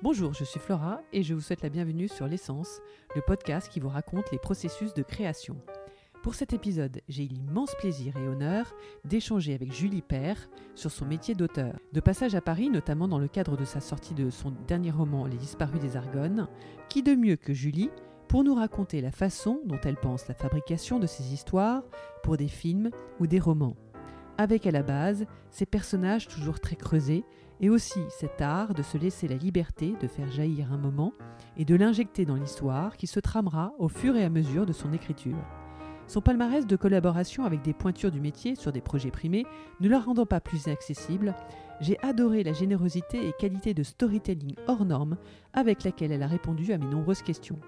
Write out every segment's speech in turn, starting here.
Bonjour, je suis Flora et je vous souhaite la bienvenue sur L'essence, le podcast qui vous raconte les processus de création. Pour cet épisode, j'ai l'immense plaisir et honneur d'échanger avec Julie Père sur son métier d'auteur. De passage à Paris, notamment dans le cadre de sa sortie de son dernier roman Les disparus des Argonnes, qui de mieux que Julie pour nous raconter la façon dont elle pense la fabrication de ses histoires pour des films ou des romans. Avec à la base ces personnages toujours très creusés et aussi cet art de se laisser la liberté de faire jaillir un moment et de l'injecter dans l'histoire qui se tramera au fur et à mesure de son écriture. Son palmarès de collaboration avec des pointures du métier sur des projets primés ne la rendant pas plus accessible, j'ai adoré la générosité et qualité de storytelling hors norme avec laquelle elle a répondu à mes nombreuses questions.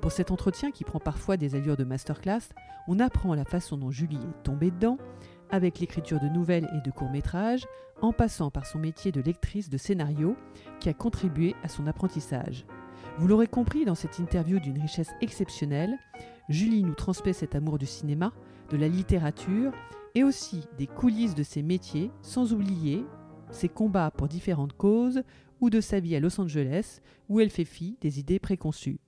Pour cet entretien qui prend parfois des allures de masterclass, on apprend la façon dont Julie est tombée dedans, avec l'écriture de nouvelles et de courts-métrages, en passant par son métier de lectrice de scénario qui a contribué à son apprentissage. Vous l'aurez compris dans cette interview d'une richesse exceptionnelle, Julie nous transmet cet amour du cinéma, de la littérature et aussi des coulisses de ses métiers, sans oublier ses combats pour différentes causes ou de sa vie à Los Angeles où elle fait fi des idées préconçues.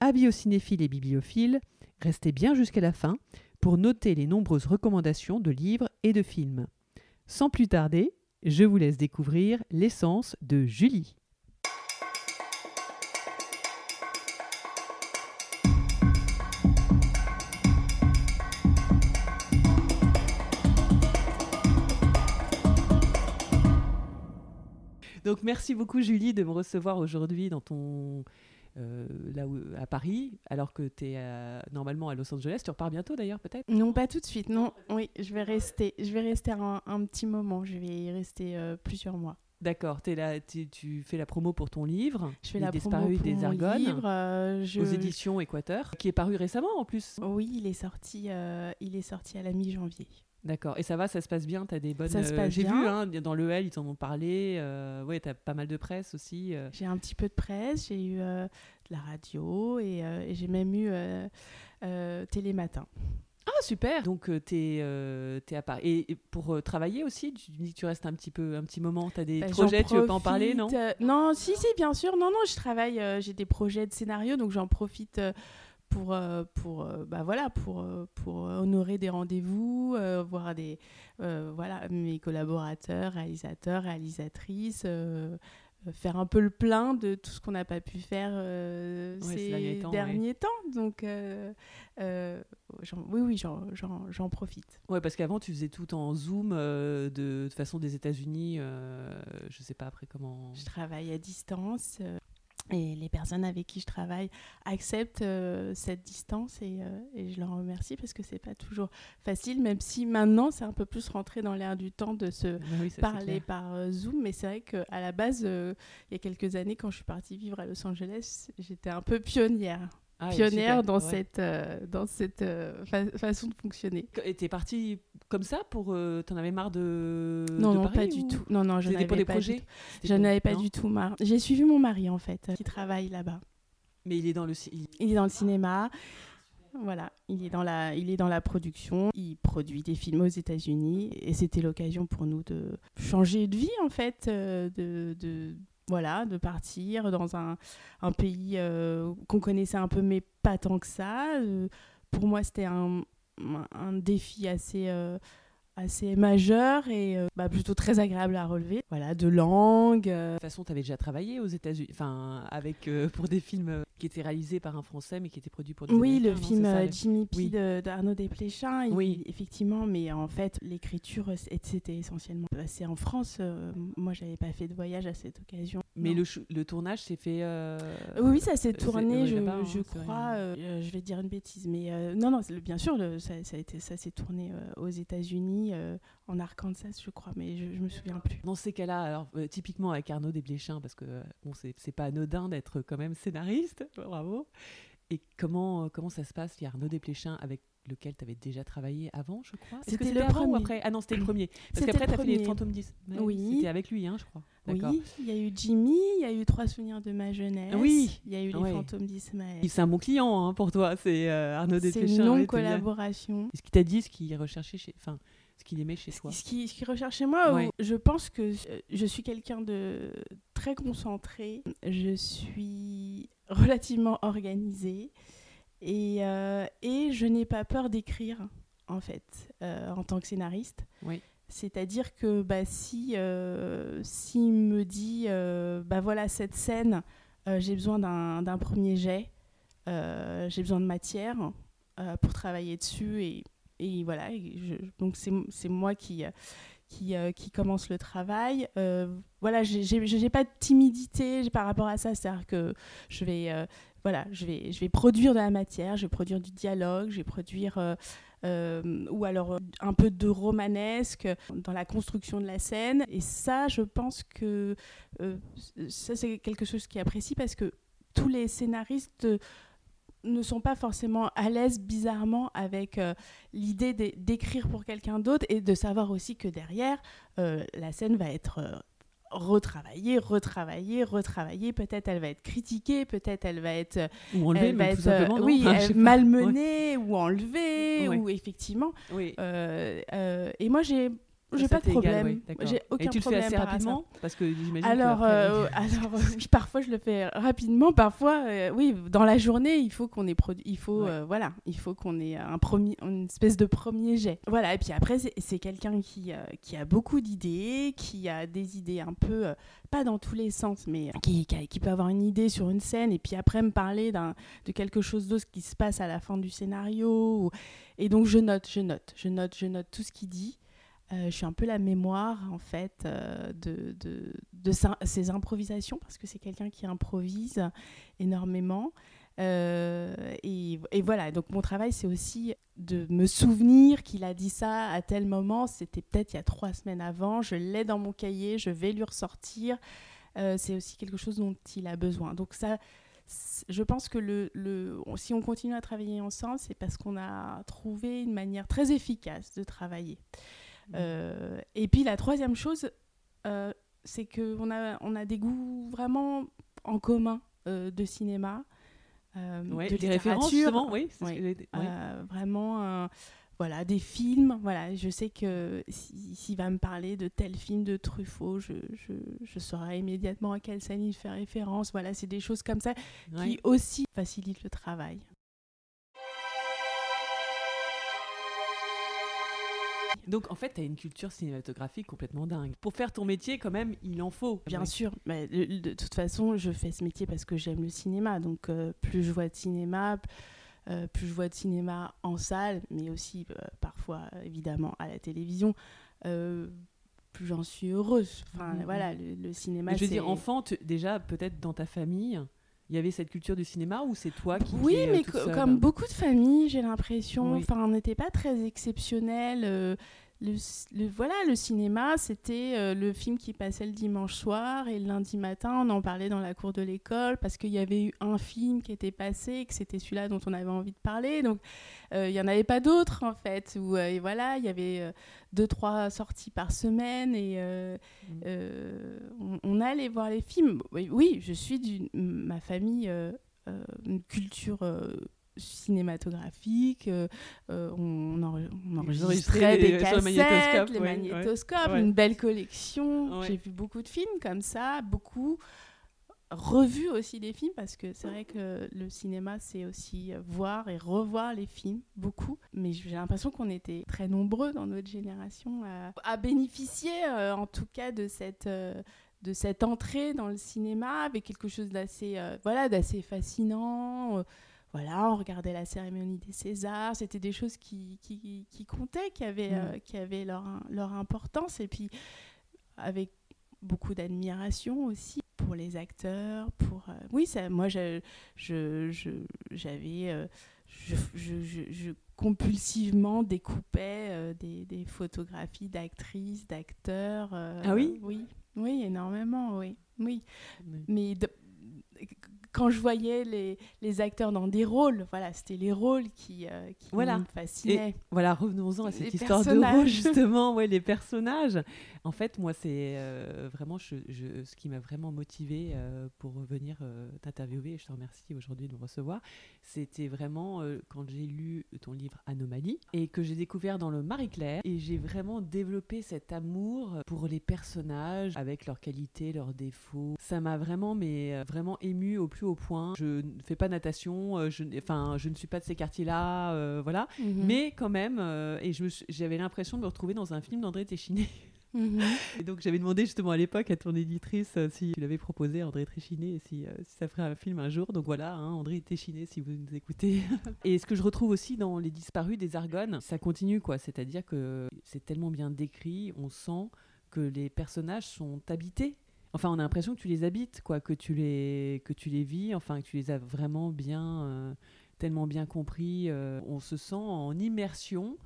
Avis aux cinéphiles et bibliophiles, restez bien jusqu'à la fin pour noter les nombreuses recommandations de livres et de films. Sans plus tarder, je vous laisse découvrir l'essence de Julie. Donc merci beaucoup Julie de me recevoir aujourd'hui dans ton euh, là où, à Paris, alors que tu es normalement à Los Angeles. Tu repars bientôt d'ailleurs, peut-être? Non, pas tout de suite. Non, oui, je vais rester. Je vais rester un, petit moment. Je vais y rester euh, plusieurs mois. D'accord, tu fais la promo pour ton livre, Je fais la promo pour des livre, euh, aux éditions Équateur, qui est paru récemment en plus. Oui, il est sorti, il est sorti à la mi-janvier. D'accord. Et ça va, ça se passe bien Tu as des bonnes. Ça se passe J'ai vu hein, dans le L, ils t'en ont parlé. Euh, ouais, tu as pas mal de presse aussi. Euh. J'ai un petit peu de presse, j'ai eu euh, de la radio et, j'ai même eu Télématin. Ah, super Donc, tu es, à Paris. Et, pour travailler aussi, tu dis que tu restes un petit, peu, un petit moment. Tu as des bah, projets, tu veux pas en parler, non? Non, si, si, bien sûr. Non, non, je travaille, j'ai des projets de scénario, donc j'en profite pour, euh, pour, euh, bah voilà, pour, euh, pour honorer des rendez-vous, voir des, voilà, mes collaborateurs, réalisateurs, réalisations, faire un peu le plein de tout ce qu'on n'a pas pu faire ces derniers temps. Donc, oui, oui, j'en profite. Ouais, parce qu'avant, tu faisais tout en Zoom, de, de façon des États-Unis. je sais pas après comment. Je travaille à distance et les personnes avec qui je travaille acceptent euh, cette distance et, euh, et, je leur remercie parce que c'est pas toujours facile, même si maintenant c'est un peu plus rentré dans l'air du temps de se bah parler par euh, Zoom. Mais c'est vrai qu'à la base, il y a quelques années, quand je suis partie vivre à Los Angeles, j'étais un peu pionnière. Ah pionnière dans, cette, dans cette façon de fonctionner. Et t'es partie comme ça pour t'en avais marre de non de non pas du tout. Non non je n'avais pas des projets je n'avais pas du tout marre. J'ai suivi mon mari en fait qui travaille là-bas. Mais il est dans le il est dans le cinéma. Voilà, il est dans la, il est dans la production. Il produit des films aux États-Unis et c'était l'occasion pour nous de changer de vie en fait, de, de voilà, de partir dans un, un pays euh, qu'on connaissait un peu mais pas tant que ça. Euh, pour moi, c'était un, un, défi assez, euh, assez majeur et euh, bah, plutôt très agréable à relever. Voilà, de langue. Euh. De toute façon, tu avais déjà travaillé aux États-Unis, enfin, avec pour des films qui étaient réalisés par un Français mais qui étaient produits pour des Oui, le film Jimmy P d'Arnaud Desplechin. Oui, effectivement, mais en fait, l'écriture, c'était essentiellement passé en France. moi, j'avais pas fait de voyage à cette occasion. Mais le, le, tournage s'est fait. Oui, ça s'est tourné, je, je crois. je vais dire une bêtise, mais non, non, bien sûr, le, ça, ça, a été, ça s'est tourné aux États-Unis euh, en Arkansas, je crois, mais je, je me souviens plus. Dans ces cas-là, alors euh, typiquement avec Arnaud Desplechin, parce que bon, c'est pas anodin d'être quand même scénariste, bravo. Et comment, comment ça se passe, il y a Arnaud Desplechin avec lequel tu avais déjà travaillé avant, je crois? C'était le premier. Ou après? Ah non, c'était le premier. Parce qu'après, tu as fait les Phantom 10. Oui. C'était avec lui, hein, je crois. Oui, il y a eu Jimmy, il y a eu Trois souvenirs de ma jeunesse. Oui. Il y a eu les Fantômes d'Ismaël. C'est un bon client hein, pour toi, c'est euh, Arnaud Desplechin. C'est une longue collaboration. Est-ce qu'il t'a dit ce qu'il recherchait chez. Enfin, ce qu'il aimait chez toi Ce qu'il recherche chez moi, Ouais. je pense que euh, je suis quelqu'un de très concentré. Je suis relativement organisée. Et, euh, et je n'ai pas peur d'écrire, en fait, euh, en tant que scénariste. Oui. C'est-à-dire que bah, si euh, s'il me dit, bah voilà, cette scène, j'ai besoin d'un d'un premier jet, j'ai besoin de matière pour travailler dessus et, et voilà. donc c'est moi qui, euh, euh, qui commence le travail. Euh, voilà, j'ai- pas de timidité par rapport à ça, c'est-à-dire que je vais, euh, voilà, je vais, je vais produire de la matière, je vais produire du dialogue, je vais produire ou alors un peu de romanesque dans la construction de la scène. Et ça, je pense que ça, c'est quelque chose qui apprécie parce que tous les scénaristes ne sont pas forcément à l'aise bizarrement avec euh, l'idée d'é- d'écrire pour quelqu'un d'autre et de savoir aussi que derrière, euh, la scène va être euh, retravaillée, retravaillée, retravaillée. Peut-être elle va être critiquée, peut-être elle va être Ou enlevé, elle va même tout être, simplement, non oui, Enfin, je elle- sais pas. malmenée ou enlevée, Ouais. ou effectivement. Oui. et moi, j'ai j'ai pas de problème. j'ai aucun Et tu le fais assez rapidement Parce que j'imagine Alors, que euh, alors euh, oui, parfois je le fais rapidement, parfois, euh, oui, dans la journée, il faut qu'on ait il faut, Ouais. euh, voilà, il faut qu'on ait un premier, une espèce de premier jet. Voilà, et puis après, c'est- quelqu'un qui, qui a beaucoup d'idées, qui a des idées un peu, pas dans tous les sens, mais qui, qui, peut avoir une idée sur une scène et puis après me parler d'un, de quelque chose d'autre qui se passe à la fin du scénario. ou- Et donc je note, je note, je note, je note tout ce qu'il dit. Euh, je suis un peu la mémoire en fait euh, de, de, ses improvisations parce que c'est quelqu'un qui improvise énormément. Euh, et, voilà, donc mon travail c'est aussi de me souvenir qu'il a dit ça à tel moment, c'était peut-être il y a trois semaines avant, je l'ai dans mon cahier, je vais lui ressortir. C'est aussi quelque chose dont il a besoin. Donc ça, je pense que si on continue à travailler ensemble, c'est parce qu'on a trouvé une manière très efficace de travailler. Euh, et puis la troisième chose, euh, c'est qu'on a, on a des goûts vraiment en commun euh, de cinéma, euh, Ouais, de des références oui. vraiment voilà, des films. Voilà, je sais que si- s'il va me parler de tel film de Truffaut, je, je, je saurai immédiatement à quelle scène il fait référence. Voilà, c'est des choses comme ça Ouais. qui aussi facilitent le travail. Donc en fait, tu as une culture cinématographique complètement dingue. Pour faire ton métier, quand même, il en faut. Bien Ouais. sûr, mais de toute façon, je fais ce métier parce que j'aime le cinéma. Donc, euh, plus je vois de cinéma, euh, plus je vois de cinéma en salle, mais aussi euh, parfois, évidemment, à la télévision, plus j'en suis heureuse. Enfin, Mhm. voilà, le, le cinéma, Mais je veux dire, enfant, tu- déjà, peut-être dans ta famille, il y avait cette culture du cinéma ou c'est toi qui. Oui, qui euh, mais comme beaucoup de familles, j'ai l'impression, Oui. enfin, on n'était pas très exceptionnel. Le, voilà, le cinéma, c'était euh, le film qui passait le dimanche soir et le lundi matin, on en parlait dans la cour de l'école parce qu'il y avait eu un film qui était passé et que c'était celui-là dont on avait envie de parler. Donc, euh, il n'y en avait pas d'autres, en fait. Où, euh, et voilà, il y avait deux, trois sorties par semaine et euh, Mm. euh, on, on allait voir les films. Oui, oui, je suis d'une. Ma famille. une culture cinématographique, euh, euh, on, en- on enregistrait les- des cassettes, magnétoscope, les ouais, magnétoscopes, Ouais. une belle collection. Ouais. J'ai vu beaucoup de films comme ça, beaucoup revu aussi des films parce que c'est vrai que le cinéma c'est aussi voir et revoir les films beaucoup mais j'ai l'impression qu'on était très nombreux dans notre génération à, à bénéficier euh, en tout cas de cette euh, de cette entrée dans le cinéma avec quelque chose d'assez euh, voilà d'assez fascinant voilà on regardait la cérémonie des Césars c'était des choses qui, qui, qui comptaient qui avaient Mm. euh, qui avaient leur leur importance et puis avec beaucoup d'admiration aussi pour les acteurs pour euh, oui ça moi je je je- j'avais euh, je, je, je, je compulsivement découpais des, des photographies d'actrices d'acteurs Ah oui? oui oui énormément oui oui Ouais. mais de- quand je voyais les, les acteurs dans des rôles, voilà, c'était les rôles qui, euh, qui Voilà. me fascinaient. Voilà, revenons-en à Les cette histoire de rôle, justement, ouais, les personnages. En fait, moi, c'est euh, vraiment je, je- ce qui m'a vraiment motivé euh, pour venir euh, t'interviewer. Et je te remercie aujourd'hui de me recevoir. C'était vraiment quand j'ai lu ton livre Anomalie et que j'ai découvert dans le Marie-Claire. Et j'ai vraiment développé cet amour pour les personnages avec leurs qualités, leurs défauts. Ça m'a vraiment, mais vraiment ému au plus haut point. Je ne fais pas natation, je, enfin, je ne suis pas de ces quartiers-là, voilà. Mhm. Mais quand même, et j'avais l'impression de me retrouver dans un film d'André Téchiné. Mhm. Et donc j'avais demandé justement à l'époque à ton éditrice euh, si tu l'avais proposé, André Téchiné, et si, euh, si ça ferait un film un jour. Donc voilà, hein, André Téchiné, si vous nous écoutez. et ce que je retrouve aussi dans Les Disparus des Argonnes, ça continue quoi. C'est-à-dire que c'est tellement bien décrit, on sent que les personnages sont habités. Enfin, on a l'impression que tu les habites, quoi, que tu les, que tu les vis, enfin, que tu les as vraiment bien, euh, tellement bien compris. on se sent en immersion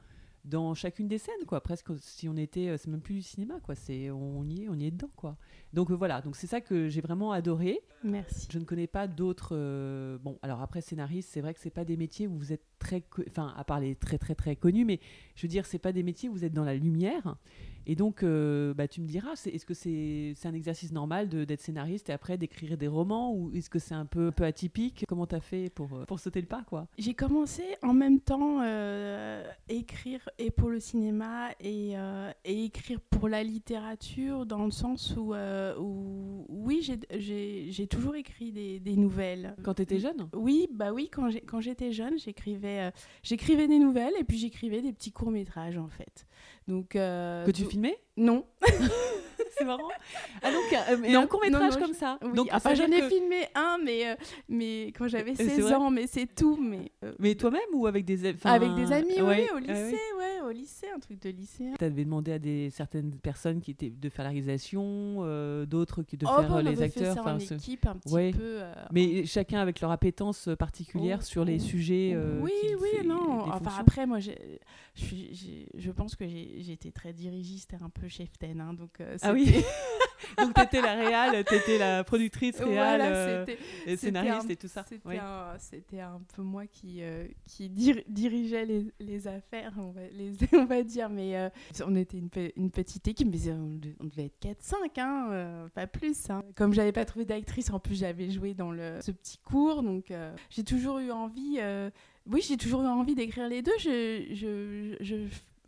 dans chacune des scènes, quoi. Presque si on était, euh, c'est même plus du cinéma, quoi. C'est, on y est, on y est dedans, quoi. Donc euh, voilà, donc c'est ça que j'ai vraiment adoré. Merci. Je ne connais pas d'autres. euh, bon, alors après scénariste, c'est vrai que c'est pas des métiers où vous êtes très, enfin à part les très très très connus, mais je veux dire, c'est pas des métiers où vous êtes dans la lumière. Et donc, euh, bah, tu me diras, est-ce que c'est un exercice normal d'être scénariste et après d'écrire des romans ou est-ce que c'est un peu, atypique? Comment t'as fait pour, euh, pour sauter le pas, quoi? J'ai commencé en même temps euh, écrire et pour le cinéma et, euh, et écrire pour la littérature dans le sens où, où oui, j'ai- toujours écrit des, des nouvelles. Quand t'étais jeune? Oui, bah oui, quand j'étais jeune, j'écrivais j'écrivais des nouvelles et puis j'écrivais des petits courts-métrages en fait. Donc euh, Que tu filmais? Non. C'est marrant. Ah donc, euh, mais Non, un court métrage non, non, comme ça? Oui, Donc, enfin ça veut j'en ai que- filmé un mais euh, mais quand j'avais c'est 16 vrai ans, mais c'est tout mais euh, Mais toi-même ou avec des enfin, avec des amis ouais, oui, au ah lycée, oui. ouais, au lycée, un truc de lycée. Tu avais demandé à des certaines personnes qui étaient de faire la réalisation, euh, d'autres qui de Oh, faire bah, euh, on les avait fait acteurs. ça en ce- équipe un petit Ouais. peu. euh, Mais chacun avec leur appétence particulière Oh, sur les oh. sujets. euh, oui, oui, non. Enfin, après, moi, j'ai- je, suis- j'ai- je pense que été très dirigiste et un peu chef-ten. hein, donc, euh, Ah oui. Donc t'étais la réale, t'étais la productrice réale, Voilà, euh, et scénariste un- et tout ça. C'était un, peu moi qui, euh, qui dir- dirigeait les, les affaires, on va, les, on va dire. Mais on était une, pe- une petite équipe, mais on, de- on devait être 4-5, hein, pas plus. hein. Comme j'avais pas trouvé d'actrice, en plus j'avais joué dans le, ce petit cours. Donc euh, j'ai toujours eu envie. euh, oui, j'ai toujours eu envie d'écrire les deux. Je, je, je,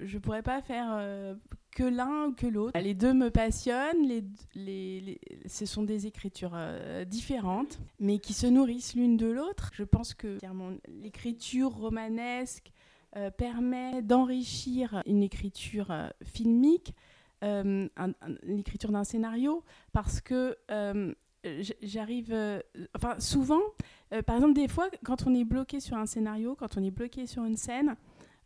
je pourrais pas faire euh, que l'un ou que l'autre. Les deux me passionnent. Les, les, ce sont des écritures euh, différentes, mais qui se nourrissent l'une de l'autre. Je pense que l'écriture romanesque euh, permet d'enrichir une écriture filmique, l'écriture d'un scénario, parce que j'arrive, enfin souvent, par exemple des fois, quand on est bloqué sur un scénario, quand on est bloqué sur une scène,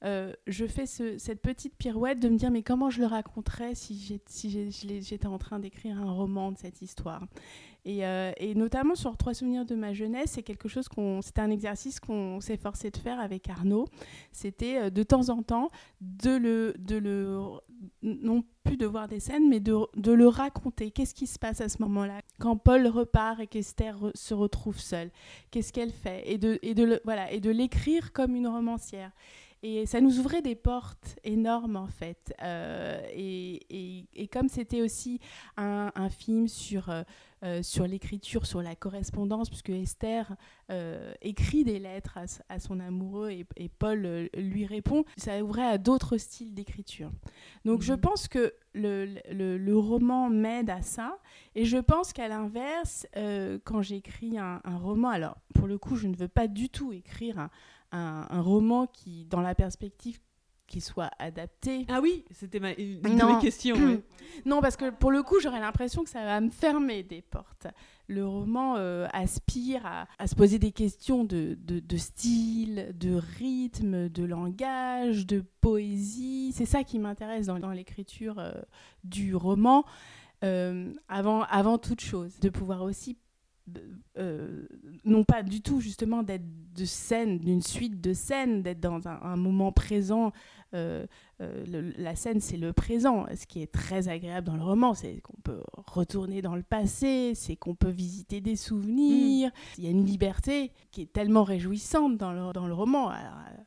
euh, je fais ce- cette petite pirouette de me dire mais comment je le raconterais si j'étais en train d'écrire un roman de cette histoire? Et, euh, et notamment sur Trois souvenirs de ma jeunesse, c'est quelque chose c'était un exercice qu'on s'efforçait de faire avec Arnaud. C'était euh, de temps en temps de le, non plus de voir des scènes, mais de, le raconter. Qu'est-ce qui se passe à ce moment-là? Quand Paul repart et qu'Esther re- se retrouve seule Qu'est-ce qu'elle fait? Et de, voilà, et de l'écrire comme une romancière. Et ça nous ouvrait des portes énormes en fait. Euh, et, et- et comme c'était aussi un, un film sur, euh, euh, sur l'écriture, sur la correspondance, puisque Esther euh, écrit des lettres à, son amoureux et, et Paul lui répond, ça ouvrait à d'autres styles d'écriture. Donc je Mhm. pense que le, le- le roman m'aide à ça. Et je pense qu'à l'inverse, quand j'écris un, un roman, alors pour le coup, je ne veux pas du tout écrire un, un- un roman qui, dans la perspective, qui soit adapté. Ah oui, c'était ma, une de Non. ouais. Parce que pour le coup, j'aurais l'impression que ça va me fermer des portes. Le roman euh, aspire à, à se poser des questions de, de- de style, de rythme, de langage, de poésie. C'est ça qui m'intéresse dans, dans l'écriture euh, du roman, euh, avant, avant toute chose. De pouvoir aussi euh, non pas du tout justement d'être de scène, d'une suite de scènes, d'être dans un, moment présent. Euh, euh, la scène, c'est le présent. Ce qui est très agréable dans le roman, c'est qu'on peut retourner dans le passé, c'est qu'on peut visiter des souvenirs. Mm. Il y a une liberté qui est tellement réjouissante dans le, dans le roman.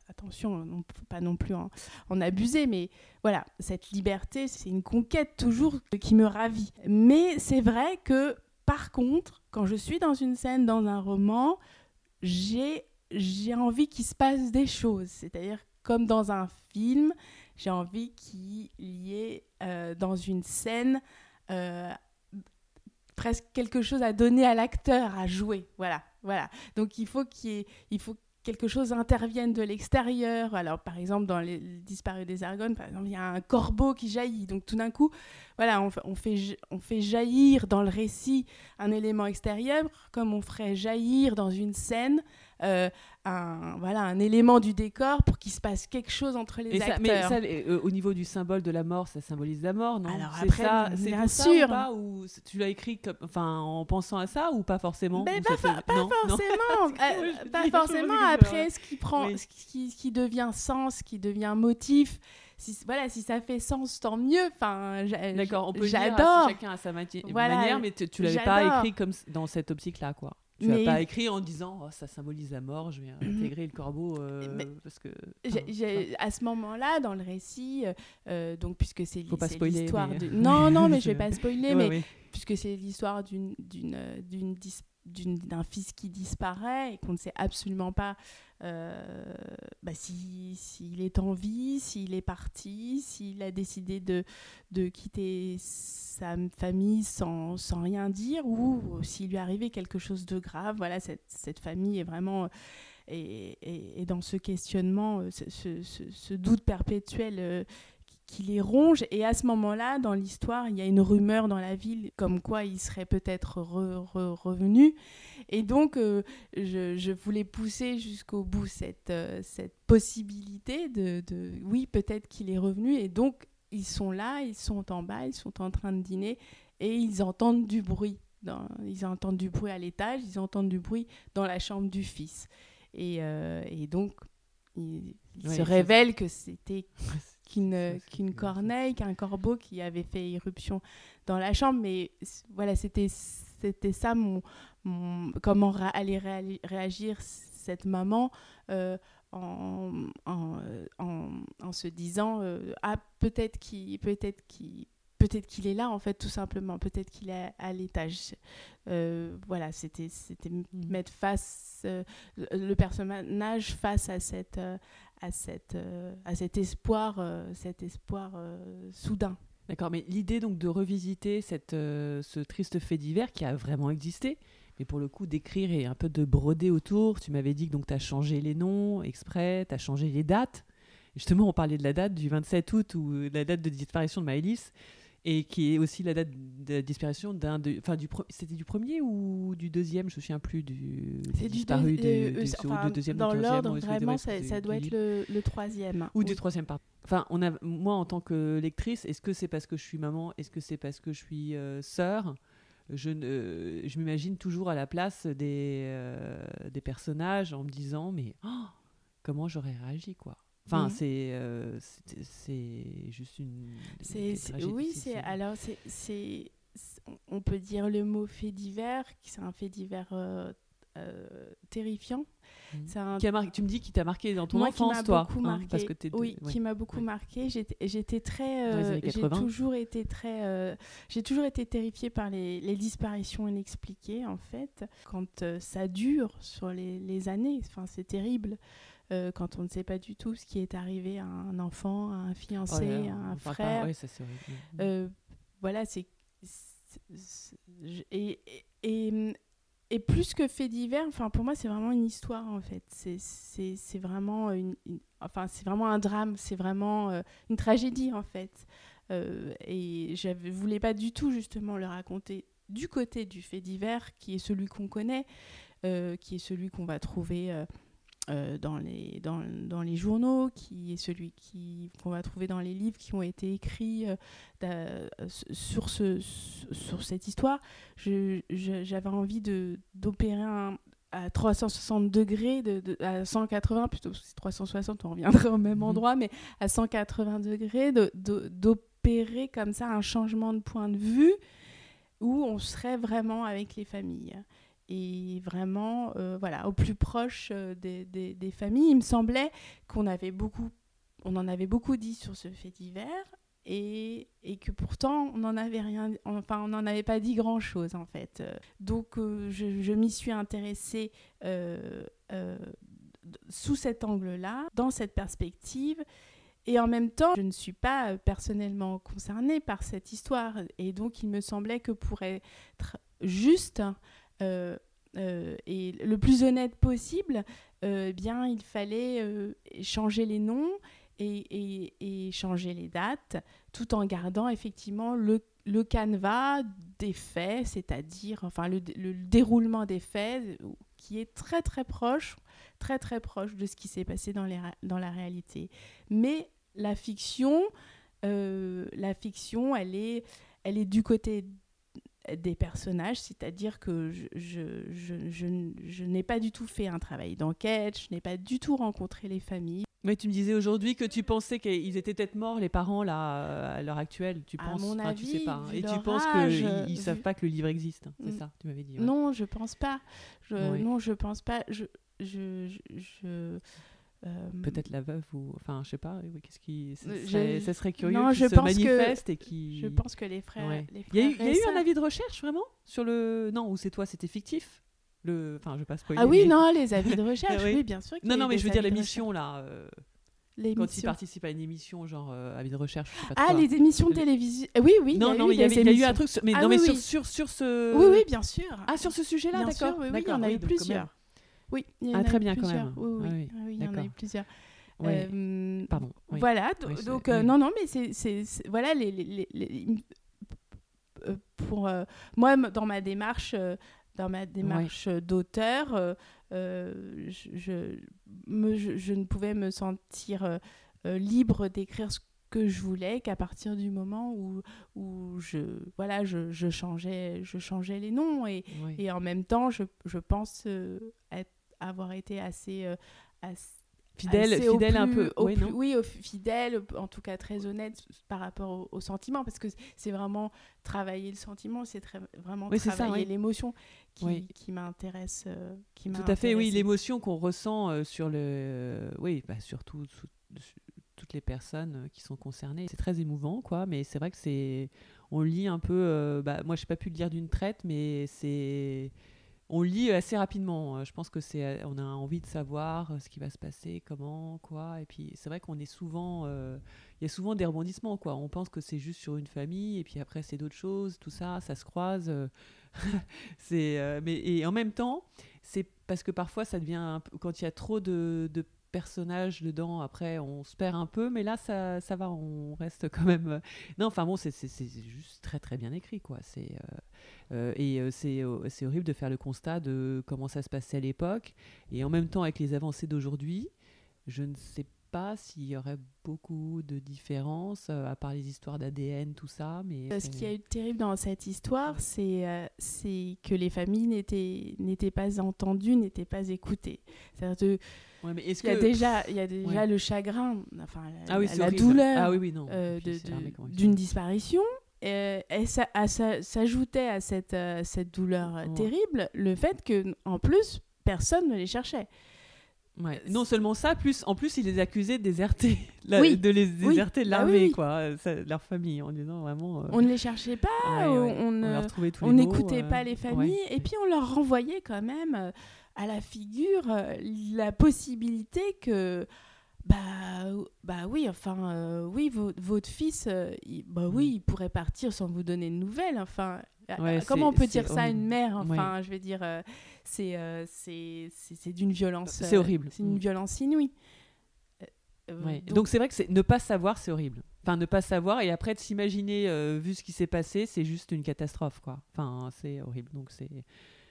attention, on ne faut pas non plus en, en abuser, mais voilà, cette liberté, c'est une conquête toujours qui me ravit. Mais c'est vrai que par contre, quand je suis dans une scène, dans un roman, j'ai envie qu'il se passe des choses. C'est-à-dire, comme dans un film, j'ai envie qu'il y ait euh, dans une scène euh, presque quelque chose à donner à l'acteur, à jouer. Voilà, voilà. Donc il faut qu'il il faut quelque chose intervienne de l'extérieur. Alors, par exemple, dans les disparus des Argonnes, il y a un corbeau qui jaillit. Donc, tout d'un coup, voilà, on, on, fait, on fait jaillir dans le récit un élément extérieur, comme on ferait jaillir dans une scène euh, un, voilà, un élément du décor pour qu'il se passe quelque chose entre les acteurs. mais ça, euh, au niveau du symbole de la mort, ça symbolise la mort, non Alors après, ça, bien sûr. Ça ou, pas, tu l'as écrit comme, enfin, en pensant à ça ou pas forcément mais pas, pas, forcément. Euh, pas forcément. Après, ce qui, prend, ce, qui, ce qui devient sens, ce qui devient motif, si, voilà, si ça fait sens, tant mieux. Enfin, D'accord, on peut j'adore. chacun a sa manière, mais tu l'avais pas écrit comme dans cette optique-là, quoi. Tu n'as pas écrit en disant oh, ça symbolise la mort, je vais mhm. intégrer le corbeau euh, parce que. à ce moment-là, dans le récit, euh, euh, donc puisque c'est l'histoire de. Non, non, mais je vais pas spoiler, mais puisque c'est l'histoire d'une d'une d'un fils qui disparaît et qu'on ne sait absolument pas euh, bah, s'il si, est en vie, s'il est parti, s'il a décidé de, de quitter sa famille sans, sans rien dire ou s'il lui arrivait quelque chose de grave. Voilà, cette, cette famille est vraiment... Et, et, dans ce questionnement, ce, ce, ce doute perpétuel euh, qui les ronge. Et à ce moment-là, dans l'histoire, il y a une rumeur dans la ville comme quoi il serait peut-être revenu. Et donc, euh, je, voulais pousser jusqu'au bout cette, euh, cette possibilité de, de oui, peut-être qu'il est revenu. Et donc, ils sont là, ils sont en bas, ils sont en train de dîner et ils entendent du bruit. Dans, ils entendent du bruit à l'étage, ils entendent du bruit dans la chambre du fils. Et, euh, et donc, il, se révèle que c'était qu'une qu'une corneille, qu'un corbeau qui avait fait irruption dans la chambre. Mais voilà, c'était ça mon, comment allait réagir cette maman euh, en, en, en, en, se disant euh, ah peut-être qu'il peut-être qu'il peut-être qu'il est là en fait tout simplement peut-être qu'il est à, l'étage euh, voilà c'était c'était mmh. mettre face le personnage face à cette à, cette, euh, à cet espoir, euh, cet espoir euh, soudain. D'accord, mais l'idée donc de revisiter cette, ce triste fait divers qui a vraiment existé, mais pour le coup d'écrire et un peu de broder autour, tu m'avais dit que tu as changé les noms exprès, tu as changé les dates. Justement, on parlait de la date du 27 août ou de la date de disparition de Maëlys et qui est aussi la date de disparition d'un de enfin du c'était du premier ou du deuxième? Je me souviens plus du c'est du, disparu euh, enfin, deuxième dans l'ordre vraiment ça, ça, doit être le, le, troisième. Ou du troisième part enfin on a moi en tant que lectrice est-ce que c'est parce que je suis maman? Est-ce que c'est parce que je suis euh, sœur? Je, euh, je m'imagine toujours à la place des, des personnages en me disant mais oh, comment j'aurais réagi quoi Enfin, mhm. euh, c'est juste une. oui, c'est alors c'est on peut dire le mot fait divers, c'est un fait divers euh, euh, terrifiant. Mhm. Qui tu me dis qu'il t'a marqué dans ton enfance, toi beaucoup hein, parce que Oui, qui m'a beaucoup marqué. J'étais très, j'ai toujours été très, j'ai toujours été terrifiée par les, les, disparitions inexpliquées en fait. Quand ça dure sur les, les années, enfin c'est terrible. Euh, quand on ne sait pas du tout ce qui est arrivé à un enfant, à un fiancé, oh à un frère. euh, voilà, c'est. Et, et, et, plus que fait divers, enfin, pour moi, c'est vraiment une histoire, en fait. C'est vraiment, une, enfin, vraiment un drame, c'est vraiment euh, une tragédie, en fait. Et je ne voulais pas du tout, justement, le raconter du côté du fait divers, qui est celui qu'on connaît, qui est celui qu'on va trouver euh, dans, les, dans, dans, les journaux, qui est celui qu'on va trouver dans les livres qui ont été écrits euh, sur, ce, sur cette histoire. J'avais envie d'opérer à 360 degrés, de, à 180, plutôt 360, on reviendrait au même mmh endroit, mais à 180 degrés, d'opérer comme ça un changement de point de vue où on serait vraiment avec les familles et vraiment euh, voilà au plus proche euh, des, des, familles. Il me semblait qu'on avait beaucoup, on en avait beaucoup dit sur ce fait divers et, et que pourtant on n'en avait rien, enfin on n'en avait pas dit grand chose en fait. Donc euh, je, je m'y suis intéressée sous cet angle-là, dans cette perspective. Et en même temps, je ne suis pas personnellement concernée par cette histoire. Et donc, il me semblait que pour être juste, et le plus honnête possible, euh, bien il fallait changer les noms et, changer les dates, tout en gardant effectivement le, le canevas des faits, c'est-à-dire enfin le, le, déroulement des faits qui est très très proche, très très proche de ce qui s'est passé dans la réalité. Mais la fiction, la fiction, elle est, elle est du côté des personnages, c'est-à-dire que je, je, je, je n'ai pas du tout fait un travail d'enquête, je n'ai pas du tout rencontré les familles. Mais tu me disais aujourd'hui que tu pensais qu'ils étaient peut-être morts, les parents, là, à l'heure actuelle. Tu penses, à mon avis, tu sais pas. Hein. Et tu penses qu'ils ne savent pas que le livre existe. C'est mm. ça, tu m'avais dit. Non, je pense pas. Je, Non, je pense pas. Je, je, je, euh, Peut-être la veuve ou enfin je sais pas qu'est-ce qui ça serait curieux non, je se manifeste et qui je pense que les frères, il y a, eu, un avis de recherche vraiment sur le non ou c'est toi c'était fictif le enfin je passe pas ah oui non les avis de recherche oui. bien sûr non non mais je veux dire l'émission là euh... quand ils participent à une émission genre euh, avis de recherche je sais pas ah les émissions de télévision oui oui non non il y, a eu un truc mais ah non mais sur, sur sur ce oui oui bien sûr. Ah sur ce sujet là d'accord. oui, il y en a eu plusieurs oui, il y en ah, très bien quand même. Oui, oui, ah il y en a eu plusieurs. Euh, Pardon. Voilà, donc euh, non, non, mais c'est voilà les, les, les, euh, pour moi dans ma démarche dans ma démarche d'auteur, je, je, je, ne pouvais me sentir libre d'écrire ce que je voulais qu'à partir du moment où, où je, voilà, je, je, changeais, je changeais les noms et, et en même temps, je, je pense être avoir été assez, euh, fidèle, fidèle un peu. oui, oui fidèle, en tout cas très honnête par rapport au, sentiment, parce que c'est vraiment travailler le sentiment, c'est vraiment travailler l'émotion qui, qui m'intéresse. Euh, tout à fait, oui, l'émotion qu'on ressent euh, sur le, oui, bah, surtout toutes les personnes qui sont concernées. C'est très émouvant, quoi, mais c'est vrai que c'est, on lit un peu, bah, moi, je n'ai pas pu le lire d'une traite, mais c'est on lit assez rapidement. Euh, je pense que c'est, euh, on a envie de savoir euh, ce qui va se passer, comment, quoi. Et puis c'est vrai qu'on est souvent, il y a souvent des rebondissements, quoi. On pense que c'est juste sur une famille, et puis après c'est d'autres choses, tout ça, ça se croise. c'est, mais et en même temps, c'est parce que parfois ça devient quand il y a trop de personnages dedans, après on se perd un peu, mais là ça, ça va, on reste quand même. Non, enfin bon, c'est juste très très bien écrit, quoi. C'est euh, et euh, euh, c'est horrible de faire le constat de comment ça se passait à l'époque. Et en même temps, avec les avancées d'aujourd'hui, je ne sais pas s'il y aurait beaucoup de différences, à part les histoires d'ADN, tout ça. Mais Ce qui a eu de terrible dans cette histoire, c'est c'est que les familles n'étaient pas entendues, n'étaient pas écoutées. C'est-à-dire mais il, y a déjà, il y a déjà le chagrin, enfin, la, ah douleur ah oui, d'une disparition, euh, et ça, s'ajoutait à cette, euh, cette douleur euh, terrible le fait que en plus personne ne les cherchait. Ouais. Non seulement ça, plus en plus ils les accusaient de déserter, de les déserter de ah l'armée, quoi, leur famille, en disant vraiment. On ne les cherchait pas, on, on n'écoutait pas les familles, et puis on leur renvoyait quand même à la figure la possibilité que bah, bah oui, enfin, euh, oui, votre fils, euh, il, bah oui, mm. il pourrait partir sans vous donner de nouvelles. Enfin, euh, comment on peut dire ça à une mère Enfin, je veux dire, c'est c'est d'une violence. C'est horrible. C'est une mm. violence inouïe. Donc, donc c'est vrai que ne pas savoir, c'est horrible. Enfin, ne pas savoir et après de s'imaginer, vu ce qui s'est passé, c'est juste une catastrophe, quoi. Enfin, c'est horrible. Donc c'est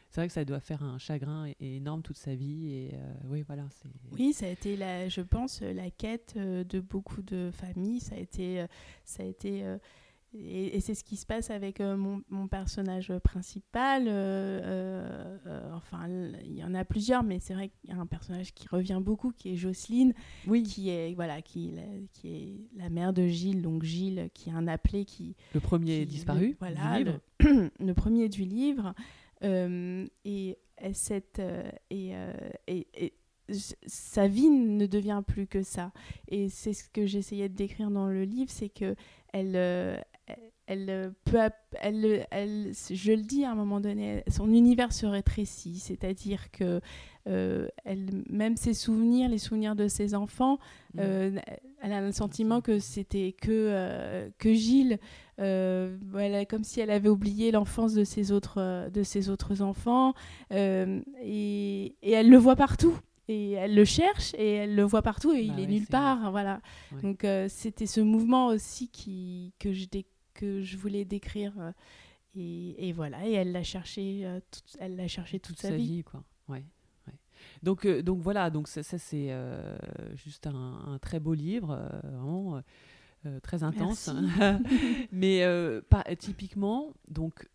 c'est vrai que ça doit faire un chagrin énorme toute sa vie. Et oui, voilà. Oui, ça a été, la, je pense, la quête de beaucoup de familles. Ça a été, ça a été et, c'est ce qui se passe avec euh, mon, personnage principal. Euh, euh, enfin, il y en a plusieurs, mais c'est vrai qu'il y a un personnage qui revient beaucoup, qui est Jocelyne, oui. qui est voilà, qui, la, qui est la mère de Gilles, donc Gilles, qui est un appelé qui le premier disparu, voilà, du livre. Le, premier du livre, et, cette et, et sa vie ne devient plus que ça. Et c'est ce que j'essayais de décrire dans le livre, c'est que elle, elle euh, peut, elle, elle, je le dis à un moment donné, son univers se rétrécit, c'est-à-dire que euh, elle, même ses souvenirs, les souvenirs de ses enfants, mm. euh, elle a le sentiment que c'était que, que Gilles, voilà, comme si elle avait oublié l'enfance de ses autres, de ses autres enfants, et, et, elle le voit partout. Et elle le cherche et elle le voit partout et il bah est nulle part. Voilà. Donc c'était ce mouvement aussi qui, que je découvre que je voulais décrire. Euh, et, et, voilà, et elle l'a cherché, euh, toute, elle l'a cherché toute, sa, vie. quoi. Ouais, Donc, euh, donc voilà, donc ça, ça c'est juste un, très beau livre, vraiment très intense. Mais pas, typiquement, donc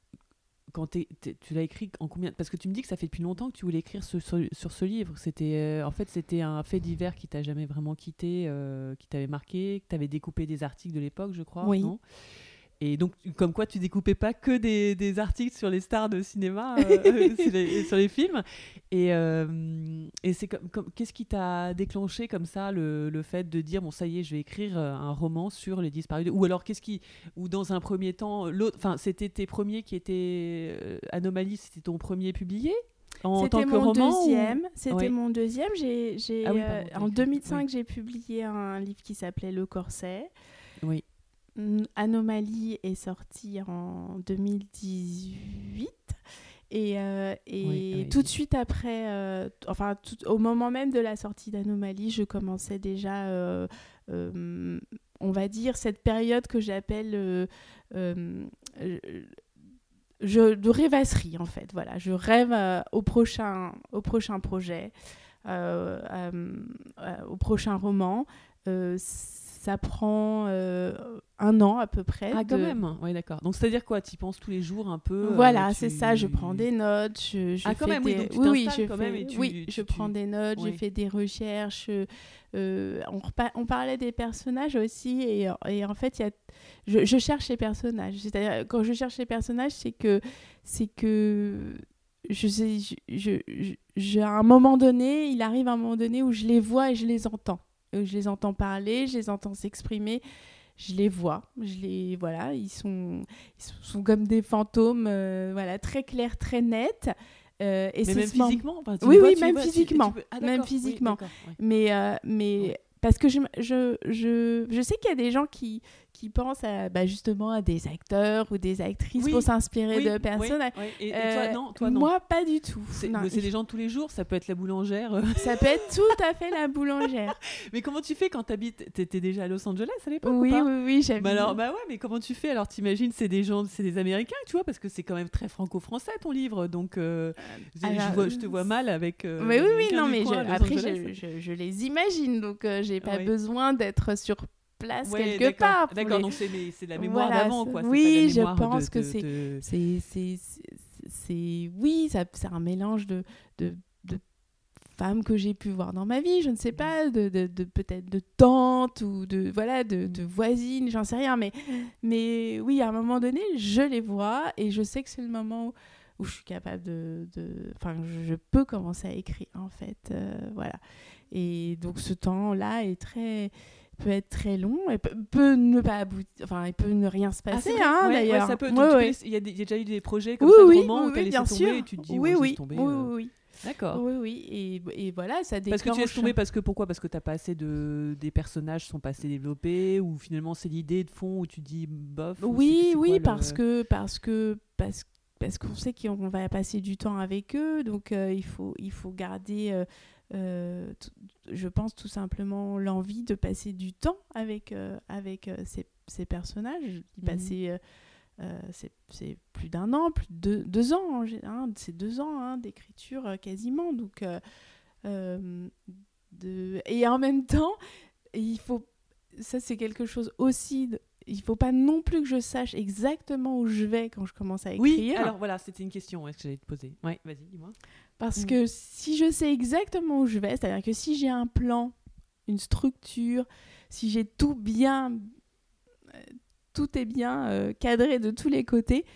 quand tu l'as écrit en combien Parce que tu me dis que ça fait depuis longtemps que tu voulais écrire sur, sur, ce livre. C'était, en fait, c'était un fait divers qui t'a jamais vraiment quitté, qui t'avait marqué, que tu avais découpé des articles de l'époque, je crois. Oui. Non? Et donc, comme quoi tu découpais pas que des, des articles sur les stars de cinéma, euh, sur, les, sur, les, films. Et, euh, et c'est comme, qu'est-ce qui t'a déclenché comme ça le, le, fait de dire bon ça y est, je vais écrire euh, un roman sur les disparus Ou alors qu'est-ce qui, ou dans un premier temps, l'autre, enfin c'était tes premiers qui étaient Anomalie, c'était ton premier publié en tant que mon deuxième. C'était mon deuxième. J'ai, j'ai ah en 2005, j'ai publié un livre qui s'appelait Le Corset. Oui. Anomalie est sorti en 2018. Et, euh, et tout de suite après, euh, enfin tout, au moment même de la sortie d'Anomalie, je commençais déjà, euh, on va dire, cette période que j'appelle je, de rêvasserie en fait. Voilà, je rêve au, prochain, au prochain projet, au prochain roman ça prend euh, un an à peu près. Ah, quand même Oui, d'accord. Donc, c'est-à-dire quoi? Tu y penses tous les jours un peu euh, Voilà, c'est ça. Je prends des notes. Je, je ah, quand même, oui, donc tu oui, je quand même et tu, oui, je prends des notes, j'ai fait des recherches. Euh, on, on, parlait des personnages aussi, et, et en fait, y a, je, je cherche les personnages. C'est-à-dire, quand je cherche les personnages, c'est que, c'est que je sais, je, je, à un moment donné, il arrive un moment donné où je les vois et je les entends je les entends parler, je les entends s'exprimer, je les vois, je les voilà, ils sont ils sont comme des fantômes, euh, voilà, très clairs, très nets. Euh, et mais même physiquement Oui, oui, même physiquement. même physiquement. mais euh, mais parce que je, je, je, je sais qu'il y a des gens qui, qui pensent à, bah, justement à des acteurs ou des actrices pour s'inspirer de personnes. Et, toi, euh, non, toi, non, Moi, pas du tout. C'est des gens de tous les jours, ça peut être la boulangère. Euh. Ça peut être tout à fait la boulangère. mais comment tu fais quand tu habites T'étais déjà à Los Angeles à l'époque Oui, oui, oui, j'habite. Bah alors, bah ouais, mais comment tu fais? Alors, t'imagines, c'est des gens, c'est des Américains, tu vois, parce que c'est quand même très franco-français ton livre, donc euh, je, vois, je, te vois mal avec. mais oui, oui, non, mais après, je, je, les imagine, donc j'ai pas besoin d'être sur place quelque part. D'accord, donc c'est la mémoire d'avant, quoi. Oui, je pense que c'est. C'est. Oui, c'est un mélange de, de, de femmes que j'ai pu voir dans ma vie, je ne sais pas, de, de, de peut-être de tantes ou de voilà de, de voisines, j'en sais rien, mais mais oui, à un moment donné, je les vois et je sais que c'est le moment où, je suis capable de, enfin, je, peux commencer à écrire en fait, euh, voilà. Et donc ce temps-là est très peut être très long, et peut, ne pas aboutir, enfin, il peut ne rien se ah, passer, hein, d'ailleurs. ça peut. Il y, a déjà eu des projets comme ça de romans où tu bien sûr. et tu te dis, oui, oui, tomber, oui, euh. oui. D'accord. Oui, oui, et, et, voilà, ça déclenche... Parce que tu laisses tomber, parce que pourquoi? Parce que t'as pas assez de... des personnages sont pas assez développés, ou finalement c'est l'idée de fond où tu dis bof Oui, oui, parce, que, parce que parce parce qu'on sait qu'on va passer du temps avec eux, donc euh, il, faut, il faut garder euh, je pense tout simplement l'envie de passer du temps avec, euh, avec euh, ces, ces, personnages, d'y mhm. passer c'est plus d'un an, plus de deux, ans, hein, c'est deux ans hein, d'écriture quasiment. Donc, de... Et en même temps, il faut ça c'est quelque chose aussi il faut pas non plus que je sache exactement où je vais quand je commence à écrire. Oui, alors voilà, c'était une question que j'allais te poser. Oui, vas-y, dis-moi. Parce mm. que si je sais exactement où je vais, c'est-à-dire que si j'ai un plan, une structure, si j'ai tout bien, euh, tout est bien euh, cadré de tous les côtés,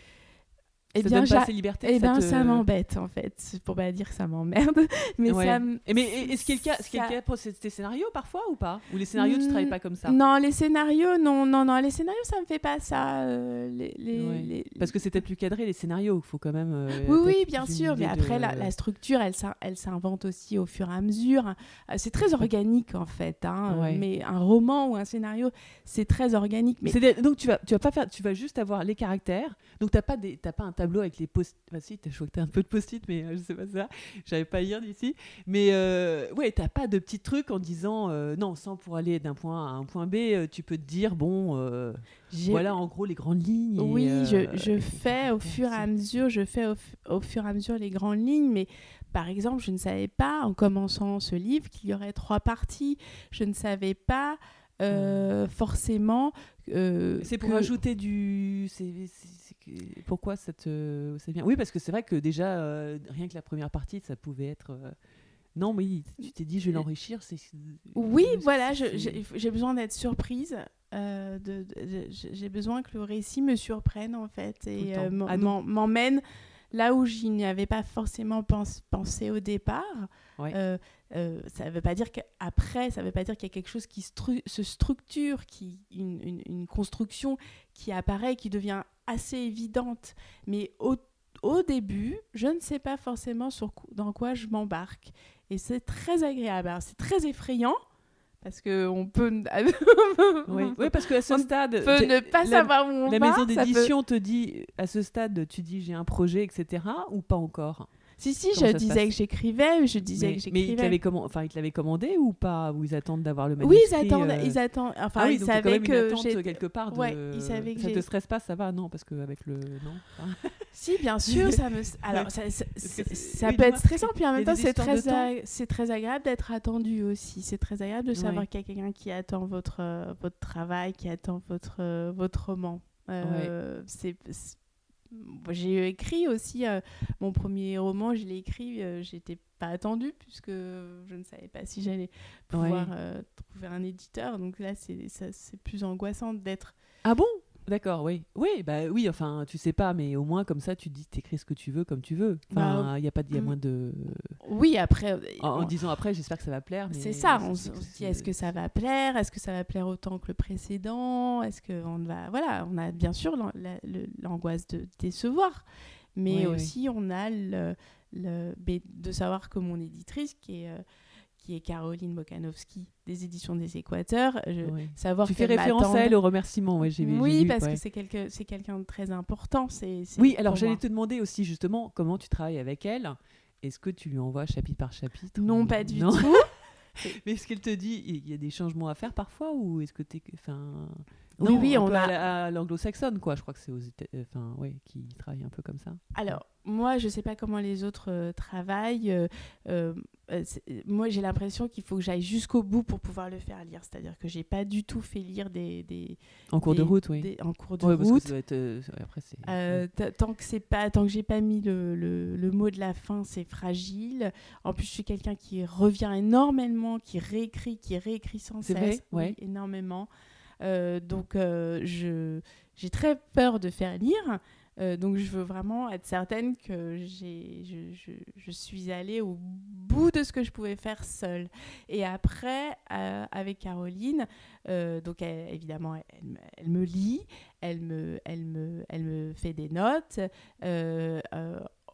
eh bien, pas libertés, eh ben, ça m'embête en fait, pour pas dire que ça m'emmerde. Mais ça Mais est-ce qu'il y a le cas, pour tes scénarios parfois ou pas? Ou les scénarios, tu travailles pas comme ça? Non, les scénarios, non, non, non, les scénarios, ça me fait pas ça. Euh, les, Parce que c'était plus cadré les scénarios, il faut quand même. Euh, oui, oui, bien sûr. Mais après, la, structure, elle, elle s'invente aussi au fur et à mesure. Euh, c'est très organique en fait. Hein, mais un roman ou un scénario, c'est très organique. Mais... Donc tu vas, tu vas pas faire, tu vas juste avoir les caractères. Donc t'as pas des, pas un tableau avec les post Enfin, si, t'as choqué un peu de post-it, mais euh, je sais pas ça. J'avais pas à lire d'ici. Mais euh, ouais, t'as pas de petits trucs en disant euh, non, sans pour aller d'un point A à un point B, euh, tu peux te dire bon, voilà en gros les grandes lignes. oui, je, je, fais au fur et à mesure, je fais au, au, fur et à mesure les grandes lignes, mais par exemple, je ne savais pas en commençant ce livre qu'il y aurait trois parties. Je ne savais pas. Euh, forcément. Euh, c'est pour ajouter du. Pourquoi ça te. bien Oui, parce que c'est vrai que déjà, euh, rien que la première partie, ça pouvait être. Non, mais tu t'es dit, je vais l'enrichir. C'est... Oui, voilà, j'ai besoin d'être surprise. de, j'ai besoin que le récit me surprenne, en fait, et ah m'emmène là où j'y n'y avais pas forcément pensé au départ. Euh, euh, ça ne veut pas dire qu'après, ça ne veut pas dire qu'il y a quelque chose qui se structure, qui, une, une, construction qui apparaît, qui devient assez évidente. Mais au, au début, je ne sais pas forcément sur, dans quoi je m'embarque. Et c'est très agréable. C'est très effrayant parce que on peut oui. oui. parce qu'à ce stade peut ne pas savoir où on la maison d'édition te dit à ce stade tu dis j'ai un projet etc ou pas encore? Si, si, je disais que j'écrivais, je disais mais, que j'écrivais. Mais ils enfin, te l'avaient commandé ou pas? Ou ils attendent d'avoir le manuscrit Oui, ils attendent. Euh, ils attendent enfin, ah ils savaient que j'ai quelque part. De... Ouais, ils savaient que ça te stresse pas, ça va Non, parce qu'avec le. Non? Si, bien sûr, ça me. Alors, ça, ça, peut être stressant, puis en même temps, c'est très, c'est très agréable d'être attendu aussi. C'est très agréable de savoir qu'il y a quelqu'un qui attend votre, euh, votre travail, qui attend votre, euh, votre roman. c'est j'ai écrit aussi euh, mon premier roman, je l'ai écrit, euh, j'étais pas attendue puisque je ne savais pas si j'allais pouvoir euh, trouver un éditeur. Donc là, c'est plus angoissant d'être. Ah bon? D'accord, oui. Oui, bah oui, enfin, tu sais pas, mais au moins comme ça, tu dis, t'écris ce que tu veux comme tu veux. Enfin, il bah, y a pas, y a mm. moins de. Oui, après. En, disant après, j'espère que ça va plaire. C'est ça. On se dit, est-ce que ça va plaire? Est-ce que ça va plaire autant que le précédent? Est-ce que on va, voilà, on a bien sûr l'angoisse de décevoir, mais aussi on a le, le, de savoir que mon éditrice qui est euh, qui est Caroline Mokanowski des éditions des Équateurs. Je, savoir tu fais référence à elle au remerciement, ouais, j'ai Oui, parce que c'est quelqu'un de très important. C'est, oui, alors j'allais te demander aussi justement comment tu travailles avec elle. Est-ce que tu lui envoies chapitre par chapitre Non, pas du tout. Mais est-ce qu'elle te dit il y a des changements à faire parfois ou est-ce que tu enfin oui, oui, on a à l'anglo-saxonne, quoi. Je crois que c'est aux États, enfin, ouais, qui travaillent un peu comme ça. Alors, moi, je sais pas comment les autres euh, travaillent. Euh, euh, moi, j'ai l'impression qu'il faut que j'aille jusqu'au bout pour pouvoir le faire lire. C'est-à-dire que j'ai pas du tout fait lire des, des en cours de route, oui. en cours de route. après, tant que c'est pas, tant que j'ai pas mis le, le, le, mot de la fin, c'est fragile. En plus, je suis quelqu'un qui revient énormément, qui réécrit, qui réécrit sans cesse, vrai énormément. Euh, donc, euh, j'ai très peur de faire lire. Euh, donc je veux vraiment être certaine que je, je, suis allée au bout de ce que je pouvais faire seule. Et après, avec Caroline, donc évidemment, elle, elle, me lit, elle me, elle me, elle me fait des notes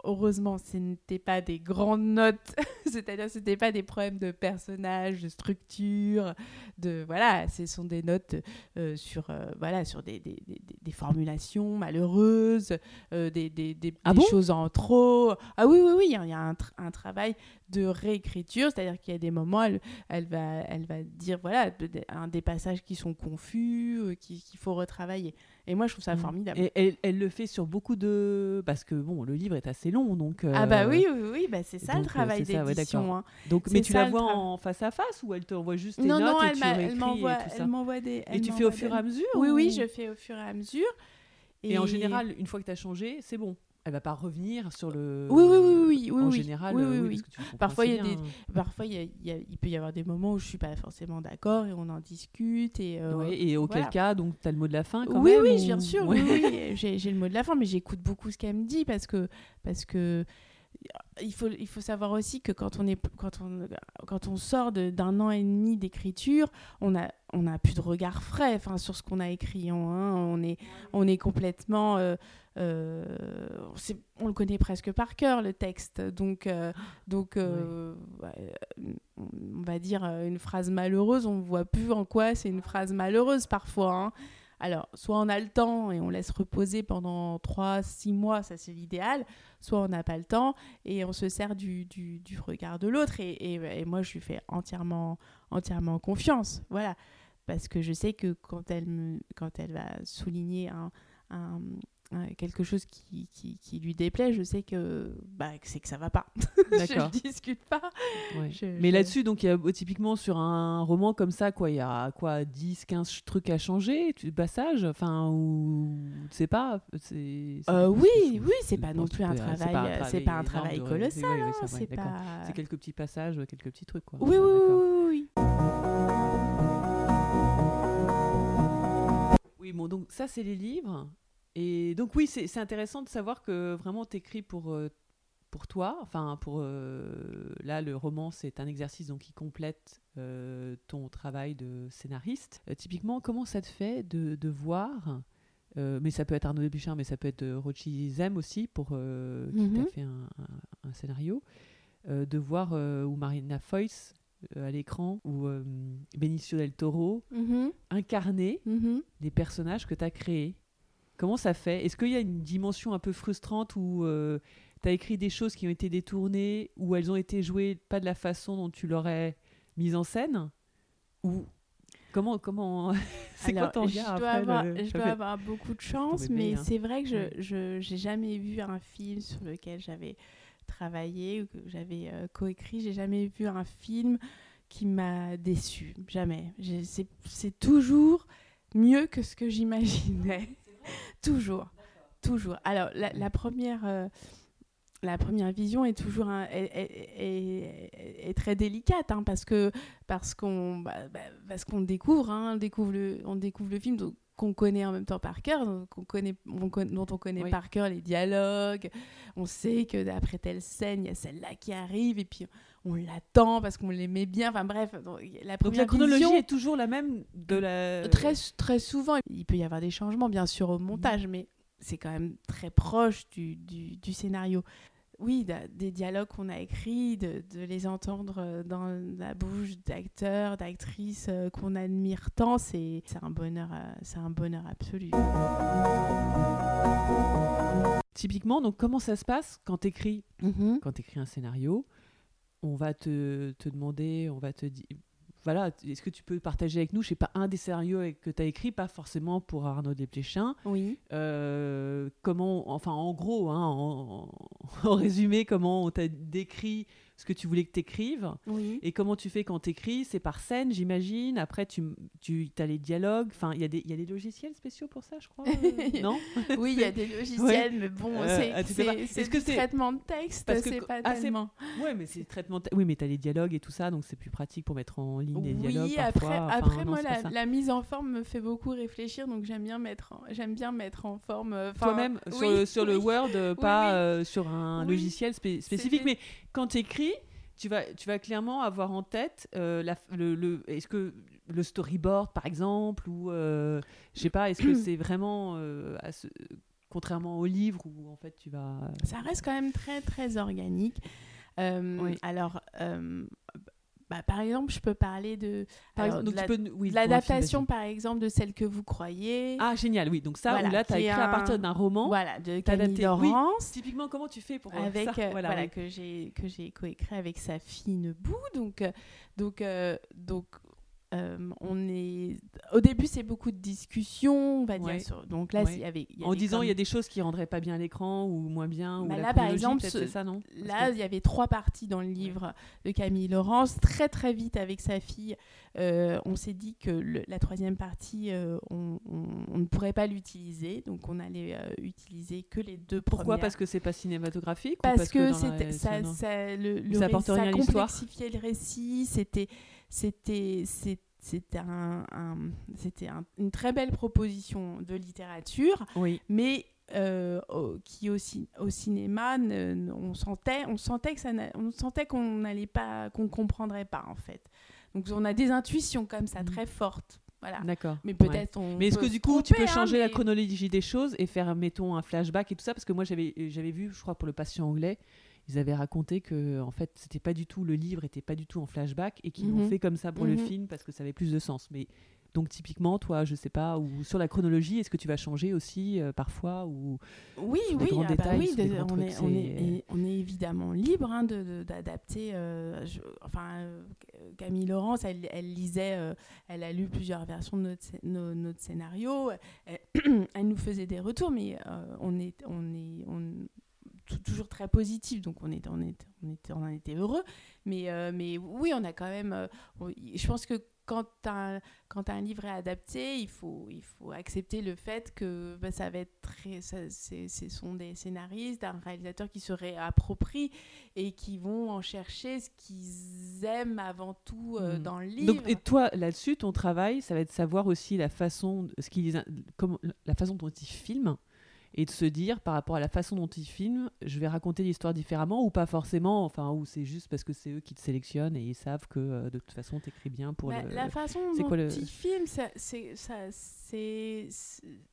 heureusement, ce n'était pas des grandes notes, c'est-à-dire ce n'était pas des problèmes de personnage, de structure, de voilà, ce sont des notes euh, sur euh, voilà sur des, des, des, formulations malheureuses, euh, des, des, ah choses en trop. Ah oui oui oui, il y a un, un travail de réécriture, c'est-à-dire qu'il y a des moments, elle, elle, va, elle va dire voilà un des passages qui sont confus, qu'il faut retravailler. Et moi, je trouve ça Mm. formidable. Et elle, elle le fait sur beaucoup de. Parce que bon, le livre est assez long, donc. Ah bah euh, oui, oui, oui, bah c'est ça donc, le euh, travail ouais, d'édition. d'accord. hein. Donc, mais tu ça, la vois en face à face ou elle te envoie juste tes Non, notes non, et elle tu elle m'envoie, et elle m'envoie des. Et tu fais au fur et à mesure Oui, oui, ou- je fais au fur et à mesure. Et, en général, une fois que tu as changé, c'est bon. Elle va pas revenir sur le. Oui, oui, oui, oui, oui, En oui. général, Oui, euh, oui, oui, oui. parce que tu le comprends Parfois, il y a bien, des-. Parfois, il, y a- il y a- il peut y avoir des moments où je suis pas forcément d'accord et on en discute. Et, euh, Ouais, et auquel voilà. cas, donc, tu as le mot de la fin quand oui, même oui, ou- bien sûr. Ouais. Oui, oui, j'ai le mot de la fin, mais j'écoute beaucoup ce qu'elle me dit parce que, parce que il, faut, il faut savoir aussi que quand on, est, quand on, quand on sort d'un an et demi d'écriture, on a, on a plus de regard frais enfin, sur ce qu'on a écrit. On, hein, on, est, on est complètement. euh, euh, on le connaît presque par cœur, le texte. Donc, euh, donc euh, on va dire une phrase malheureuse, on voit plus en quoi c'est une phrase malheureuse parfois. hein. Alors, soit on a le temps et on laisse reposer pendant 3-6 mois, ça c'est l'idéal, soit on n'a pas le temps et on se sert du, du, du regard de l'autre. Et, et- et moi, je lui fais entièrement, entièrement confiance. Voilà. Parce que je sais que quand elle, me, quand elle va souligner un- quelque chose qui, qui, qui lui déplaît, je sais que, bah, c'est que ça va pas. D'accord. je discute pas. Ouais. Je- Mais je- là-dessus, donc, il y a euh, typiquement sur un roman comme ça, quoi, il y a quoi, 10, 15 ch- trucs à changer, tu passages, enfin, ou tu sais pas. c'est- Euh, oui, oui, c'est pas non plus un travail, euh, c'est pas un travail colossal. hein, c'est pas. Quelques petits passages, quelques petits trucs, quoi. Oui, oui, oui, oui. Oui, bon, donc ça, c'est les livres. Et donc, oui, c'est intéressant de savoir que vraiment, tu écris pour, euh, pour toi. Enfin, pour. euh, là, le roman, c'est un exercice donc, qui complète euh, ton travail de scénariste. Euh, typiquement, comment ça te fait de, de voir. mais ça peut être Arnaud Desplechin, mais ça peut être Rochi Zem aussi, pour, euh, qui t'a Mhm. fait un, un- un scénario. de voir, ou Marina Foïs à l'écran, ou Benicio del Toro, Mhm, incarner mhm. les personnages que tu as créés. Comment ça fait? Est-ce qu'il y a une dimension un peu frustrante où tu as écrit des choses qui ont été détournées, où elles ont été jouées pas de la façon dont tu l'aurais mise en scène? Ou comment comment C'est quoi ton je dois, après avoir, le- je ça dois fait- avoir beaucoup de chance, mais hein. c'est vrai que je j'ai jamais vu un film sur lequel j'avais travaillé ou que j'avais euh, coécrit. J'ai jamais vu un film qui m'a déçu. Jamais. C'est toujours mieux que ce que j'imaginais. toujours. Toujours. Alors, la, la première. euh, la première vision est toujours un- est, est- est- est très délicate hein, parce que parce qu'on bah, bah, parce qu'on découvre hein, on découvre le on découvre le film qu'on connaît en même temps par cœur donc qu'on connaît on con- dont on connaît Oui. par cœur les dialogues on sait que d'après telle scène il y a celle-là qui arrive et puis on l'attend parce qu'on l'aimait bien enfin bref donc, la Donc la première chronologie vision- est toujours la même de la. Très, très souvent, il peut y avoir des changements, bien sûr, au montage, mais c'est quand même très proche du, du, du scénario. Oui, des dialogues qu'on a écrits, de, de les entendre euh, dans la bouche d'acteurs, d'actrices euh, qu'on admire tant, c'est un bonheur, euh, c'est un bonheur absolu. Typiquement, donc comment ça se passe quand tu écris Mhm. quand tu écris un scénario, on va te, te demander, on va te dire, voilà, est-ce que tu peux partager avec nous, je sais pas, un des scénarios que tu as écrit, pas forcément pour Arnaud Desplechin, Oui. euh, comment, enfin en gros, hein, en, en résumé, comment on t'a décrit ce que tu voulais que tu écrives, Oui. et comment tu fais quand tu écris, c'est par scène, j'imagine, après tu, tu as les dialogues, enfin il y, a des- y a des logiciels spéciaux pour ça, je crois, euh, non? Oui, il y a des logiciels, mais bon, Euh, c'est ah, tu que du traitement de texte, c'est pas ah, tellement. Ouais, mais c'est traitement. Oui, mais t'as les dialogues et tout ça, donc c'est plus pratique pour mettre en ligne des dialogues Oui, parfois. après, Enfin, après non, moi, la, mise en forme me fait beaucoup réfléchir, donc j'aime bien mettre, en, bien mettre en forme. euh, Toi-même sur, oui, le, sur le oui. Word, pas euh, sur un logiciel spé- spécifique. Mais quand tu écris, tu vas, tu vas clairement avoir en tête euh, la, le, le- est-ce que le storyboard, par exemple, ou euh, je sais pas, est-ce que c'est vraiment euh, à ce- contrairement au livre où en fait tu vas. Ça reste quand même très très organique. Euh, Oui. Alors, bah, par exemple, je peux parler de, la- oui, l'adaptation, par exemple, de celle que vous croyez. Ah génial, oui. Donc ça, Voilà, où là, tu as écrit à partir d'un roman. voilà, de Camille adapté, oui. Laurence. Typiquement, comment tu fais pour euh, avec ça euh, Voilà, que j'ai que j'ai coécrit avec sa fille Nebou donc euh, donc euh, donc euh, on est au début c'est beaucoup de discussions on va Ouais. dire sur- donc là Ouais. y avait En disant comme- il y a des choses qui rendraient pas bien l'écran ou moins bien. ou Bah la là, par exemple, peut-être, ce- c'est ça, non? Parce Là, que- il y avait trois parties dans le livre de Camille Laurence. Très, très vite, avec sa fille, euh, on s'est dit que le- la troisième partie, euh, on, on- on ne pourrait pas l'utiliser. Donc, on allait utiliser que les deux Pourquoi? premières. Parce que c'est pas cinématographique ou Parce, que, la- ça, ça, le, le Ça ré- complexifiait le récit. C'était, c'était, c'était un, un- une très belle proposition de littérature Oui, mais euh, au- qui au, au cinéma, ne- on sentait, on sentait que ça, on sentait qu'on n'allait pas, qu'on comprendrait pas en fait. Donc on a des intuitions comme ça Mhm. très fortes, voilà. d'accord. Mais Ouais. peut-être on. Mais est-ce peut que du coup, tu peux hein, changer la chronologie des choses et faire, mettons, un flashback et tout ça? Parce que moi, j'avais j'avais vu, je crois, pour le patient anglais, ils avaient raconté que, en fait, c'était pas du tout, le livre était pas du tout en flashback et qu'ils l'ont Mhm. fait comme ça pour le Mhm. film parce que ça avait plus de sens. Mais donc, typiquement, toi, je sais pas, ou sur la chronologie, est-ce que tu vas changer aussi euh, parfois ou... Oui, oui, ah bah détails, oui, des on, est, on, est, on évidemment libre hein, d'adapter. euh, enfin, euh, Camille Laurence, elle, elle lisait, euh, elle a lu plusieurs versions de notre, scé- no- notre scénario. Elle, elle nous faisait des retours, mais on est, on est, on- toujours très positif, donc on est, on est, on était, on en était heureux. Mais, euh, mais oui, on a quand même. euh, on- je pense que quand un, quand un livre est adapté, il faut, il faut accepter le fait que bah, ça va être très. ça- c'est- Ce sont des scénaristes, un réalisateur qui se réapproprient et qui vont en chercher ce qu'ils aiment avant tout euh, Mhm. dans le livre. Donc, et toi, là-dessus, ton travail, ça va être de savoir aussi la façon, ce qui les in- comment, la façon dont ils filment et de se dire par rapport à la façon dont ils filment, je vais raconter l'histoire différemment ou pas forcément, enfin, ou c'est juste parce que c'est eux qui te sélectionnent et ils savent que euh, de toute façon, t'écris bien pour Bah, le. La façon dont quoi le- ils filment, c'est,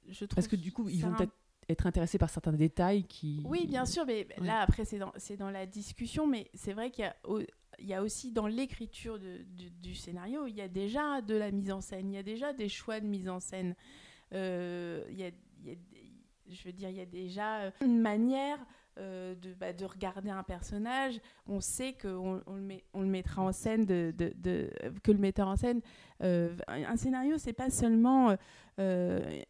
je trouve. Parce que du coup, ils vont un- peut-être être intéressés par certains détails qui. Oui, bien sûr, mais Ouais. là, après, c'est dans, la discussion, mais c'est vrai qu'il y a, y aussi dans l'écriture du scénario, il y a déjà de la mise en scène, il y a déjà des choix de mise en scène. Euh, il y a, il y a- je veux dire, il y a déjà euh, une manière euh, de, bah, de regarder un personnage. On sait qu'on on le, met- on le mettra en scène, de, de- de- que le metteur en scène. euh, un scénario, c'est pas seulement. euh,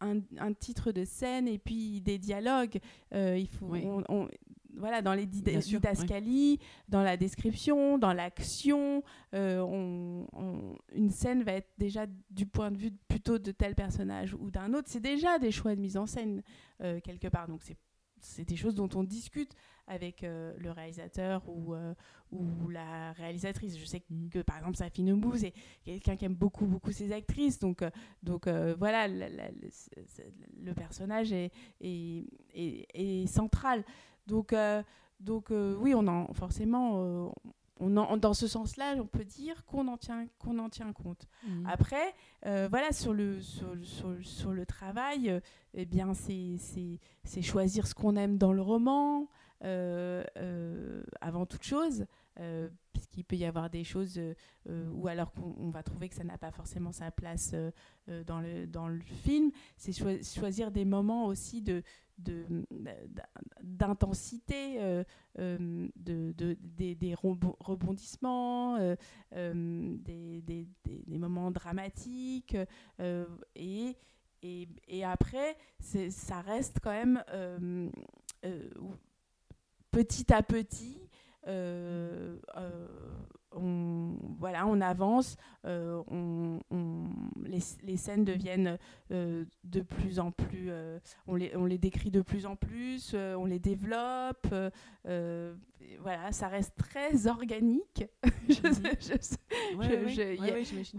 un, un titre de scène et puis des dialogues. Il faut, Oui. on- on- voilà, dans les did- Bien sûr, didascalies, dans la description, dans l'action, euh, on- on- une scène va être déjà du point de vue plutôt de tel personnage ou d'un autre. C'est déjà des choix de mise en scène euh, quelque part. Donc c'est des choses dont on discute avec euh, le réalisateur ou, ou la réalisatrice. Je sais que, que, par exemple Safie Nembou, c'est quelqu'un qui aime beaucoup beaucoup ses actrices, donc donc voilà, la- la- le, personnage est, est, est- est central. Donc euh, donc euh, oui, on en forcément euh, on en, dans ce sens-là, on peut dire qu'on en tient qu'on en tient compte. Mhm. Après, voilà, sur le, sur, sur, sur le travail, eh bien, c'est- c'est c'est choisir ce qu'on aime dans le roman, avant toute chose, euh, puisqu'il peut y avoir des choses euh, euh, où alors qu'on on va trouver que ça n'a pas forcément sa place euh, dans, le, dans le film. C'est choi- choisir des moments aussi de de- d'intensité, euh, de, de- des, des rebondissements, des, des- moments dramatiques. et, et, après, ça reste quand même petit à petit. Euh, euh, on, voilà, on avance, euh, on, on- les, les scènes deviennent de plus en plus, on, les, on les décrit de plus en plus, on les développe, voilà, ça reste très organique.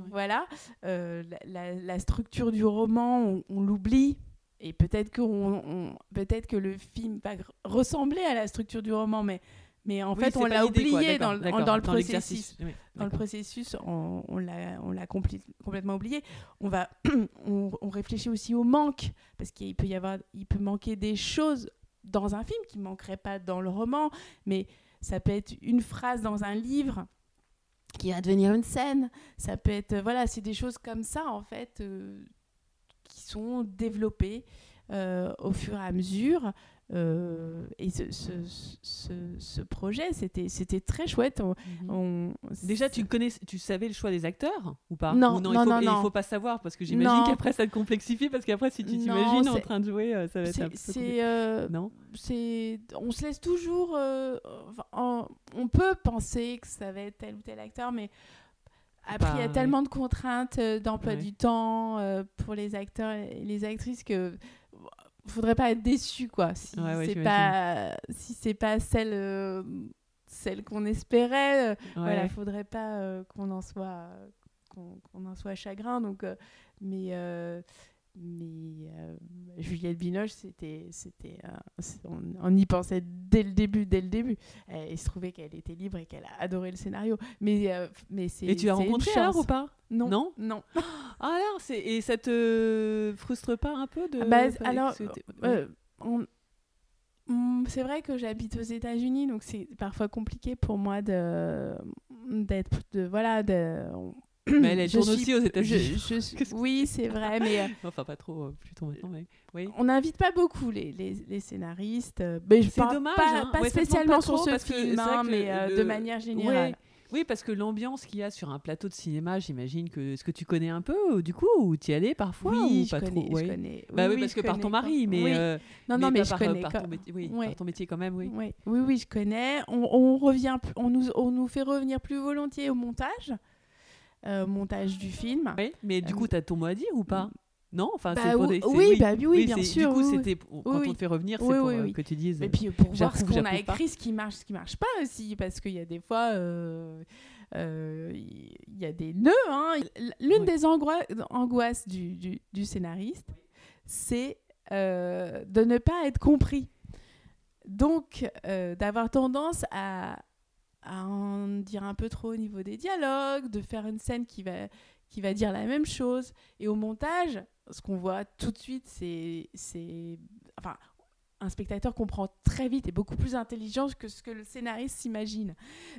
Voilà, la, structure du roman, on, on l'oublie. Et peut-être que, on- on- peut-être que le film va ressembler à la structure du roman, mais, mais en Oui, fait, on l'a quoi, oublié dans, le- d'accord, dans le processus. oui, Dans le processus, on, on l'a complètement oublié. On, va, on, on réfléchit aussi au manque, parce qu'il peut y avoir, il peut manquer des choses dans un film qui ne manqueraient pas dans le roman, mais ça peut être une phrase dans un livre qui va devenir une scène. Ça peut être, euh, voilà, c'est des choses comme ça, en fait, euh, qui sont développées euh, au fur et à mesure. Euh, et ce, ce, ce, ce projet, c'était très chouette. On, Mhm. on- Déjà, tu connais, tu savais le choix des acteurs ou pas? Non, Ou non, il faut, non, non. il faut pas savoir parce que j'imagine Non. qu'après ça te complexifie parce qu'après si tu Non, t'imagines en train de jouer, euh, ça va être un peu euh, Non? on se laisse toujours euh, enfin, en- on peut penser que ça va être tel ou tel acteur mais après il y a Bah, tellement de contraintes d'emploi Ouais. du temps pour les acteurs et les actrices que faudrait pas être déçu quoi. Si Ouais, c'est pas si c'est pas celle euh, celle qu'on espérait euh, voilà Ouais. faudrait pas euh, qu'on en soit qu'on qu'on en soit chagrin. Donc euh, mais euh, mais euh, Juliette Binoche c'était c'était on, on y pensait dès le début dès le début. Euh, il se trouvait qu'elle était libre et qu'elle a adoré le scénario. Mais euh, mais c'est Et tu as c'est une rencontré chance. alors ou pas? Non. Non? Non. Ah alors, c'est et ça te frustre pas un peu de Ah bah, alors, Euh, on- C'est vrai que j'habite aux États-Unis, donc c'est parfois compliqué pour moi de d'être de voilà de. Mais elle, elle tourne aussi aux États-Unis. oui, c'est vrai, mais euh, Enfin, pas trop, euh, plutôt maintenant, mais oui. on n'invite pas beaucoup les, les, les scénaristes. euh, Mais je C'est parle dommage, pas, hein. pas Ouais, spécialement pas sur ce film, hein, mais euh, le- de manière générale. Oui, parce que l'ambiance qu'il y a sur un plateau de cinéma, j'imagine que est-ce que tu connais un peu du coup ou tu y allais parfois oui, ou je pas connais, trop? je connais. Bah oui, oui, parce que par ton mari, mais oui. euh, non, non, mais je par, connais. par ton métier, oui, par ton métier quand même, oui. Oui, oui, oui, je connais. On, on revient, on nous, on nous fait revenir plus volontiers au montage, euh, montage du film. Oui, mais du Euh, coup, tu as ton mot à dire ou pas? Non, enfin, Bah c'est pour ou- des. oui, bah oui, oui, bien sûr. Du coup, c'était pour- quand on te fait revenir, c'est pour euh, que tu dises. Et puis pour voir ce qu'on a pas. écrit, ce qui marche, ce qui marche pas aussi, parce qu'il y a des fois, euh, euh, il y a des nœuds. hein. L'une des angois- angoisses du, du- du scénariste, c'est euh, de ne pas être compris. Donc, euh, d'avoir tendance à, à en dire un peu trop au niveau des dialogues, de faire une scène qui va, qui va dire la même chose. Et au montage, ce qu'on voit tout de suite, c'est. Enfin, un spectateur comprend très vite et beaucoup plus intelligent que ce que le scénariste s'imagine.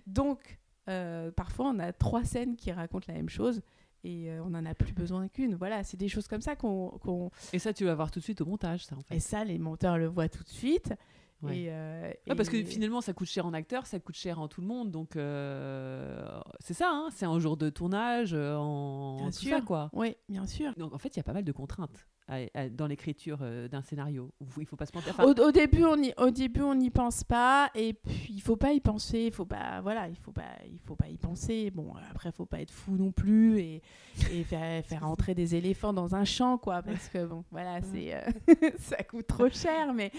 Donc, euh, parfois, on a trois scènes qui racontent la même chose et euh, on n'en a plus besoin qu'une. Voilà, c'est des choses comme ça qu'on. qu'on- Et ça, tu vas voir tout de suite au montage, ça, en fait. Et ça, les monteurs le voient tout de suite. Ouais. Et, euh, Ouais, parce que finalement, ça coûte cher en acteur, ça coûte cher en tout le monde. Donc, euh, c'est ça, hein, c'est un jour de tournage, euh, en Bien tout sûr. ça, quoi. Oui, bien sûr. Donc, en fait, il y a pas mal de contraintes à- à- dans l'écriture euh, d'un scénario. Il faut pas se mentir. Au, au début, on y, au début, on n'y pense pas, et puis il faut pas y penser. Il faut pas, voilà, il faut pas, il faut pas y penser. Bon, après, faut pas être fou non plus et, et faire, faire entrer des éléphants dans un champ, quoi, parce que bon, voilà, c'est, euh, ça coûte trop cher. Mais,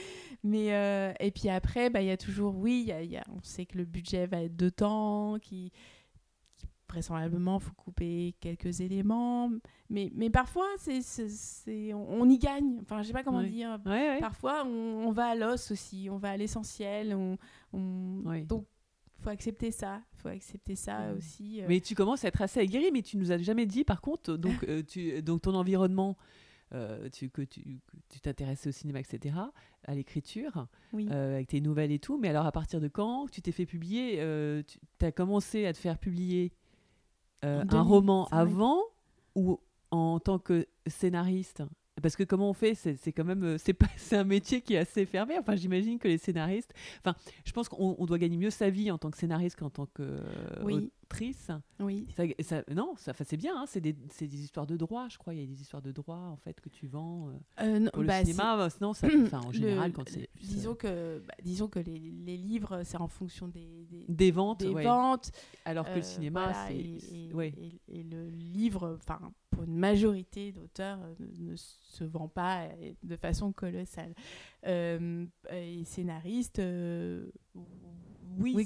mais euh, et puis après, bah, il y a toujours, oui, il y a- il y a- on sait que le budget va être de temps, qui vraisemblablement faut couper quelques éléments mais, mais parfois c'est, c'est, on, on y gagne enfin je sais pas comment dire. Parfois, on, on va à l'os aussi, on va à l'essentiel. On, on-. Donc, faut accepter ça. faut accepter ça aussi. euh. Mais tu commences à être assez aguerri, mais tu nous as jamais dit, par contre, donc, euh, tu, donc ton environnement, euh, tu, que tu que tu t'intéresses au cinéma, etc., à l'écriture, oui. euh, avec tes nouvelles et tout. Mais alors, à partir de quand tu t'es fait publier euh, Tu as commencé à te faire publier euh, un 2005. roman avant ou en tant que scénariste? Parce que comment on fait? C'est quand même euh, c'est pas un métier qui est assez fermé enfin j'imagine que les scénaristes enfin je pense qu'on on doit gagner mieux sa vie en tant que scénariste qu'en tant que euh, Oui. Oui. ça, ça- non ça c'est bien hein, c'est des, histoires de droit je crois il y a des histoires de droit en fait que tu vends euh, Euh, non, pour le bah, cinéma euh, sinon ça en le- général quand c'est euh, disons que, bah, disons que les, les livres, c'est en fonction des, des, des ventes des ouais. ventes. alors que euh, le cinéma voilà, c'est et, c'est- et- ouais. et- et le livre, enfin, pour une majorité d'auteurs, ne, ne se vend pas de façon colossale. Euh, et scénariste, euh, oui, Oui,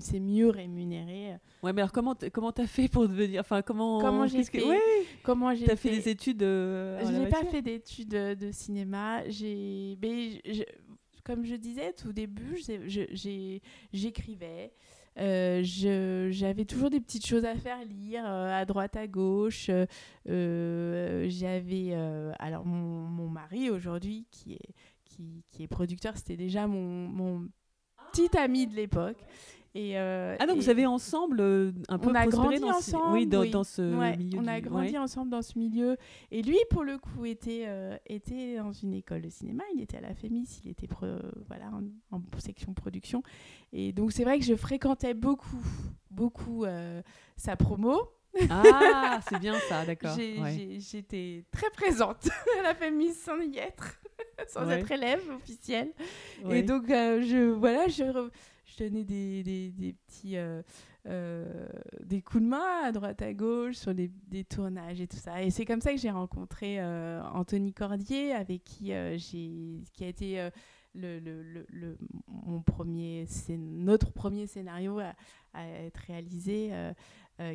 c'est- mieux rémunéré. ouais mais alors comment comment t'as fait pour devenir enfin comment Comment j'ai que- fait ouais, Comment j'ai t'as fait des études euh, Je n'ai pas fait d'études de, de cinéma. J'ai, comme je disais tout début, j'écrivais. Euh, J'avais toujours des petites choses à faire lire euh, à droite à gauche. Euh, euh, J'avais euh, alors mon, mon mari aujourd'hui qui est qui, qui est producteur, c'était déjà mon, mon petit ami de l'époque. Et, euh, ah donc et vous avez ensemble euh, un peu on a grandi dans, ce- ensemble. oui, dans, oui. dans ce Ouais, milieu. On a du- grandi ouais. ensemble dans ce milieu. Et lui, pour le coup, était, euh, était dans une école de cinéma. Il était à la FEMIS, il était voilà, en, en section production. Et donc, c'est vrai que je fréquentais beaucoup, beaucoup sa promo. Ah, c'est bien ça, d'accord. Ouais. J'étais très présente à la FEMIS sans y être, sans Ouais. être élève officielle. Ouais. Et donc, euh, je, voilà, je, re- je donnais des, des, des petits euh, euh, des coups de main à droite à gauche sur des, des tournages et tout ça. Et c'est comme ça que j'ai rencontré Anthony Cordier, avec qui j'ai, qui a été le, le, le, le- mon premier, scén- notre premier scénario à, à être réalisé, euh,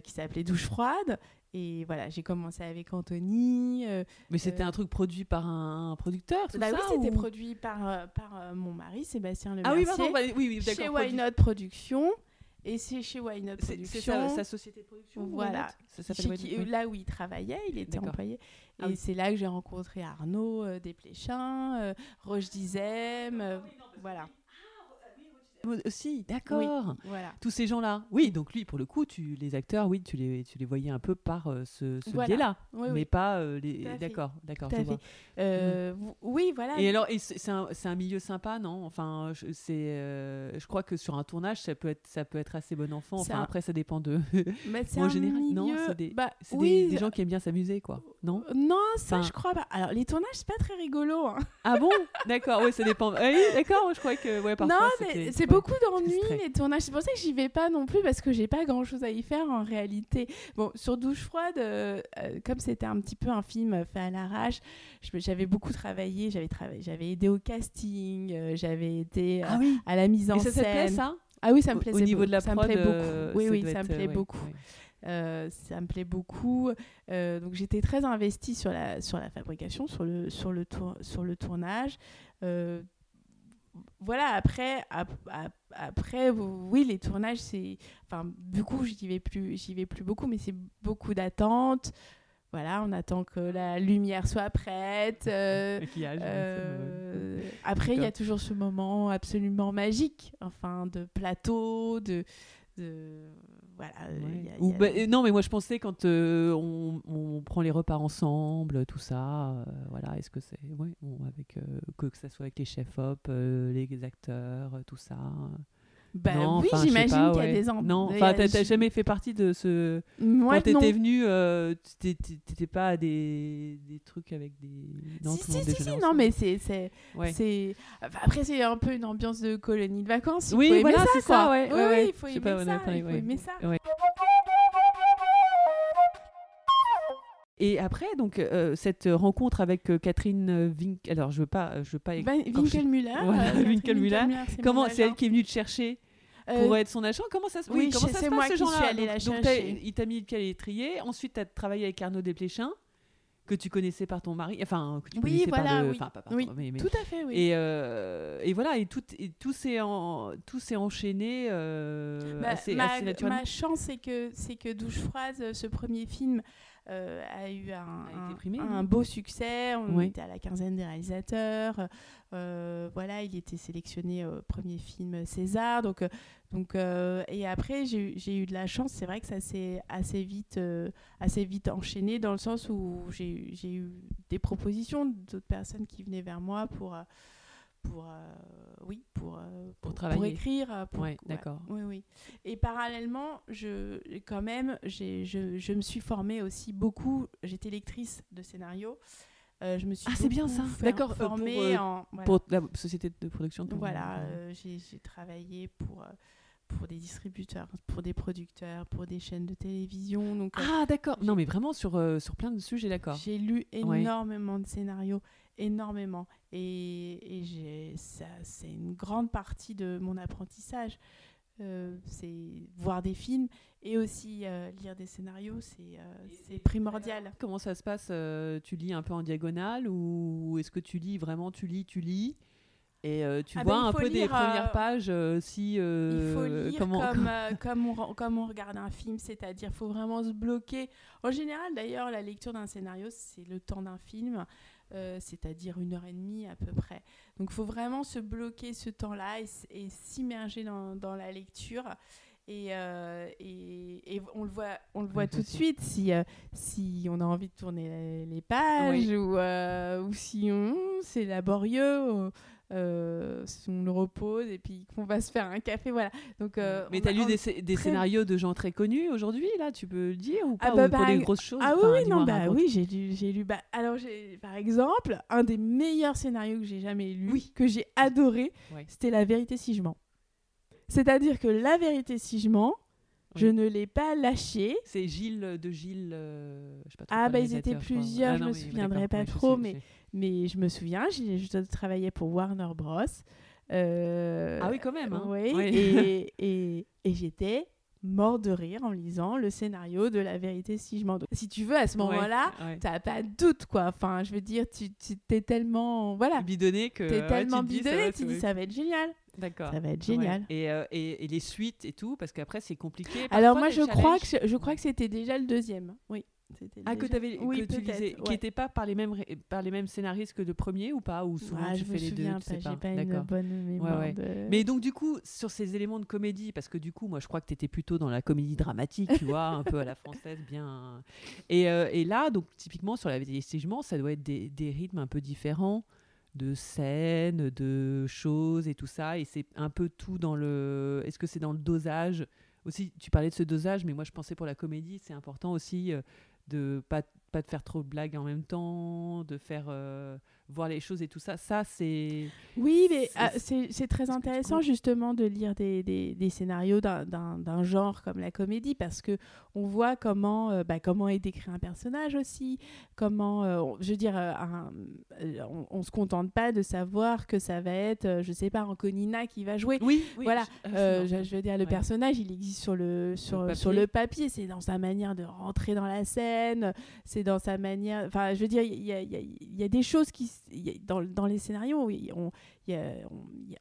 qui s'appelait Douche froide. Et voilà, j'ai commencé avec Anthony. euh, Mais c'était euh, un truc produit par un producteur, tout bah ça oui, c'était produit par, euh, par euh, mon mari, Sébastien Ah oui, pardon, bah, oui, oui, chez. Why Not Productions. Et c'est chez Why Not C'est Productions. c'est sa, sa société de production Why Voilà. Not Ça qui- Not, oui. là où il travaillait, il était employé. Et Ah oui. c'est là que j'ai rencontré Arnaud euh, Desplechin, euh, Roche Dizem, euh, voilà. Aussi, d'accord. voilà. Tous ces gens-là. Oui, donc lui, pour le coup, tu, les acteurs, oui, tu les, tu les voyais un peu par euh, ce, ce Voilà. biais-là. Oui, mais oui. pas euh, les. D'accord, d'accord. Euh, v- Oui, voilà. Et alors, c'est un, un milieu sympa, non? Enfin, je, c'est, je crois que sur un tournage, ça peut être, ça peut être assez bon enfant. Enfin, un- après, ça dépend de. Mais c'est en un général, non, milieu- c'est des- bah, des, des gens qui aiment bien s'amuser, quoi. Non? Non, ça, Enfin- je crois pas. Alors, les tournages, c'est pas très rigolo. hein. Ah bon? D'accord, oui, ça dépend. Ah oui, d'accord, je crois que, ouais, parfois. non, mais c'est. Beaucoup d'ennuis les tournages. C'est pour ça que j'y vais pas non plus parce que j'ai pas grand chose à y faire en réalité. Bon, sur Douche froide, euh, euh, comme c'était un petit peu un film fait à l'arrache, j'avais beaucoup travaillé. J'avais travaillé, j'avais aidé au casting, euh, j'avais été euh, Ah oui à la mise en Et ça, ça te plaît, scène. ça? Ah oui, ça me plaisait Au niveau de la ça me plaît euh, beaucoup. Oui, oui, ça me plaît beaucoup. Euh, ça me plaît beaucoup. Euh, donc j'étais très investie sur la, sur la fabrication, sur le, sur le, tour, sur le tournage. Euh, voilà, après, ap- ap- après, oui, les tournages, c'est. Enfin, du coup, j'y vais plus, j'y vais plus beaucoup, mais c'est beaucoup d'attentes. Voilà, on attend que la lumière soit prête. euh, Maquillage, euh, après, il y a toujours ce moment absolument magique, enfin, de plateau, de. de voilà. euh, ouais. il y a- Ou il y a- bah, non, mais moi je pensais quand euh, on, on prend les repas ensemble, tout ça, euh, voilà, est-ce que c'est. Ouais, bon, avec, que, que ça soit avec les chefs-op, les acteurs, tout ça. Bah Non, oui, j'imagine qu'il y a des enfants. Non, enfin, t'as jamais fait partie de ce. Moi, Quand t'étais venu, euh, t'étais pas à des, des trucs avec des. Non, si, si, si, si, non, mais c'est. c'est, Ouais. enfin, après, c'est un peu une ambiance de colonie de vacances. Il Oui, voilà, ça, c'est quoi. ça, ouais, Oui, ouais, ouais. il faut aimer pas, ça. il faut aimer ça. Et après, donc, euh, cette rencontre avec euh, Catherine Vink. Alors, je veux pas. euh, Je veux pas écorcher- Winkelmüller. Voilà, euh, Winkelmüller. c'est Comment c'est elle qui est venue te chercher Euh, pour être son agent? Comment ça se, oui, comment je- ça c'est se passe moi ce qui genre-là? suis allée Donc- la donc, il t'a mis le pied à l'étrier. Ensuite, tu as travaillé avec Arnaud Desplechin, que tu connaissais par ton mari. Enfin, que tu Oui, connaissais par voilà, le. oui. Enfin, pas par Oui, ton- mais- mais- Tout à fait, oui. Et, euh, et voilà, et tout, et tout s'est en- tout s'est enchaîné euh, Bah, assez, ma, assez naturellement. ma chance, c'est que, c'est que Douche froide, euh, ce premier film, euh, a eu un, A beau succès. On Oui. était à la quinzaine des réalisateurs. Euh, voilà, il était sélectionné au premier film César. Donc, euh, donc, euh, et après, j'ai eu- de la chance. C'est vrai que ça s'est assez vite, assez vite enchaîné dans le sens où j'ai eu des propositions d'autres personnes qui venaient vers moi pour. Pour euh, oui pour, euh, pour, travailler. écrire euh, pour- Ouais, d'accord. oui oui et parallèlement je quand même j'ai je, je me suis formée aussi beaucoup j'étais lectrice de scénario Euh, je me suis Ah, c'est bien ça. D'accord, pour, formée en voilà. Pour la société de production. ton- Voilà, j'ai travaillé pour, pour des distributeurs, pour des producteurs, pour des chaînes de télévision. Donc, Ah, d'accord. Non, mais vraiment sur, euh, sur plein de sujets, d'accord. j'ai lu Ouais. énormément de scénarios, énormément. Et, et c'est une grande partie de mon apprentissage. Euh, c'est voir des films et aussi euh, lire des scénarios, c'est euh, primordial. Comment ça se passe euh, Tu lis un peu en diagonale ou est-ce que tu lis vraiment, tu lis, tu lis et tu Ah vois ben, il un peu des premières pages si Il faut lire comment comme, comme, on, comme on regarde un film, c'est-à-dire il faut vraiment se bloquer. En général, d'ailleurs, la lecture d'un scénario, c'est le temps d'un film. Euh, c'est-à-dire une heure et demie à peu près. Donc il faut vraiment se bloquer ce temps-là et, s'immerger dans, dans la lecture. Et, euh, et, et on le voit, on le voit tout de suite si, euh, si on a envie de tourner les, pages ou, ou si on- c'est laborieux. ou, euh, on le repose et puis qu'on va se faire un café, voilà. Donc, euh, Mais t'as lu des, scé- des très- scénarios de gens très connus aujourd'hui, là, tu peux le dire ou Ah pas bah, ou pour par des grosses choses Ah oui, non, bah raconte. oui, j'ai lu, j'ai lu. Bah, alors, j'ai, par exemple, un des meilleurs scénarios que j'ai jamais lu, que j'ai adoré, Ouais. c'était La vérité si je mens. C'est-à-dire que La vérité si je mens, je Oui. ne l'ai pas lâché. C'est Gilles de Gilles. euh, je sais pas trop Ah, bah, ils étaient crois. plusieurs, Ah, je non, me souviendrai pas trop, mais-. Mais je me souviens, je travaillais pour Warner Bros. Euh, Ah oui, quand même. hein. Oui, Oui. et, et, et j'étais mort de rire en lisant le scénario de La vérité si je mens. Donc, Si tu veux, à ce Ouais, moment-là, ouais. t'as pas de doute, quoi. Enfin, je veux dire, tu, tu t'es tellement... Voilà, bidonné que. t'es ouais, tellement tu te bidonné, tu dis ça va être génial. D'accord. Ça va être Ouais. génial. Et, euh, et, et les suites et tout, parce qu'après c'est compliqué. Alors moi, je crois, que, je, crois que c'était déjà le deuxième. Oui. Ah, que, déjà- t'avais- oui, que tu lisais, qui ouais. n'était pas par les, mêmes, par les mêmes scénaristes que le premier ou pas Ou souvent Ah, tu je fais me les deux souviens sais pas, j'ai pas une bonne mémoire. ouais. de- Mais donc du coup, sur ces éléments de comédie, parce que du coup, moi je crois que tu étais plutôt dans la comédie dramatique, tu vois, un peu à la française, bien. Et, euh, et là, donc typiquement sur la vestigement, ça doit être des, des rythmes un peu différents de scènes, de choses et tout ça. Et c'est un peu tout dans le... Est-ce que c'est dans le dosage? Aussi, tu parlais de ce dosage, mais moi je pensais pour la comédie, c'est important aussi euh, de pas pas faire trop de blagues en même temps, de faire euh, voir les choses et tout ça. Ça, c'est Oui, mais C'est- ah, très intéressant justement de lire des, des, des scénarios d'un- genre comme la comédie parce que on voit comment, euh, bah, comment est décrit un personnage aussi, comment, euh, on- je veux dire, euh, un- on, on se contente pas de savoir que ça va être, je sais pas, Anconina qui va jouer. Oui, oui. Voilà, je- veux dire, le Ouais. personnage, il existe sur le, sur, Le sur papier. le papier. C'est dans sa manière de rentrer dans la scène. C'est dans sa manière. Enfin, je veux dire, il y y a des choses qui. Dans, dans les scénarios, on,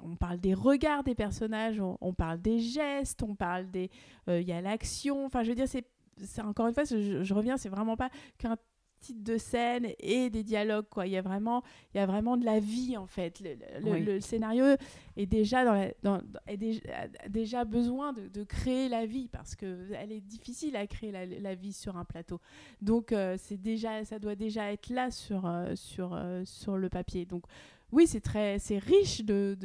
on, parle des regards des personnages, on, parle des gestes, on parle des. euh, il y a l'action. Enfin, je veux dire, c'est- Encore une fois, je, je reviens, c'est vraiment pas qu'un titre de scène et des dialogues quoi. Il y a vraiment il y a vraiment de la vie en fait. Le, le- Oui. le scénario est déjà dans, la- dans- dans- est déjà, a déjà besoin de, de créer la vie parce que elle est difficile à créer la, la vie sur un plateau. Donc euh, c'est déjà ça doit déjà être là sur euh, sur euh, sur le papier. Donc oui c'est très c'est riche de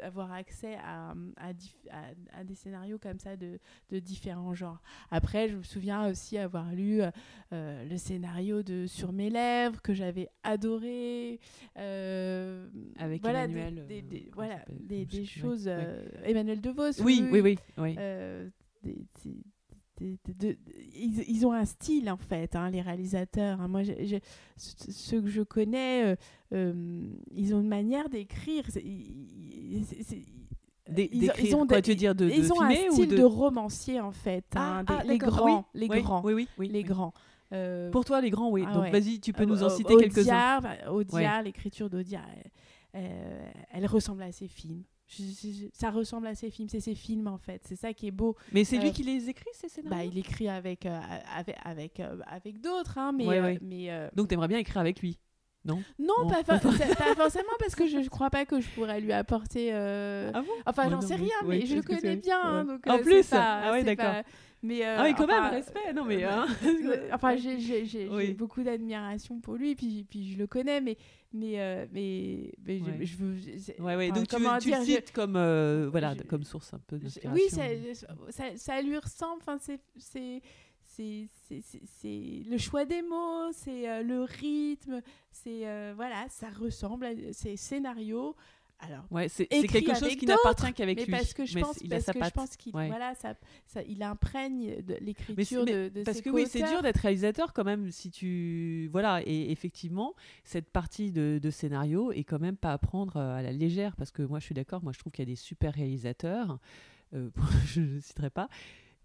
d'avoir accès à, à, à- à des scénarios comme ça de, de différents genres après je me souviens aussi avoir lu euh, euh, le scénario de Sur mes lèvres que j'avais adoré euh, Avec voilà, Emmanuel, des, des- voilà, des, choses. ouais, Emmanuel DeVos. Oui, oui, oui. oui. Des- des- des- ils, ils ont un style en fait, hein, les réalisateurs. hein. Moi, ceux que je connais, euh, euh, ils ont une manière d'écrire. ils- ont- d'écrire, ils ont quoi, des- tu veux dire de, de ils ont filmer un style de... de... romancier en fait. Ah, hein, des- ah, les grands, oui, les oui, grands, Oui, oui, oui. les grands. Euh, Pour toi, les grands, oui. Ah Donc ouais. vas-y, tu peux nous en citer quelques-uns. Audiard, l'écriture d'Audiard, elle, elle ressemble à ses films. Je- je- je- ça ressemble à ses films, c'est ses films en fait. C'est ça qui est beau. Mais c'est lui Euh, qui les écrit, ces scénarios? Bah, il écrit avec, euh, avec, avec, euh, avec d'autres, hein, mais, Ouais, ouais. mais Donc t'aimerais bien écrire avec lui? Non, Bon. pas, for- c'est- pas forcément parce que je ne crois pas que je pourrais lui apporter. Ah bon? Enfin, Ouais, j'en non, sais rien, mais je le connais bien. hein, donc, En plus pas- Ah ouais, d'accord. Mais, euh, Ah oui, quand même, enfin, respect. Non, mais... euh, hein. euh, enfin, j'ai j'ai- j'ai- Oui. j'ai beaucoup d'admiration pour lui, puis, puis je le connais, mais, mais, euh, mais, mais je- Ouais. je, veux. je- Ouais, ouais. enfin, Donc tu, tu dire, le je- cites comme, euh, voilà, je- comme source un peu je- d'inspiration. oui, ça, ça, ça lui ressemble. Enfin, c'est, c'est, c'est, c'est, c'est- c'est le choix des mots, c'est euh, le rythme, c'est euh, voilà, ça ressemble à ces scénarios. Alors, Ouais, c'est quelque chose qui n'appartient qu'avec lui. parce que je mais pense, il a parce sa que je patte. pense qu'il, Ouais. voilà, ça, ça, il imprègne l'écriture de, de Parce ses que oui, c'est dur d'être réalisateur quand même si tu voilà et effectivement cette partie de, de scénario est quand même pas à prendre euh, à la légère parce que moi je suis d'accord, moi je trouve qu'il y a des super réalisateurs, euh, je ne citerai pas.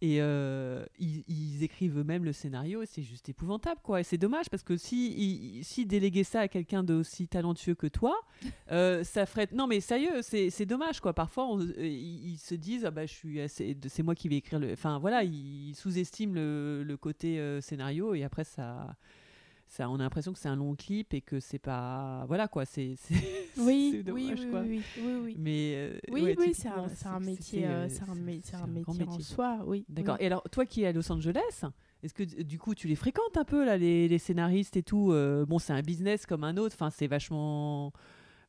Et euh, ils, ils écrivent eux-mêmes le scénario et c'est juste épouvantable quoi. Et c'est dommage parce que si, ils- si déléguer ça à quelqu'un d'aussi talentueux que toi, euh, ça ferait. Non mais sérieux, c'est c'est dommage quoi. Parfois on- euh, ils, ils se disent ah bah je suis assez- c'est moi qui vais écrire le. Enfin voilà, ils sous-estiment le, le côté euh, scénario et après ça ça, on a l'impression que c'est un long clip et que c'est pas, voilà quoi, c'est, oui, dommage oui, quoi. oui, oui, oui, Mais euh, oui, ouais, oui, c'est un, un métier, euh, c'est un, métier en soi, oui. D'accord. Et alors, toi qui es à Los Angeles, est-ce que du coup tu les fréquentes un peu là, les, les scénaristes et tout euh, Bon, c'est un business comme un autre. Enfin, c'est vachement.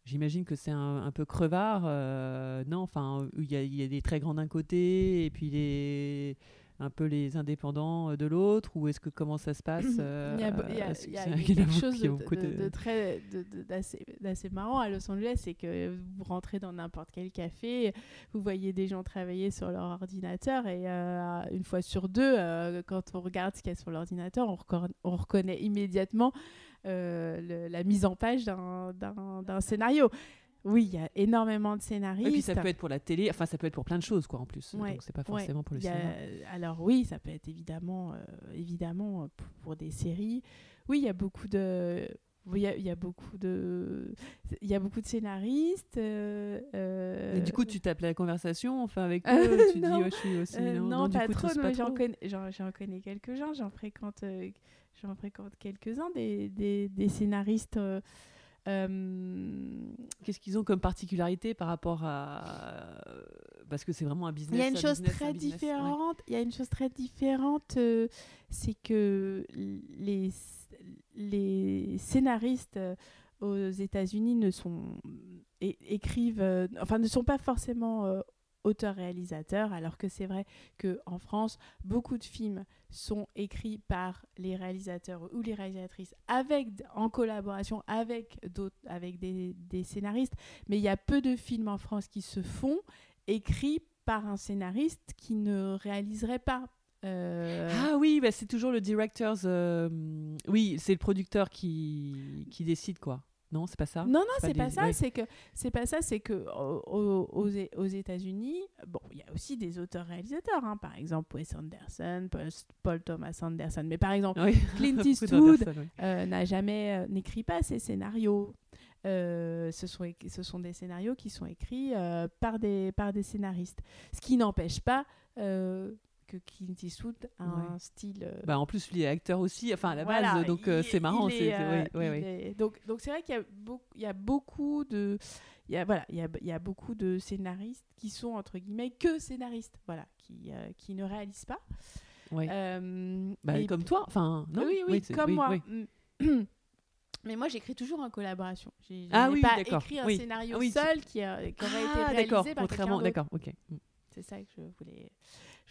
J'imagine que c'est un, un peu crevard, euh, non Enfin, il y, y a des très grands d'un côté et puis les un peu les indépendants euh, de l'autre ou est-ce que comment ça se passe Il y a, il y a- est-ce que il y a c'est un quelque chose de, très d'assez marrant à Los Angeles, c'est que vous rentrez dans n'importe quel café, vous voyez des gens travailler sur leur ordinateur et euh, une fois sur deux, euh, quand on regarde ce qu'il y a sur l'ordinateur, on, reconnaît immédiatement euh, le- la mise en page d'un scénario. Oui, il y a énormément de scénaristes. Et puis ça peut être pour la télé, enfin ça peut être pour plein de choses quoi en plus. Ouais, Donc c'est pas Ouais, forcément pour le a- cinéma. Alors oui, ça peut être évidemment, euh, évidemment euh, pour, des séries. Oui, il y a beaucoup de, il y a, il y a beaucoup de, il y a beaucoup de scénaristes. euh, euh, Et du coup, tu tapes la conversation, enfin avec eux, tu dis ouais, je suis aussi. non, non, du pas coup, trop, mais j'en connais, connais quelques-uns. J'en fréquente, j'en fréquente quelques-uns des, des, des scénaristes. Euh, euh, Qu'est-ce qu'ils ont comme particularité par rapport à parce que c'est vraiment un business. Il y a une un chose business, un très ouais. différente. Il y a une chose très différente, euh, c'est que les les scénaristes euh, aux États-Unis ne sont écrivent, euh, enfin ne sont pas forcément auteurs-réalisateurs, alors que c'est vrai que en France, beaucoup de films sont écrits par les réalisateurs ou les réalisatrices avec en collaboration avec avec des, des scénaristes. Mais il y a peu de films en France qui se font écrits par un scénariste qui ne réaliserait pas. Euh, Ah oui, bah, c'est toujours le director's. euh, Oui, c'est le producteur qui qui décide quoi. Non, c'est pas ça? Non, non, C'est pas ça. ouais. C'est que c'est pas ça. C'est que au- au- aux, États-Unis, bon, il y a aussi des auteurs-réalisateurs. hein. Par exemple, Wes Anderson, Paul, Paul Thomas Anderson. Mais par exemple, Oui. Clint Eastwood oui. euh, n'a jamais euh, n'écrit pas ses scénarios. Euh, ce, sont, ce sont des scénarios qui sont écrits par, des, par des scénaristes. Ce qui n'empêche pas que Clint Eastwood a un style. euh, Bah, en plus, lui est acteur aussi, enfin à la voilà, base, donc euh, c'est marrant. est, euh, est- Donc, donc c'est vrai qu'il y a beaucoup, il y a beaucoup de, il y a voilà, il y a, il y a beaucoup de scénaristes qui sont entre guillemets que scénaristes, voilà, qui qui ne réalisent pas. Ouais. Bah, et comme toi, enfin non? oui, oui, comme moi. Mm. Mais moi, j'écris toujours en collaboration. J'ai Ah oui, pas écrit un oui. scénario Ah oui, seul qui, a- qui aurait été Ah réalisé d'accord, par quelqu'un d'autre. d'accord, ok. Mm. C'est ça que je voulais,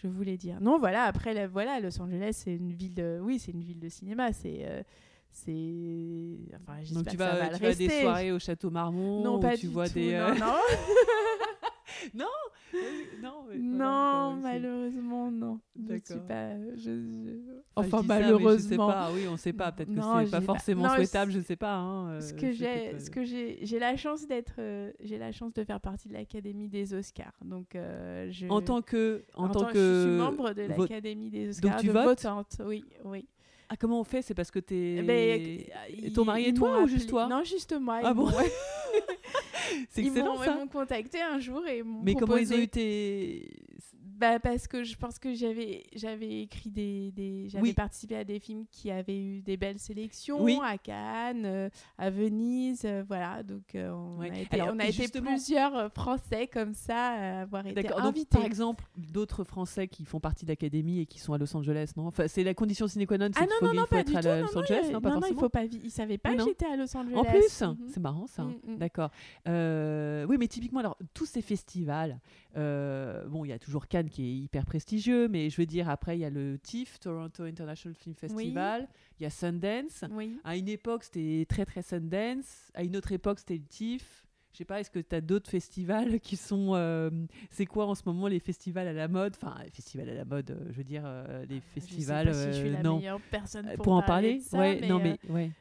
je voulais dire. Non, voilà. Après, la- voilà, Los Angeles, c'est une ville de, oui, c'est une ville de cinéma. C'est, euh, c'est, enfin, Donc tu que ça vas, va tu vas à des soirées au château Marmont, Non, où pas tu du vois tout. des. Non, euh, non. non, mais non, voilà, malheureusement, non. Je suis pas. Je, je- Enfin, je dis ça, malheureusement. je sais pas, oui, on sait pas. Peut-être que c'est pas j'ai pas- forcément non, souhaitable, je sais pas. hein, ce euh, que c'est j'ai peut-être, ce euh, que j'ai j'ai la chance d'être euh, j'ai la chance de faire partie de l'académie des Oscars donc euh, je En tant que, en, en tant que que, je suis membre de l'académie des Oscars tu de votes votante oui oui Ah, comment on fait? C'est parce que t'es. Eh ben, ton mari et toi ou juste toi? Non juste moi Ah bon? C'est excellent ils m'ont contacté un jour et m'ont Mais comment ils ont proposé- eu tes. Bah, parce que je pense que j'avais j'avais écrit des, des j'avais Oui. participé à des films qui avaient eu des belles sélections Oui. à Cannes euh, à Venise euh, voilà donc euh, on Ouais. a été, Alors, on a été justement- plusieurs français comme ça à avoir été D'accord. Donc, invités par exemple, d'autres Français qui font partie de l'académie et qui sont à Los Angeles, non? Enfin, c'est la condition sine qua non, ah non faut, non non faut pas être du à tout la- non, Los Angeles, non, pas non, non, il faut pas ils savaient pas que j'étais à Los Angeles En plus, Mhm. c'est marrant ça. Mm, mm. D'accord. Oui, mais typiquement, alors tous ces festivals, bon, il y a toujours Cannes qui est hyper prestigieux, mais je veux dire, après, il y a le TIFF, Toronto International Film Festival, il y a Sundance. oui À une époque, c'était très très Sundance. À une autre époque, c'était le TIFF. Je sais pas, est-ce que tu as d'autres festivals qui sont. euh, c'est quoi en ce moment les festivals à la mode? Enfin, les festivals à la mode, euh, je veux dire, euh, les Je sais festivals. pas si je suis la non. meilleure personne pour, Pour en parler de ça, Ouais, non, mais. Ouais.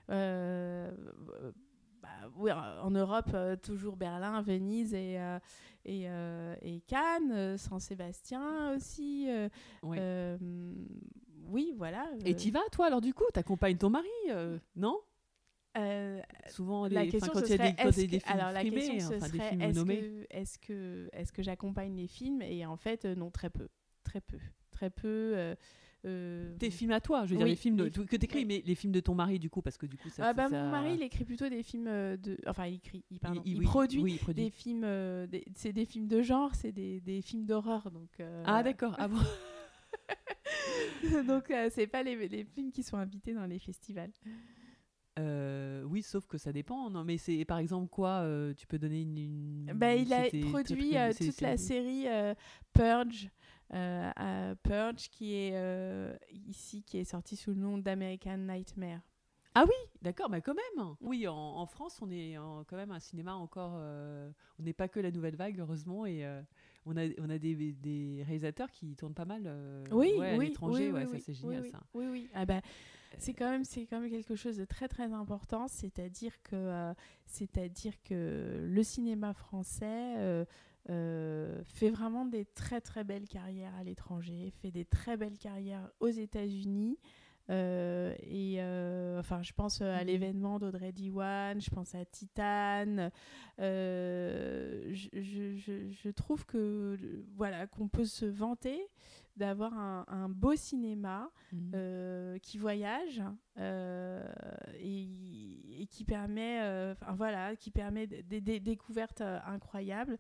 Euh, oui, en Europe, euh, toujours Berlin, Venise et, euh, et, euh, et Cannes, euh, Saint-Sébastien aussi. euh, euh, oui, voilà. Et euh, t'y vas, toi, alors, du coup? T'accompagnes ton mari euh, Non? Euh, Souvent, la question quand ce il y a des, quand films alors la question ce enfin, des serait est-ce que est-ce que est-ce que j'accompagne les films? Et en fait euh, non très peu. Très peu. Très peu euh, euh, Tes films à toi, je veux dire les films de- les- que t'écris, mais les films de ton mari du coup, parce que du coup ça. ah bah ça- mon mari il écrit plutôt des films euh, de enfin il écrit il, pardon, il oui, produit oui, il produit. des films euh, des- c'est des films de genre c'est des, des films d'horreur donc euh, Ah d'accord. Ah bon. donc c'est pas les, les films qui sont invités dans les festivals Euh, oui, sauf que ça dépend. Non, mais c'est par exemple quoi euh, Tu peux donner une. une- bah, il a produit euh, toute la série Purge euh, euh, Purge qui est euh, ici qui est sortie sous le nom d'American Nightmare D'accord, mais quand même. Oui, en, en France, on est en- quand même un cinéma encore. euh, on n'est pas que la nouvelle vague, heureusement, et euh, on a on a des, des réalisateurs qui tournent pas mal. euh, oui ouais, à oui l'étranger, oui, ouais, oui, ça oui, c'est génial oui, ça. oui oui ah bah c'est quand même c'est quand même quelque chose de très très important c'est-à-dire que euh, c'est-à-dire que le cinéma français euh, fait vraiment des très très belles carrières à l'étranger fait des très belles carrières aux États-Unis euh, et euh, enfin je pense à Mhm. l'événement d'Audrey Diwan je pense à Titan je, je- je- je trouve que voilà qu'on peut se vanter d'avoir un, un beau cinéma Mhm. euh, qui voyage euh, et, et qui permet, euh, voilà, qui permet des, découvertes incroyables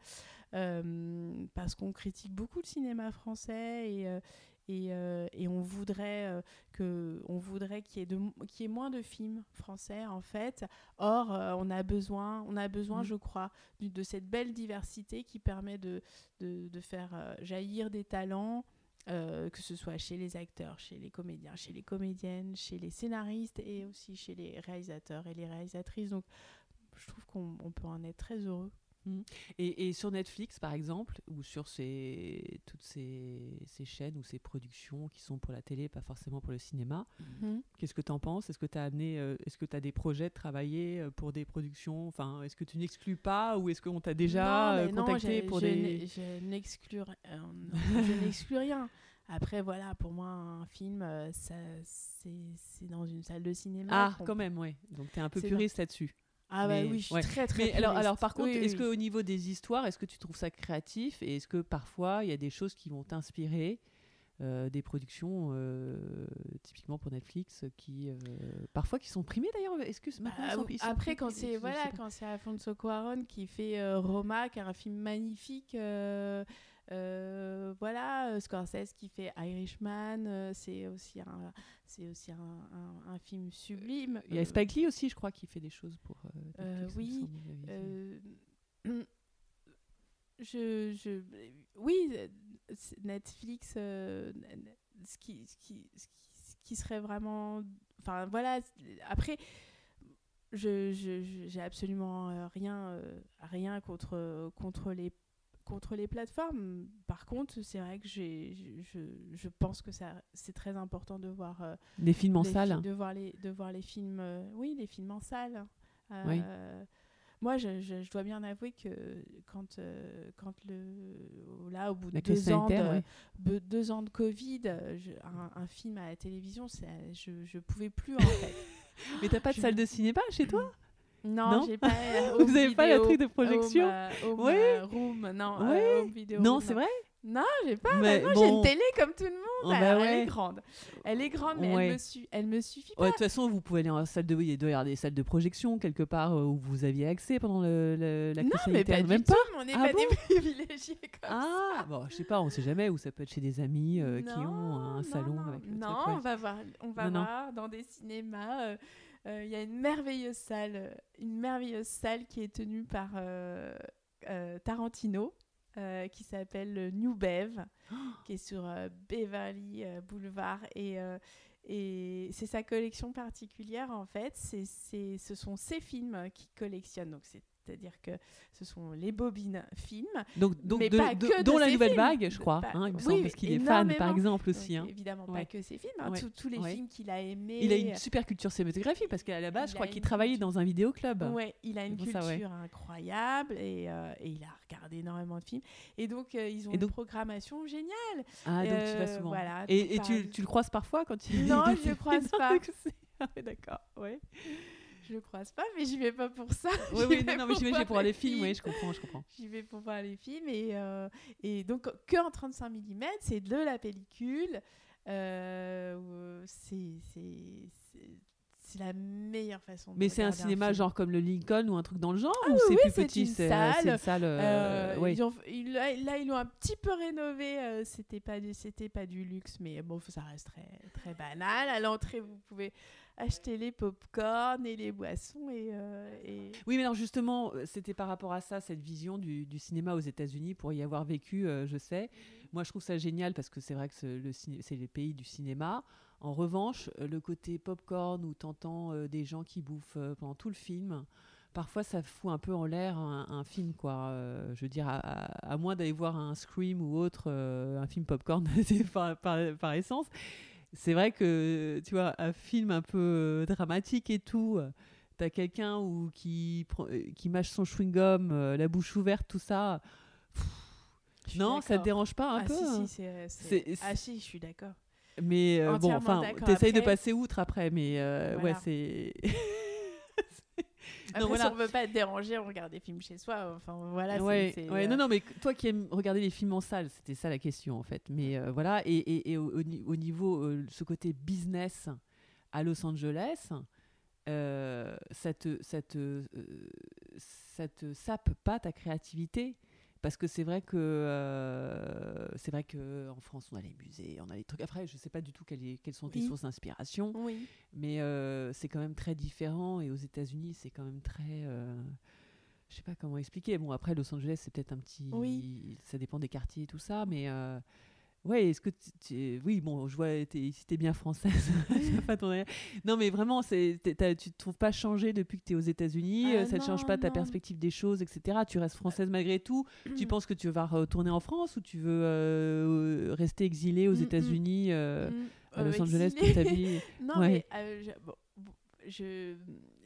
parce qu'on critique beaucoup le cinéma français et et, et on voudrait que on voudrait qu'il y ait de qu'il y ait moins de films français en fait or on a besoin on a besoin Mhm. je crois de cette belle diversité qui permet de de, de faire jaillir des talents euh, que ce soit chez les acteurs, chez les comédiens, chez les comédiennes, chez les scénaristes et aussi chez les réalisateurs et les réalisatrices. Donc, je trouve qu'on on peut en être très heureux. Et, et sur Netflix, par exemple, ou sur ces, toutes ces, ces chaînes ou ces productions qui sont pour la télé, pas forcément pour le cinéma, qu'est-ce que tu en penses? Est-ce que tu as amené, euh, est-ce que tu as des projets de travailler euh, pour des productions? Enfin, est-ce que tu n'exclus pas ou est-ce qu'on t'a déjà Non, euh, non, contacté je- pour je des Je n'exclus euh, je rien. Après, voilà, pour moi, un film, ça, c'est c'est dans une salle de cinéma. Ah, qu'on- quand même, ouais. Donc tu es un peu C'est puriste là-dessus. Ah, bah mais- oui, je suis ouais. très, très Mais alors, alors par contre, Oui, est-ce oui. qu'au niveau des histoires, est-ce que tu trouves ça créatif et est-ce que parfois il y a des choses qui vont t'inspirer euh, des productions euh, typiquement pour Netflix qui euh, parfois qui sont primées d'ailleurs que maintenant, Bah, après, quand c'est voilà, quand c'est Alfonso Cuarón qui fait Roma, qui est un film magnifique, euh, voilà, euh, Scorsese qui fait Irishman, euh, c'est aussi un, c'est aussi un, un- un film sublime. il y a Spike Lee aussi je crois qui fait des choses pour Netflix, oui, je, je, oui, Netflix, ce qui, ce qui, ce qui, serait vraiment, enfin voilà. Après, je, j'ai absolument rien, rien contre, contre les contre les plateformes. Par contre, c'est vrai que j'ai, je, je- pense que ça, c'est très important de voir euh, des films en les salle. fi- de voir les de voir les films euh, oui les films en salle. Euh, Oui. moi je, je- je dois bien avouer que quand euh, quand le là au bout de deux ans de, deux ans de Covid un, un film à la télévision c'est je je pouvais plus en fait. Mais t'as pas de je- salle de cinéma chez toi? Non, Non? j'ai pas euh, Vous avez pas la vidéo, truc de projection? Home, euh, home, Oui. euh, room non Oui. euh, home vidéo non c'est vrai? Non j'ai pas mais Moi, j'ai une télé comme tout le monde. Oh, bah Alors, Elle est grande. Elle est grande, mais Ouais. elle, me su- elle me suffit pas. Ouais, de toute façon, vous pouvez aller en salle de. Il doit y avoir des salles de projection quelque part où vous aviez accès pendant le, le- la crise non, mais pas du Même tout. pas On n'est Ah pas bon? des privilégiés comme Ah, bon, je sais pas, on sait jamais où ça peut être chez des amis euh, qui ont un non, salon non. avec le Non, truc, on va voir, on va voir dans des cinémas. euh, Il y a une merveilleuse salle, euh, une merveilleuse salle qui est tenue par euh, euh, Tarantino. euh, qui s'appelle le New Bev, qui est sur euh, Beverly euh, Boulevard. Et, euh, et c'est sa collection particulière, en fait. C'est, ce sont ses films qu'il collectionne. Donc, c'est c'est-à-dire que ce sont les bobines films. Donc, donc Mais de- pas de- que de dont la nouvelle films. vague, je crois, Pas- hein, il me oui, semble, parce qu'il est fan, par exemple, aussi. Donc, hein. évidemment, Ouais. pas que ses films, hein, Ouais. tous- tous les Ouais. films qu'il a aimés. Il a une super culture cinématographique parce qu'à la base, Il je crois qu'il travaillait dans un vidéoclub. Ouais, il a une ça, culture incroyable et, euh, et il a regardé énormément de films. Et donc, euh, ils ont donc- une programmation géniale. Ah, donc tu Euh, vas souvent. voilà, et tu, tu le croises parfois quand il Non, je il le croise pas. Ah d'accord. Ouais. Je le croise pas, mais j'y vais pas pour ça. Oui, J'y oui, vais non, non, mais j'imagine voir pour les films, oui, je comprends, je comprends. J'y vais pour voir les films et, euh, et donc que en 35 mm, c'est de la pellicule. Euh, c'est la meilleure façon de Mais c'est un cinéma genre comme le Lincoln ou un truc dans le genre Ah ou oui, c'est oui, plus petit c'est salle. salle euh, Euh, ouais. ils ont- ils- là, là, ils l'ont un petit peu rénové. euh, c'était pas du, c'était pas du luxe, mais bon, ça reste très, très banal. À l'entrée, vous pouvez acheter les pop-corn et les boissons euh, et- Oui, mais alors justement, euh, c'était par rapport à ça, cette vision du, cinéma aux États-Unis, pour y avoir vécu, euh, je sais. Moi, je trouve ça génial parce que c'est vrai que c'est le les pays du cinéma. En revanche, le côté popcorn où t'entends des gens qui bouffent pendant tout le film, parfois ça fout un peu en l'air un, film, quoi. Je veux dire, à, moins d'aller voir un Scream ou autre, un film popcorn, par- par essence. C'est vrai que, tu vois, un film un peu euh, dramatique et tout, euh, t'as quelqu'un ou qui, euh, qui mâche son chewing-gum, la bouche ouverte, tout ça. Non, ça te dérange pas un ah, peu si, hein? si, c'est- ah si, je suis d'accord. Mais euh, bon, enfin, t'essayes de passer outre après, mais euh, Voilà. ouais, c'est. Après, voilà. si on veut pas être dérangé, on regarde des films chez soi. Enfin, voilà. ouais, euh, non, non, mais toi qui aimes regarder les films en salle, c'était ça la question en fait. Mais euh, voilà, et, et, et au, au ni- au niveau, euh, ce côté business à Los Angeles, ça, te, ça, te, ça te sape pas ta créativité. Parce que c'est vrai que euh, c'est vrai que en France on a les musées, on a les trucs. Après, je sais pas du tout quelles, sont tes Oui. sources d'inspiration, Oui. mais euh, c'est quand même très différent. Et aux États-Unis, c'est quand même très. euh, je sais pas comment expliquer. Bon, après, Los Angeles, c'est peut-être un petit. Oui. Ça dépend des quartiers et tout ça, mais. Ouais, est-ce que tu, tu- oui, bon, je vois, t'es, si t'es bien française, ça pas ton- non, mais vraiment, c'est, t'es- tu te trouves pas changé depuis que tu es aux États-Unis, Ah euh, ça ne change non, pas ta perspective des choses, etc. Tu restes française malgré tout. tu penses que tu vas retourner en France ou tu veux euh, rester exilée aux Mm, mm. États-Unis, euh, Mm, à Los Angeles toute ta vie? Non, Ouais. mais euh, je- bon, je-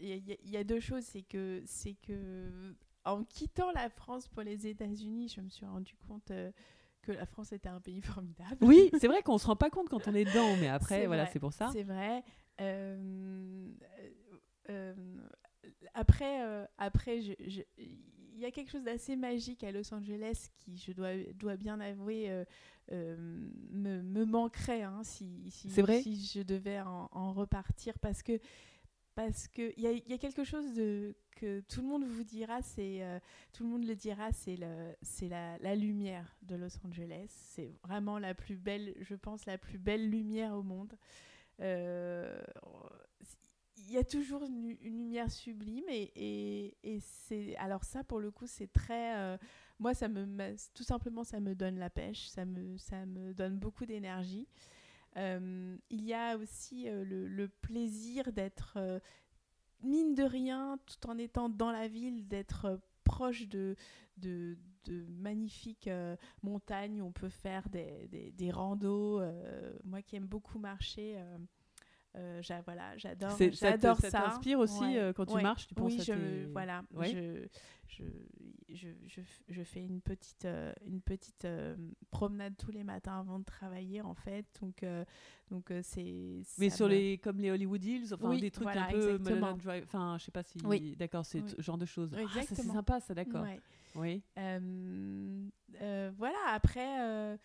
il y, a- y deux choses. C'est que, c'est que en quittant la France pour les États-Unis, je me suis rendu compte que la France était un pays formidable. Oui, c'est vrai qu'on se rend pas compte quand on est dedans, mais après, C'est voilà, vrai, c'est pour ça. C'est vrai. Euh, euh, après, euh, après, il y a quelque chose d'assez magique à Los Angeles qui, je dois, dois bien avouer, me, me manquerait hein, si, si je devais en, en repartir parce que parce que il y a, y a quelque chose de que tout le monde vous dira, c'est euh, tout le monde le dira, c'est la, la lumière de Los Angeles. C'est vraiment la plus belle, je pense, la plus belle lumière au monde. Euh, il y a toujours une, lumière sublime et, et, et c'est alors ça pour le coup c'est très euh, moi ça me tout simplement ça me donne la pêche ça me ça me donne beaucoup d'énergie il y a aussi euh, le, plaisir d'être euh, mine de rien tout en étant dans la ville d'être euh, proche de, de, magnifiques euh, montagnes où on peut faire des, des, des randos. Euh, moi qui aime beaucoup marcher euh, voilà, j'adore, j'adore ça ça. t'inspire aussi, Ouais, euh, quand tu ouais. marches, tu penses Oui, à je, tes- voilà, Ouais. je, je, je, je, je fais une petite, euh, une petite euh, promenade tous les matins avant de travailler en fait, donc, euh, donc euh, c'est. Mais sur me- les comme les Hollywood Hills, enfin Oui, des trucs voilà, un peu Drive, enfin je sais pas si Oui. d'accord, c'est ce genre de choses. Ah, ça, c'est sympa ça, d'accord. Oui. Voilà, après.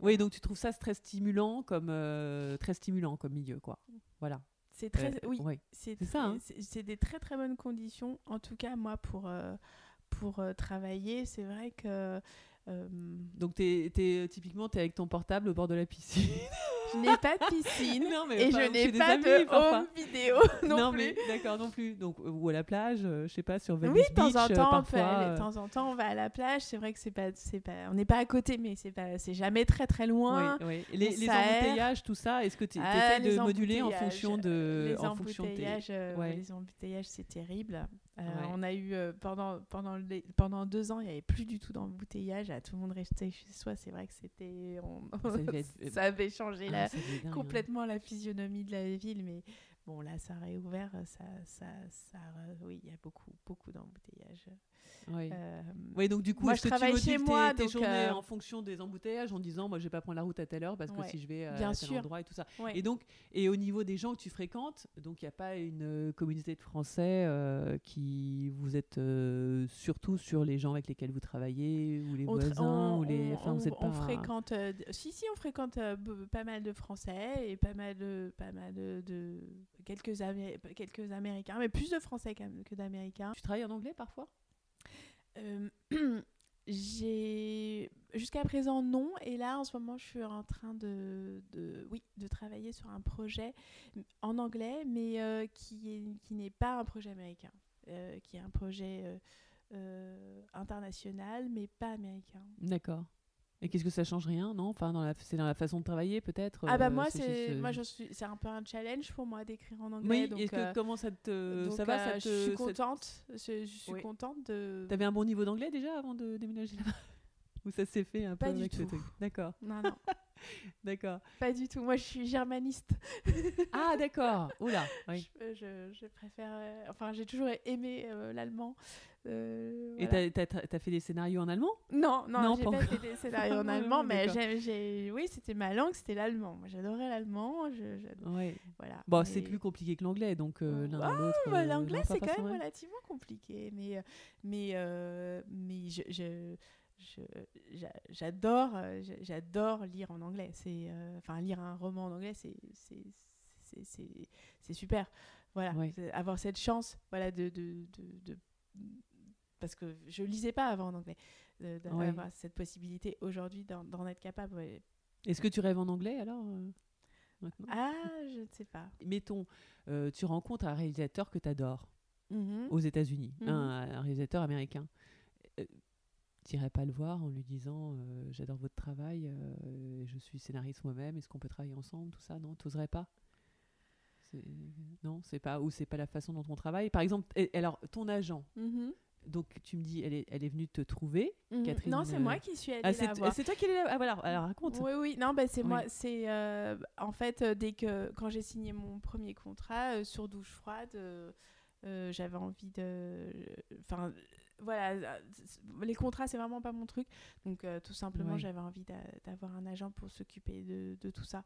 Oui, donc tu trouves ça très stimulant comme euh, très stimulant comme milieu quoi. Voilà. c'est très. Euh, oui, ouais. c'est ça, hein. c'est- des très très bonnes conditions. En tout cas, moi, pour, euh, pour travailler, c'est vrai que. Donc t'es, t'es- typiquement t'es avec ton portable au bord de la piscine. je n'ai pas de piscine Non, mais et je n'ai pas amis, de home vidéo non, plus. mais d'accord non plus. Donc euh, ou à la plage, euh, je sais pas sur Venice Oui, de temps Beach, en euh, temps, parfois. aller- euh, de temps en temps, on va à la plage. C'est vrai que c'est pas, c'est pas, on n'est pas à côté, mais c'est pas, c'est jamais très très loin. oui, oui. Les, embouteillages, tout ça, est-ce que tu Ah, essaies de moduler en fonction de, les en fonction de tes- embouteillages, Ouais. les embouteillages, c'est terrible. Euh, Ouais. On a eu euh, pendant pendant les- pendant deux ans, il y avait plus du tout d'embouteillage. À tout le monde restait chez soi. C'est vrai que c'était, on- Ça avait changé Ah, la, hein. complètement la physionomie de la ville, mais bon, là, ça a réouvert. Ça, ça, ça, oui, il y a beaucoup, beaucoup d'embouteillages. Oui. oui, donc du coup, moi, je travaille chez moi. Tes, journées en fonction des embouteillages en disant, moi, je vais pas prendre la route à telle heure parce que si je vais à Bien tel sûr. endroit et tout ça. Et donc, et au niveau des gens que tu fréquentes, donc il n'y a pas une communauté de Français qui vous êtes surtout sur les gens avec lesquels vous travaillez ou les on, voisins on, ou les. Enfin, vous êtes on pas... fréquente. si, si, on fréquente pas mal de Français et pas mal de, pas mal de, de quelques, Amé quelques Américains, mais plus de Français que d'Américains. Tu travailles en anglais parfois? Euh, J'ai jusqu'à présent non, et là en ce moment je suis en train de, de oui de travailler sur un projet en anglais, mais euh, qui qui n'est pas un projet américain, euh, qui est un projet international, mais pas américain. D'accord. Et qu'est-ce que ça change rien, non? Enfin, dans la, c'est dans la façon de travailler, peut-être. Ah bah moi, c'est, moi, je suis, c'est un peu un challenge pour moi d'écrire en anglais. Oui. donc, Est-ce que euh, comment ça te, donc, ça va ça euh, te, Je suis te- contente. Je, je suis Oui. contente de. T'avais un bon niveau d'anglais déjà avant de déménager là-bas? Ou ça s'est fait un Pas peu du avec ce tout. truc? D'accord, Non non, d'accord. pas du tout. Moi, je suis germaniste. Ah d'accord. Oula. Oui. Je, je, je préfère. euh, enfin, j'ai toujours aimé euh, l'allemand. Euh, Et t'as, t'as, t'as fait des scénarios en allemand? Non, non, Non, j'ai pas pas fait des scénarios en Ouais, allemand, mais j'ai, j'ai- oui, c'était ma langue, c'était l'allemand. Moi, j'adorais l'allemand. Je, Ouais. voilà. Bon, Mais- c'est plus compliqué que l'anglais, donc euh, l'un Ah, l'autre. bah, euh, L'anglais, c'est quand même relativement compliqué, mais, euh, mais, euh, mais je, j'adore, euh, j'a- j'adore lire en anglais. C'est, euh, enfin, lire un roman en anglais, c'est, c'est, super. Voilà, avoir cette chance, voilà, de, de, de, de- parce que je lisais pas avant en anglais, d'avoir cette possibilité aujourd'hui d'en, être capable. ouais. Est-ce que tu rêves en anglais alors euh, maintenant? Ah, je ne sais pas. Mettons, euh, tu rencontres un réalisateur que tu adores Mhm. aux États-Unis, Mhm. un, un réalisateur américain. T'irais pas le voir en lui disant euh, J'adore votre travail, euh, je suis scénariste moi-même, est-ce qu'on peut travailler ensemble Tout ça, non T'oserais pas? Non, c'est pas ou c'est pas la façon dont on travaille. Par exemple, et- alors ton agent, Mhm. donc tu me dis, elle est, elle est venue te trouver. Mhm. Catherine, Non, c'est euh, moi qui suis allée Ah, la voir. c'est toi qui l'es là Ah voilà, alors raconte. Oui, oui, non, bah, c'est Oui. moi. C'est en fait dès que quand j'ai signé mon premier contrat sur douche froide, j'avais envie de, enfin, voilà, euh, les contrats c'est vraiment pas mon truc, donc euh, tout simplement j'avais envie d'a- d'avoir un agent pour s'occuper de, de tout ça.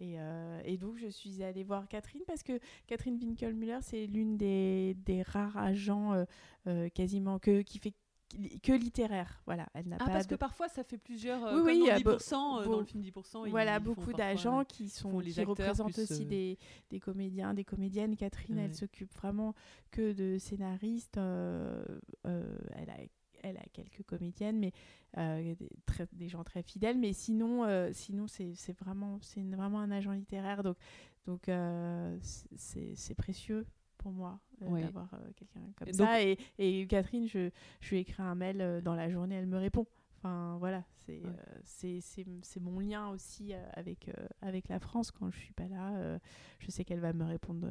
Et, euh, et donc je suis allée voir Catherine parce que Catherine Winkelmüller c'est l'une des, des rares agents euh, quasiment que qui fait que littéraire. Voilà, elle n'a Ah, pas parce de que parfois ça fait plusieurs. euh, Oui, oui, dans il y a 10%, euh, beau- dans le film 10%. ils- voilà beaucoup d'agents euh, qui sont les qui représentent aussi euh, des, des comédiens des comédiennes Catherine Ouais. elle s'occupe vraiment que de scénaristes euh, elle a elle a quelques comédiennes mais des, très- des gens très fidèles mais sinon sinon c'est vraiment vraiment un agent littéraire donc donc c'est précieux pour moi euh, d'avoir euh, quelqu'un comme Et ça et, et Catherine je, je lui écris un mail euh, dans la journée elle me répond Enfin voilà, c'est Ouais. c'est mon lien aussi avec, avec la France quand je suis pas là. je sais qu'elle va me répondre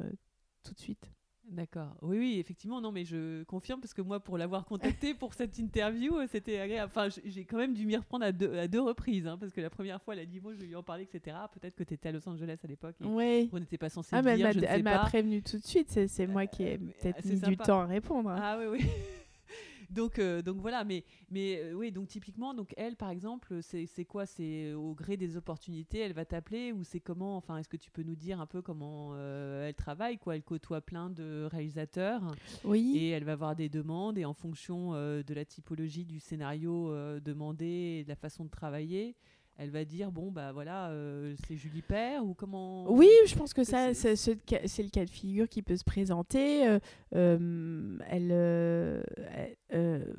tout de suite. D'accord. Oui, oui, effectivement, non, mais je confirme parce que moi, pour l'avoir contacté pour cette interview, euh, c'était agréable. Enfin, j'ai quand même dû m'y reprendre à deux, à deux reprises, hein, parce que la première fois, elle a dit bon, je vais lui en parler, etc. Peut-être que tu étais à Los Angeles à l'époque Oui. on n'était pas censé Ah, mais elle dire, m'a- elle prévenu tout de suite. C'est moi qui ai Euh, peut-être mis du temps à répondre. hein. Ah oui, oui. Donc, euh, donc voilà, mais, mais euh, oui, donc typiquement, donc elle, par exemple, c'est c'est quoi? C'est au gré des opportunités, elle va t'appeler ou c'est comment? Enfin, est-ce que tu peux nous dire un peu comment euh, elle travaille quoi? Elle côtoie plein de réalisateurs Oui. et elle va avoir des demandes et en fonction euh, de la typologie du scénario euh, demandé et de la façon de travailler, elle va dire bon bah voilà, euh, c'est Julie Père ou comment Oui, je pense que que ça, c'est- le cas de figure qui peut se présenter. euh, euh, elle, elle,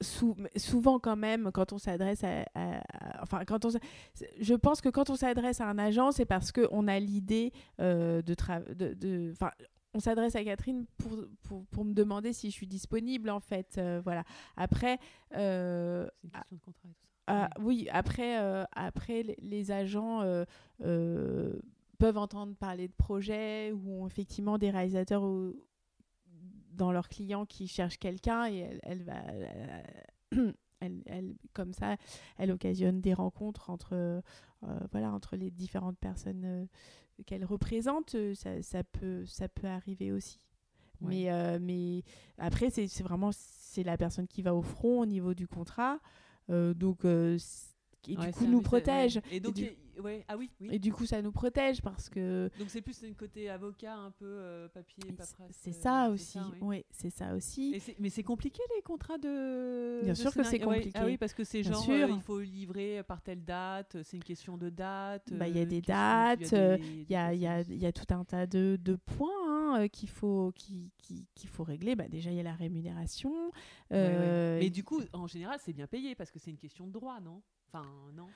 sou- souvent quand même, quand on s'adresse à, à- à- enfin quand on, je pense que quand on s'adresse à un agent, c'est parce que on a l'idée de, tra- de, on s'adresse à Catherine pour, pour, pour me demander si je suis disponible en fait, voilà. Après. C'est une question de contrat et tout ça. Ah, oui, après, euh, après les, agents euh, euh, peuvent entendre parler de projets ou ont effectivement des réalisateurs au- dans leurs clients qui cherchent quelqu'un et elle, elle va. euh, elle, elle- comme ça, elle occasionne des rencontres entre, euh, voilà, entre les différentes personnes euh, qu'elle représente, euh, ça, ça, peut, ça peut arriver aussi. Ouais. Mais, euh, mais après, c'est c'est vraiment c'est la personne qui va au front au niveau du contrat. Euh, donc, euh, et Ouais, du coup, nous protège. Et donc, du- il- ouais, ah oui, oui. Et du coup, ça nous protège parce que Donc c'est plus un côté avocat, un peu euh, papier, c'est paperasse. c'est euh, ça c'est aussi. oui. C'est ça aussi. Et mais c'est compliqué les contrats de. Bien de sûr que c'est compliqué. Ah oui, parce que c'est genre euh, il faut livrer par telle date, c'est une question de date. Bah, il y a euh, des dates, Il y a, y, a, y a tout un tas de, de points hein, qu'il faut, qui, qui- qu'il faut régler. Bah, déjà, il y a la rémunération. Ouais, ouais. Mais du coup, en général, c'est bien payé parce que c'est une question de droit, non? Enfin, non?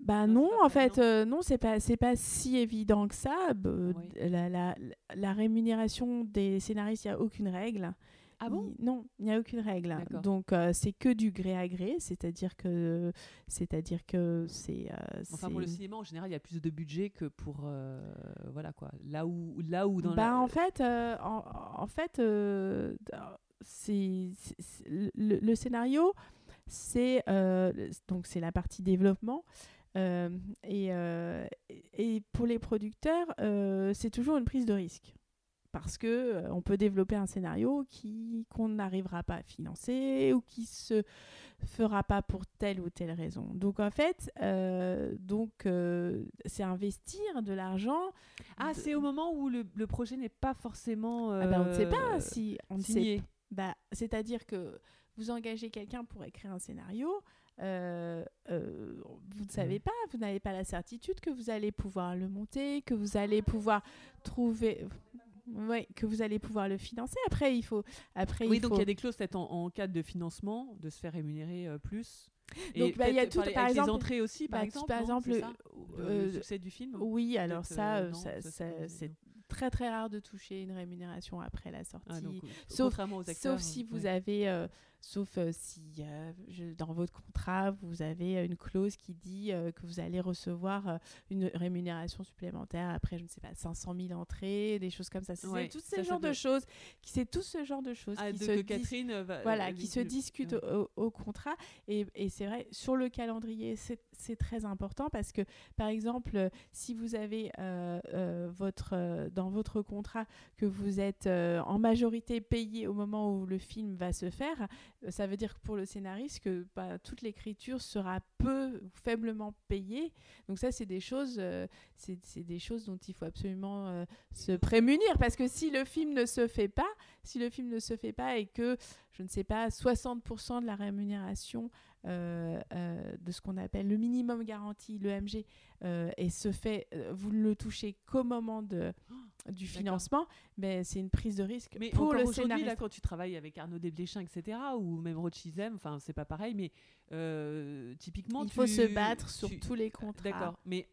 Bah Non, en fait, euh, non, c'est pas, c'est pas si évident que ça. Oui. la, la, la rémunération des scénaristes, il n'y a aucune règle. Ah bon? Il- Non, il n'y a aucune règle. D'accord. Donc, euh, c'est que du gré à gré, c'est-à-dire que c'est-à-dire que c'est... euh, Enfin, pour le cinéma, en général, il y a plus de budget que pour. euh, voilà quoi. Là où, là où dans bah, la. en fait, euh, en, en fait c'est, le, le scénario, c'est euh, donc c'est la partie développement. Euh, et, euh, et pour les producteurs, euh, c'est toujours une prise de risque. Parce que euh, on peut développer un scénario qui qu'on n'arrivera pas à financer ou qui se fera pas pour telle ou telle raison. Donc en fait, euh, donc euh, c'est investir de l'argent Ah, de- c'est au moment où le, le projet n'est pas forcément. ah ben, on ne sait pas si on ne sait. Bah, c'est-à-dire que vous engagez quelqu'un pour écrire un scénario, euh, euh, vous ne savez Ouais. pas, vous n'avez pas la certitude que vous allez pouvoir le monter, que vous allez pouvoir trouver, ouais, que vous allez pouvoir le financer. Après, il faut, après, Oui, il donc faut- il y a des clauses peut-être en, en cas de financement de se faire rémunérer euh, plus. Donc, bah, il y a tout- les- par avec exemple- les entrées aussi, par bah, exemple. par exemple, Le- euh, le succès du film. oui, alors ça, euh, c'est- très très rare de toucher une rémunération après la sortie. Ah, donc, Sauf- contrairement aux acteurs. Sauf si vous ouais. avez, sauf euh, si euh, je- dans votre contrat vous avez une clause qui dit euh, que vous allez recevoir euh, une rémunération supplémentaire après, je ne sais pas, 500 000 entrées, des choses comme ça. C'est Ouais, tout ce genre de choses, qui c'est tout ce genre de choses Ah, qui de- se que Catherine euh, va- voilà, euh, qui se discutent ouais. au, au contrat. Et, et c'est vrai, sur le calendrier, c'est très important parce que, par exemple, si vous avez euh, euh, votre, euh, dans votre contrat que vous êtes en majorité payé au moment où le film va se faire, ça veut dire que pour le scénariste que bah, toute l'écriture sera peu ou faiblement payée. Donc ça, c'est des choses, c'est des choses dont il faut absolument se prémunir parce que si le film ne se fait pas, si le film ne se fait pas et que je ne sais pas 60% de la rémunération de ce qu'on appelle le minimum garanti, le MG, euh, et se fait, euh, vous ne le touchez qu'au moment de, du financement, mais c'est une prise de risque Mais pour le scénariste. là, quand tu travailles avec Arnaud Desplechin, etc., ou même Rod Chisholm, enfin, c'est pas pareil, mais euh, typiquement, Il tu- faut se battre sur tu- tous les contrats. D'accord, mais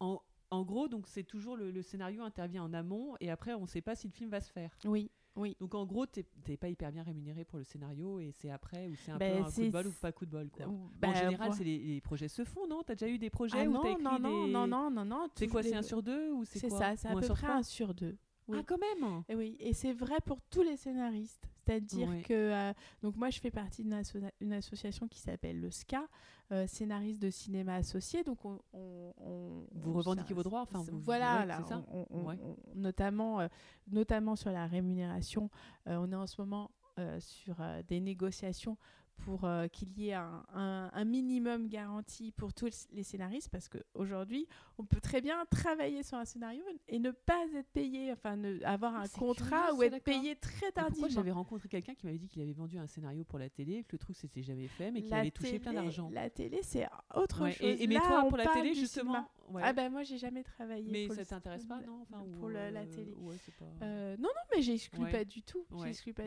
en, en gros, donc c'est toujours le, le scénario intervient en amont et après, on ne sait pas si le film va se faire. Oui, oui. Donc en gros, t'es t'es pas hyper bien rémunéré pour le scénario et c'est après ou c'est un Ben, peu un coup de bol ou pas coup de bol. Quoi. Ou- en bah, général, c'est les, les projets se font, non? T'as déjà eu des projets Ah où non, écrit non, non, des... non, non, non, non. C'est quoi, les- c'est un sur deux ou c'est quoi? ça, c'est à peu près un sur deux. Oui. Ah, quand même Et oui, et c'est vrai pour tous les scénaristes. C'est-à-dire que euh, donc moi je fais partie d'une asso- une association qui s'appelle le SCA, euh, scénariste de cinéma associé. Donc on, on- on- Vous revendiquez ça- vos droits, enfin, vous- voilà, ouais, là, c'est ça on- Ouais. notamment euh, notamment sur la rémunération. on est en ce moment sur des négociations pour euh, qu'il y ait un, un- un minimum garanti pour tous les scénaristes parce qu'aujourd'hui, on peut très bien travailler sur un scénario et ne pas être payé, enfin ne, avoir un Ah, c'est contrat curieux, ou être payé très tardivement. j'avais rencontré quelqu'un qui m'avait dit qu'il avait vendu un scénario pour la télé, que le truc s'était jamais fait, mais qu'il La allait toucher plein télé- d'argent? La télé, c'est autre Ouais, chose. Et, et mais Là, toi, pour la télé, justement, ouais. Ah ben moi, j'ai jamais travaillé. mais pour ça t'intéresse pas, non enfin, ou, Pour le- la euh, télé. ouais, pas... Euh, non, non, mais j'exclus pas du tout. Pas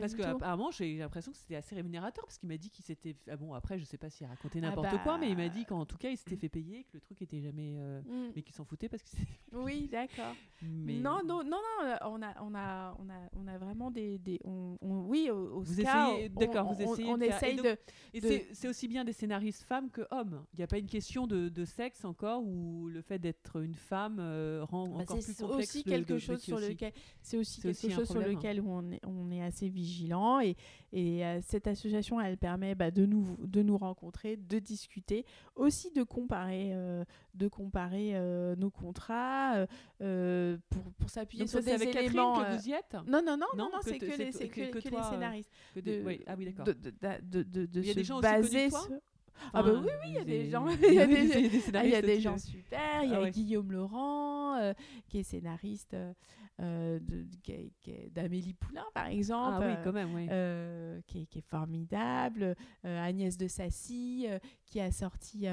Parce du que tout. apparemment, j'ai l'impression que c'était assez rémunérateur parce qu'il m'a dit qu'il s'était. Ah bon, après, je sais pas s'il a raconté Ah n'importe bah. quoi, mais il m'a dit qu'en tout cas, il s'était fait payer, que le truc était jamais. euh, Mm. Mais qu'il s'en foutait parce que. Oui, d'accord. Mais... Non, non, non, non, euh, on a, on a, on a, on a vraiment des, des on, on- oui, au, au Vous essayez- d'accord, vous essayez on, de essaye de, c'est- aussi bien des scénaristes femmes que hommes. Il n'y a pas une question de, de sexe encore ou le fait d'être une femme euh, rend Bah, encore plus complexe aussi le- quelque le chose sur lequel c'est aussi quelque aussi chose sur lequel où on est, on est assez vigilant et, et euh, cette association elle permet permet bah, de, nous, de nous rencontrer, de discuter, aussi de comparer, euh, de comparer euh, nos contrats euh, pour, pour s'appuyer sur des avec éléments. Catherine que vous y êtes? Non, non, non, non, Non, c'est que, les, que- que, que toi, les euh, scénaristes. que des- de- oui, Ah oui, d'accord. De, de, de, de, de Il y a des se gens baser que toi? sur- Ah bah oui, oui, il y a des gens. Il y a des, Ah, il y scénaristes a des gens super. Il y Ah a ouais. Guillaume Laurent, euh, qui est scénariste euh, euh, d'Amélie Poulain, par exemple. Ah oui, euh, quand même, oui. euh, qui, est, qui est formidable, euh, Agnès de Sassy, qui a sorti,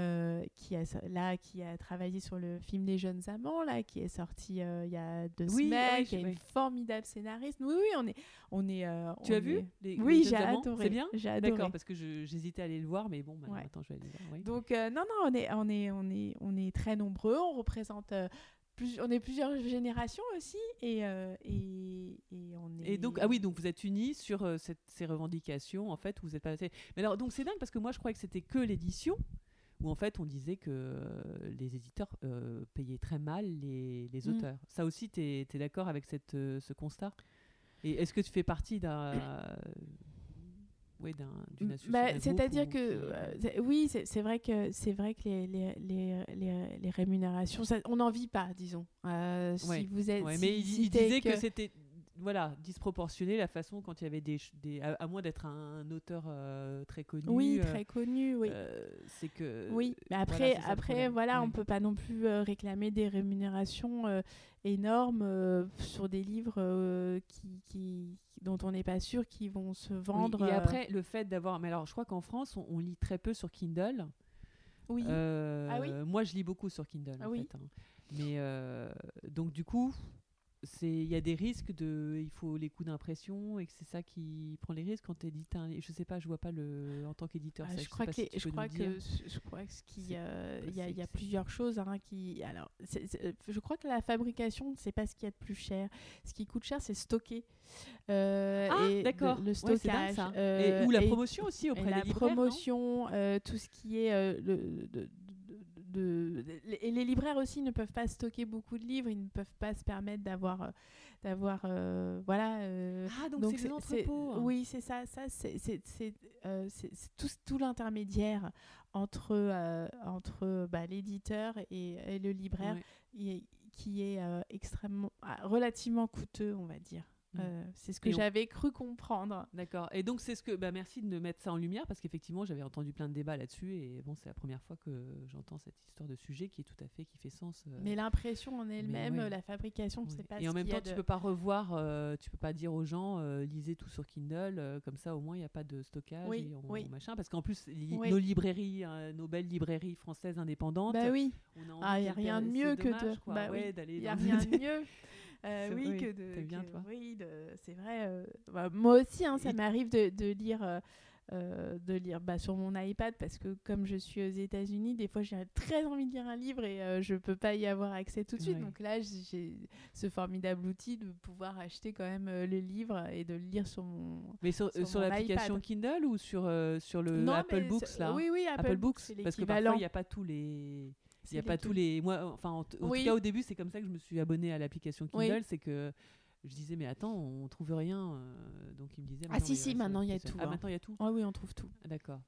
qui a, là, qui a travaillé sur le film Les Jeunes Amants, là, qui est sorti il y a deux Oui, semaines, oui, qui est une formidable scénariste. Oui, oui, on est, on est. Tu on as vu les, Oui, j'ai adoré. C'est bien J'ai adoré. D'accord, parce que j'hésitais à aller le voir, mais bon, maintenant, Ouais. attends, je vais aller le voir. oui. Donc non, non, on est, on est, on est, on est très nombreux. On représente. Plus, on est plusieurs générations aussi et, euh, et, et on est Et donc, ah oui, donc vous êtes unis sur euh, cette- ces revendications, en fait, vous êtes pas. Mais alors, donc c'est dingue parce que moi, je croyais que c'était que l'édition, où en fait, on disait que euh, les éditeurs payaient très mal les, les Mm. auteurs. Ça aussi, tu es, d'accord avec cette, ce constat? Et est-ce que tu fais partie d'un. Oui, d'un, d'une association Bah, d'un groupe C'est-à-dire que euh, c'est- oui, c'est vrai que c'est vrai que les, les, les, les, rémunérations, ça- on n'en vit pas, disons. Euh, Ouais, Si vous êtes, Ouais, si- mais il, il disait que, c'était voilà disproportionné la façon quand il y avait des, des à, à moins d'être un, auteur euh, très connu. oui, euh, très connu, oui. euh, c'est que Oui, mais voilà, après, le après voilà, on peut pas non plus euh, réclamer des rémunérations énormes sur des livres qui, qui, dont on n'est pas sûr qu'ils vont se Oui, vendre. et après le fait d'avoir mais alors je crois qu'en France on, on lit très peu sur Kindle. oui. Ah oui moi je lis beaucoup sur Kindle Ah en oui. fait. hein. Mais donc du coup il y a des risques de il faut les coûts d'impression et que c'est ça qui prend les risques quand tu édites un je sais pas je vois pas le en tant qu'éditeur Ah, je, crois que, si je crois que ce- je crois que ce qui C'est- euh, il y a, il y plusieurs choses hein, qui alors euh, je crois que la fabrication c'est pas ce qu'il y a de plus cher ce qui coûte cher c'est stocker Euh, Ah, et d'accord. le, Ouais, dingue, stockage ça. euh, et, ou la et- promotion aussi et auprès la des libraires. non? promotion tout ce qui est le de- de- et les libraires aussi ne peuvent pas stocker beaucoup de livres ils ne peuvent pas se permettre d'avoir euh, d'avoir euh, voilà euh, Ah, donc, c'est des entrepôts. hein. oui, c'est ça. Ça, c'est euh, tout, tout l'intermédiaire entre, entre bah, l'éditeur et, et le libraire Ouais. et- qui est extrêmement, ah, relativement coûteux, on va dire. Mm. Euh, c'est ce que j'avais cru comprendre. D'accord. Et donc c'est ce que bah merci de mettre ça en lumière parce qu'effectivement j'avais entendu plein de débats là-dessus et bon c'est la première fois que j'entends cette histoire de sujet qui est tout à fait qui fait sens. euh, Mais l'impression en elle-même, ouais. la fabrication, ouais. c'est pas Et en même y temps tu de- peux pas revoir, euh, tu peux pas dire aux gens euh, lisez tout sur Kindle comme ça au moins il n'y a pas de stockage Oui, et on- oui. machin parce qu'en plus li- Oui. nos librairies, euh, nos belles librairies françaises indépendantes. Bah oui, on a envie ah, il n'y a rien de mieux que de. bah ouais, d'aller n'y a rien de mieux. Euh, oui, oui, que de. t'aimes bien, que- toi. Oui, de- c'est vrai. euh, bah, moi aussi, hein, ça m'arrive de, de lire. euh, de lire bah, sur mon iPad parce que comme je suis aux États-Unis, des fois j'ai très envie de lire un livre et euh, je peux pas y avoir accès tout de suite. Ouais. Donc là, j'ai ce formidable outil de pouvoir acheter quand même euh, le livre et de le lire sur mon. Mais sur, sur l'application. Kindle ou sur sur le Non, Apple Books là? Oui, oui, Apple, Apple Books, parce que parfois il n'y a pas tous les il n'y a pas tous les moi enfin en, t- en Oui. tout cas au début c'est comme ça que je me suis abonnée à l'application Oui. Kindle c'est que je disais mais attends on trouve rien euh, donc il me disait Ah, si, si, euh, maintenant, il y a tout, ah hein. maintenant il y a tout Ah oui, on trouve tout. Ah, d'accord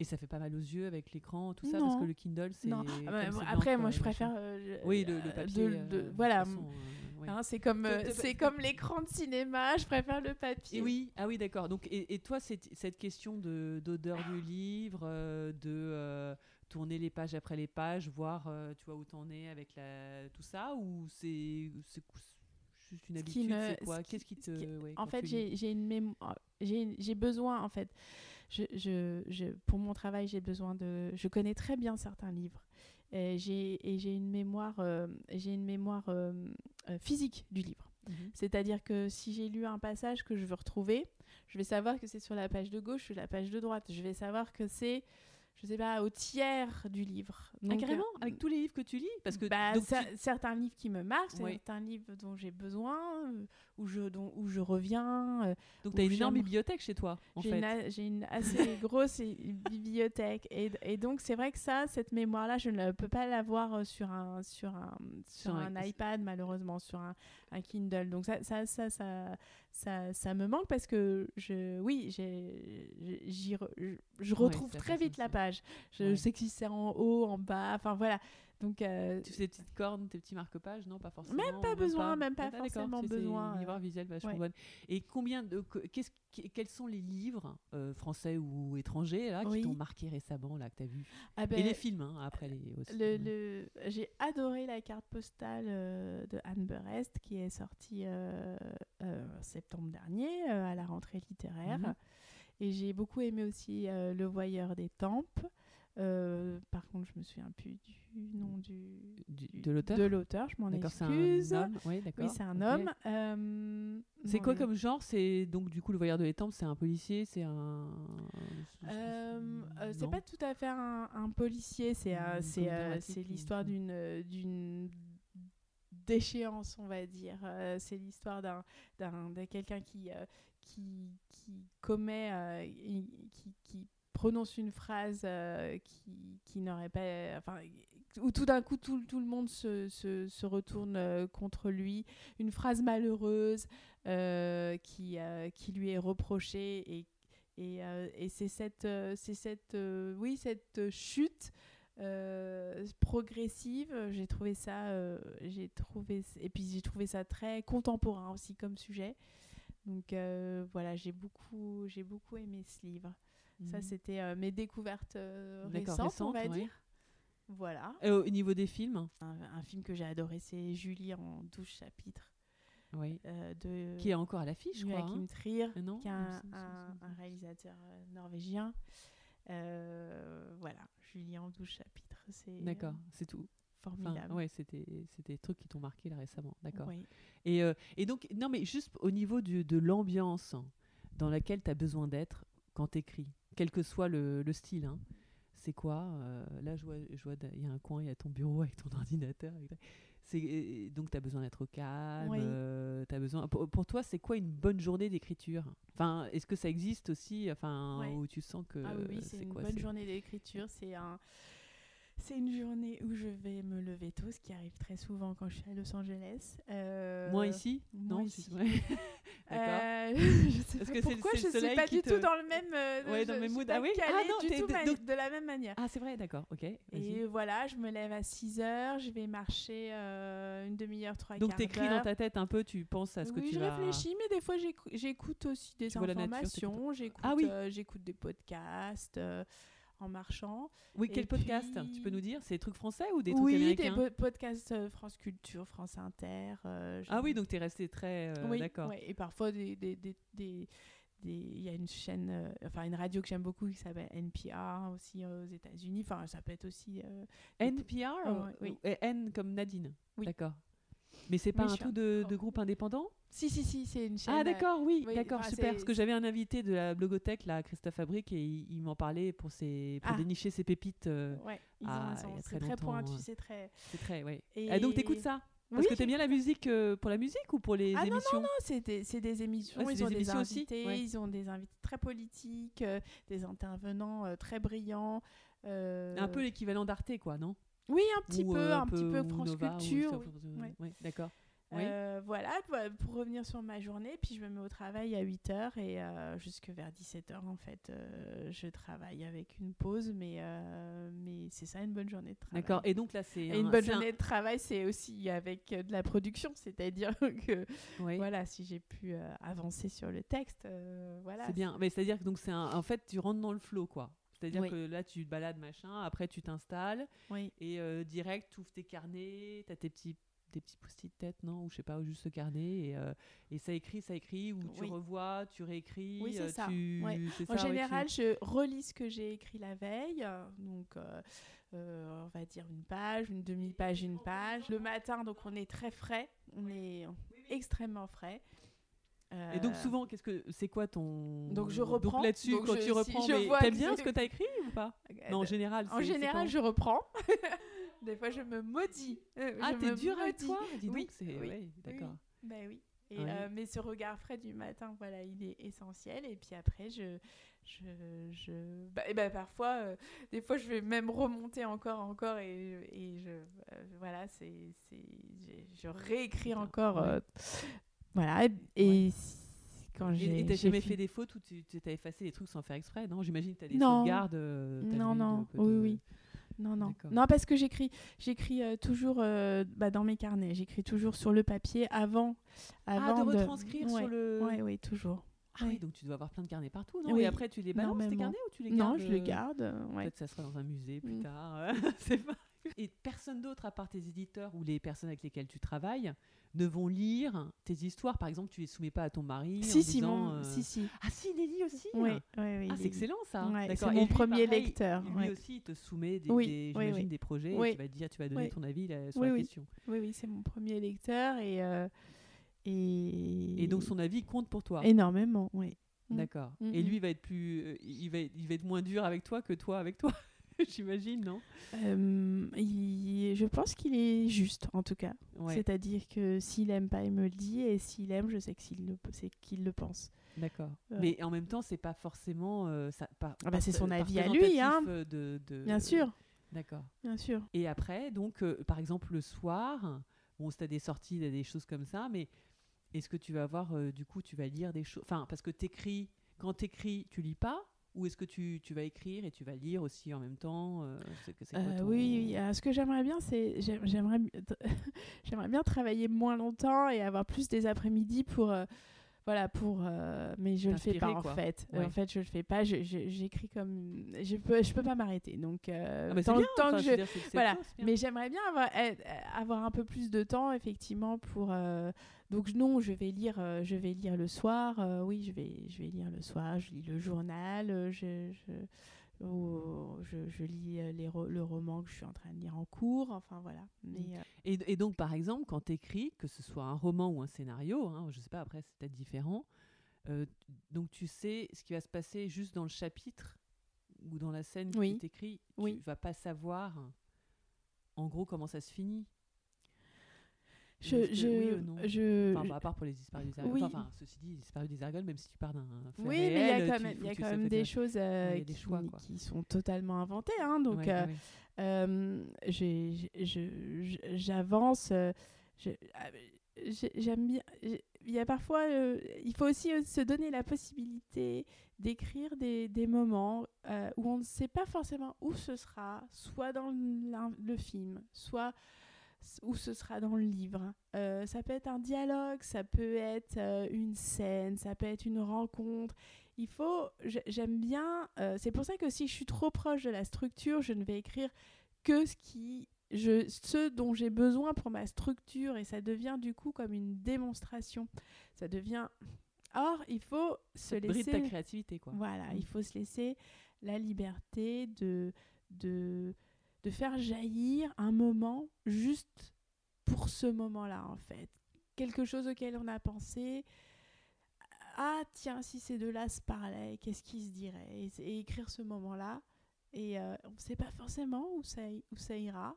et ça fait pas mal aux yeux avec l'écran tout ça Non. parce que le Kindle c'est Non. Ah bah, après, moi, je préfère. euh, oui le, le euh, papier de- euh, de- de voilà. toute façon, euh, ouais. Hein, c'est comme, euh, c'est comme l'écran de cinéma, je préfère le papier. Et oui, ah oui, d'accord. Donc, et, et toi, cette, cette question de d'odeur du livre, euh, de euh, tourner les pages après les pages, voir, euh, tu vois, où t'en es avec la, tout ça, ou c'est juste une Ce habitude, me- c'est quoi? ce qui- Qu'est-ce qui te, qui- ouais, En fait, j'ai une mémoire. J'ai j'ai besoin, en fait, je, je, je, pour mon travail, j'ai besoin de. Je connais très bien certains livres. Et j'ai une mémoire, euh, j'ai une mémoire euh, euh, physique du livre. Mhm. C'est-à-dire que si j'ai lu un passage que je veux retrouver, je vais savoir que c'est sur la page de gauche ou la page de droite. Je vais savoir que c'est, je sais pas, au tiers du livre. Ah, Donc, carrément avec tous les livres que tu lis Parce que Bah, donc, tu- certains livres qui me marquent, Ouais. certains livres dont j'ai besoin, euh, où, je, dont, où je reviens. euh, donc t'as où une énorme bibliothèque chez toi, en J'ai fait. une, a- j'ai une assez grosse bibliothèque. Et, et donc, c'est vrai que ça, cette mémoire-là, je ne peux pas l'avoir euh, sur un, sur un, sur un iPad, malheureusement, sur un, un Kindle. Donc, ça, ça, ça, ça, ça, ça me manque parce que, je, oui, j'ai- je, retrouve très vite la page. Je Ouais. sais que si c'est en haut, en bas, enfin voilà. Donc, euh, Tu fais tes petites cornes, tes petits marque-pages, non Pas forcément. Même pas besoin, même pas Ah, forcément c'est- c'est besoin, une euh, visuelle vachement ouais. bonne. Et combien de, quels sont les livres euh, français ou étrangers là, qui t'ont marqué récemment, là, que t'as vu? Ah ben, Et les films, hein, après les aussi. Le, le- J'ai adoré la carte postale euh, de Anne Berest qui est sortie en septembre dernier à la rentrée littéraire. Mhm. Et j'ai beaucoup aimé aussi Le Voyeur des Tempes. Euh, par contre, je me souviens plus du nom du, Du- du- de l'auteur De l'auteur, je m'en D'accord, c'est excuse. un homme. Oui, d'accord. Oui, c'est un homme. Euh, C'est quoi comme genre? C'est donc du coup le voyeur de l'étampe, c'est un policier, c'est un. Euh, c'est pas tout à fait un, un policier, c'est c'est l'histoire d'une d'une déchéance, on va dire. C'est l'histoire d'un d'un de quelqu'un qui qui qui commet et- qui qui prononce une phrase euh, qui, qui n'aurait pas enfin où tout d'un coup tout, tout le monde se, se, retourne euh, contre lui une phrase malheureuse euh, qui, qui lui est reprochée et et, et c'est cette, cette, oui, cette chute progressive. J'ai trouvé ça, j'ai trouvé, et puis j'ai trouvé ça très contemporain aussi comme sujet. Donc voilà, j'ai beaucoup, j'ai beaucoup aimé ce livre. Ça, Mhm. c'était euh, mes découvertes euh, récentes, on va ouais. dire. Voilà. Et au niveau des films, Un, un film que j'ai adoré, c'est Julie en 12 chapitres oui. euh, de Qui est encore à l'affiche, je crois. Joachim hein. Trier non qui est un, réalisateur norvégien. Euh, voilà, Julie en 12 chapitres, c'est D'accord, c'est tout. Enfin, formidable. ouais, c'était c'était des trucs qui t'ont marqué là récemment, d'accord. Oui. Et, euh, et donc, non, mais juste au niveau du- de l'ambiance dans laquelle tu as besoin d'être quand tu écris, quel que soit le, le style, hein, c'est quoi euh, Là, je vois, je vois, il y a un coin, il y a ton bureau avec ton ordinateur. C'est, donc, tu as besoin d'être calme. Oui. euh, besoin, pour, pour toi, c'est quoi une bonne journée d'écriture? Enfin, est-ce que ça existe aussi enfin, Ouais. où tu sens que. ah oui, c'est une quoi, bonne journée d'écriture. C'est un, c'est une journée où je vais me lever tôt, ce qui arrive très souvent quand je suis à Los Angeles. Euh, Moins ici? moins Non, ici. D'accord. Euh, je sais pas que pourquoi je suis soleil pas du te- tout dans le même euh, Ouais, je- dans même je suis mood. pas Ah oui Ah non, du tout ma- donc- de la même manière. Ah, c'est vrai, d'accord, ok. Et voilà, je me lève à 6 heures, je vais marcher euh, une demi-heure, trois Donc quarts t'écris dans d'heure. ta tête un peu, tu penses à ce que oui, tu je vas... réfléchis, mais des fois j'écou- j'écoute aussi des Tu informations, j'écoute Ah oui. euh, des podcasts euh, en marchant. Oui, quel Et podcast puis- Tu peux nous dire? C'est des trucs français ou des trucs oui, américains? des po- podcasts euh, France Culture, France Inter. euh, Ah oui, donc t'es resté très... euh, oui, d'accord. et parfois des des- des- des- des- il y a une chaîne, euh, enfin une radio que j'aime beaucoup qui s'appelle NPR aussi euh, aux États-Unis. Enfin, ça peut être aussi. euh, NPR Oh, ou- oui. et N comme Nadine Oui. D'accord. Mais c'est pas Oui, un truc de, de groupe indépendant Si, si, si, c'est une chaîne. Ah euh, d'accord, oui, oui, d'accord, enfin, super. Parce que j'avais un invité de la blogothèque, là, Christophe Fabrique, et il, il m'en parlait pour, ses, pour Ah. dénicher ses pépites. euh, Ouais, ils Ah, c'est très très pointu, ouais. c'est très. c'est très, ouais. Et... Ah, donc t'écoutes ça? Parce Oui, que t'aimes bien la musique euh, pour la musique ou pour les Ah, non, émissions? Non, c'est des, c'est des émissions, Ouais, ils des ont des aussi, invités, ouais. ils ont des invités très politiques, euh, des intervenants euh, très brillants. euh, Un peu l'équivalent d'Arte, quoi, non? Oui, un petit Ou, peu, euh, un petit peu ou France Nova, ou Culture. ça, oui. ouais, d'accord. Oui. Euh, voilà, bah, pour revenir sur ma journée, puis je me mets au travail à 8h et euh, jusque vers 17h en fait, euh, je travaille avec une pause, mais, mais c'est ça une bonne journée de travail. D'accord. Et donc là, c'est une bonne un- journée de travail, c'est aussi avec de la production, c'est-à-dire que Oui. voilà, si j'ai pu avancer sur le texte, voilà. C'est bien. Mais c'est-à-dire que donc c'est en fait tu rentres dans le flow quoi. C'est-à-dire Oui. que là tu te balades machin, après tu t'installes Oui. et euh, direct tu ouvres tes carnets, tu as tes petits des petits post-it tête non ou je sais pas ou juste ce carnet et, euh, et ça écrit ça écrit ou tu Oui. revois tu réécris Oui, c'est euh, ça. tu Ouais. c'est En ça, ouais, tu- général, je relis ce que j'ai écrit la veille, donc euh, euh, on va dire une page, une demi-page, une page. Le matin, donc on est très frais, on est extrêmement frais. Et donc Euh, souvent qu'est-ce que c'est quoi ton Donc, je reprends. là-dessus quand je- tu si reprends je mais t'aimes bien ce que tu as écrit ou pas? Non en général En général, je reprends. des fois, je me maudis. Euh, Ah, t'es dur avec maudis. toi? Dis Oui, oui, ouais, d'accord. Bah oui. Et, Ouais. euh, mais ce regard frais du matin, voilà, il est essentiel. Et puis après, je, je, je... Bah, et bah, parfois, euh, des fois, je vais même remonter encore, encore, et, et je, euh, voilà, c'est, je, réécris encore, euh, voilà. Et quand j'ai, Et t'as jamais fait des fautes tu- t'as effacé des trucs sans faire exprès, non? J'imagine que t'as des Non. sauvegardes. euh, Non, non, de- oui, oui. Non, non. Non, parce que j'écris, j'écris euh, toujours euh, bah, dans mes carnets. J'écris toujours sur le papier avant, Ah, avant de retranscrire ouais, sur le... Ouais, oui, toujours. Ah oui, donc tu dois avoir plein de carnets partout, non? Oui, Et après, tu les balances, tes carnets, ou tu les gardes Non, je les garde. euh, ouais. Peut-être ça sera dans un musée plus Mm. tard. c'est pas... Et personne d'autre, à part tes éditeurs ou les personnes avec lesquelles tu travailles, ne vont lire tes histoires. Par exemple, tu les soumets pas à ton mari en Si, si, disant, mon- euh, si, si. Ah si, il les lit aussi Oui, oui, oui. Ah, c'est est- excellent ça. Ouais, D'accord. c'est mon lui, premier pareil, lecteur. Lui ouais. aussi, il te soumet des, Oui, des- oui, j'imagine, oui. des projets Oui. et tu vas dire, tu vas donner ton avis là, sur la question. Oui, oui, c'est mon premier lecteur et euh, et, Et donc son avis compte pour toi. énormément, oui. Mm. D'accord. Mm, Et mm. lui va être plus, euh, il va, il va être moins dur avec toi que toi avec toi. J'imagine, non? Euh, il- je pense qu'il est juste, en tout cas. Ouais. C'est-à-dire que s'il aime pas, il me le dit, et s'il aime, je sais que s'il le, qu'il le pense. D'accord. Ouais. Mais en même temps, c'est pas forcément. euh, ça, pas, Ah bah, c'est son avis à lui, hein. représentatif, De, de- Bien sûr, D'accord. bien sûr. Et après, donc, euh, par exemple, le soir, bon, si t'as des sorties, t'as des choses comme ça, mais est-ce que tu vas avoir, euh, du coup, tu vas lire des choses. Enfin, parce que t'écris, quand t'écris, tu lis pas? Ou est-ce que tu, tu vas écrire et tu vas lire aussi en même temps euh, c'est que c'est quoi Euh, ton- oui, oui. Alors, ce que j'aimerais bien, c'est j'aime- j'aimerais j'aimerais bien travailler moins longtemps et avoir plus des après-midi pour euh, voilà pour euh, mais je le fais pas en fait. Euh, Ouais. En fait, je le fais pas. J'écris comme je peux je peux pas m'arrêter. Donc euh, Ah bah, tant, bien, tant enfin, que je dire, voilà. mais j'aimerais bien avoir, avoir un peu plus de temps, effectivement, pour. euh, Donc non, je vais lire, je vais lire le soir. oui, je vais, je vais lire le soir. Je lis le journal. je, je, ou je, je lis euh, les ro- le roman que je suis en train de lire en cours. Enfin voilà. Mais euh, Et, et donc, par exemple, quand tu écris, que ce soit un roman ou un scénario, hein, je sais pas, après, c'est peut-être différent, euh, donc tu sais ce qui va se passer juste dans le chapitre ou dans la scène Oui. qui Oui. tu vas pas savoir, en gros, comment ça se finit. Je, je, oui ou non je- Enfin, bah, à part pour les disparus des ergols. Oui. Enfin, ceci dit, les disparus des ergols, même si tu pars d'un fait oui, mais il y a réel, quand même, y a quand même des de- choses euh, a des qui, choix, qui sont totalement inventées. hein, donc Ouais, euh, ouais. Euh, j'avance. ah, j'ai- J'aime bien. Il y a parfois. euh, il faut aussi euh, se donner la possibilité d'écrire des, des moments euh, où on ne sait pas forcément où ce sera, soit dans le film, soit où ce sera dans le livre. Euh, ça peut être un dialogue, ça peut être euh, une scène, ça peut être une rencontre. Il faut, j'ai- j'aime bien, euh, c'est pour ça que si je suis trop proche de la structure, je ne vais écrire que ce qui je, ce dont j'ai besoin pour ma structure et ça devient du coup comme une démonstration. Ça devient Or, il faut se Bride laisser ta créativité, quoi. voilà, Mm. il faut se laisser la liberté de, de, de faire jaillir un moment juste pour ce moment-là, en fait. Quelque chose auquel on a pensé. Ah, tiens, si ces deux-là se parlaient, qu'est-ce qu'ils se diraient? Et, écrire ce moment-là. Et euh, on ne sait pas forcément où ça, où ça ira.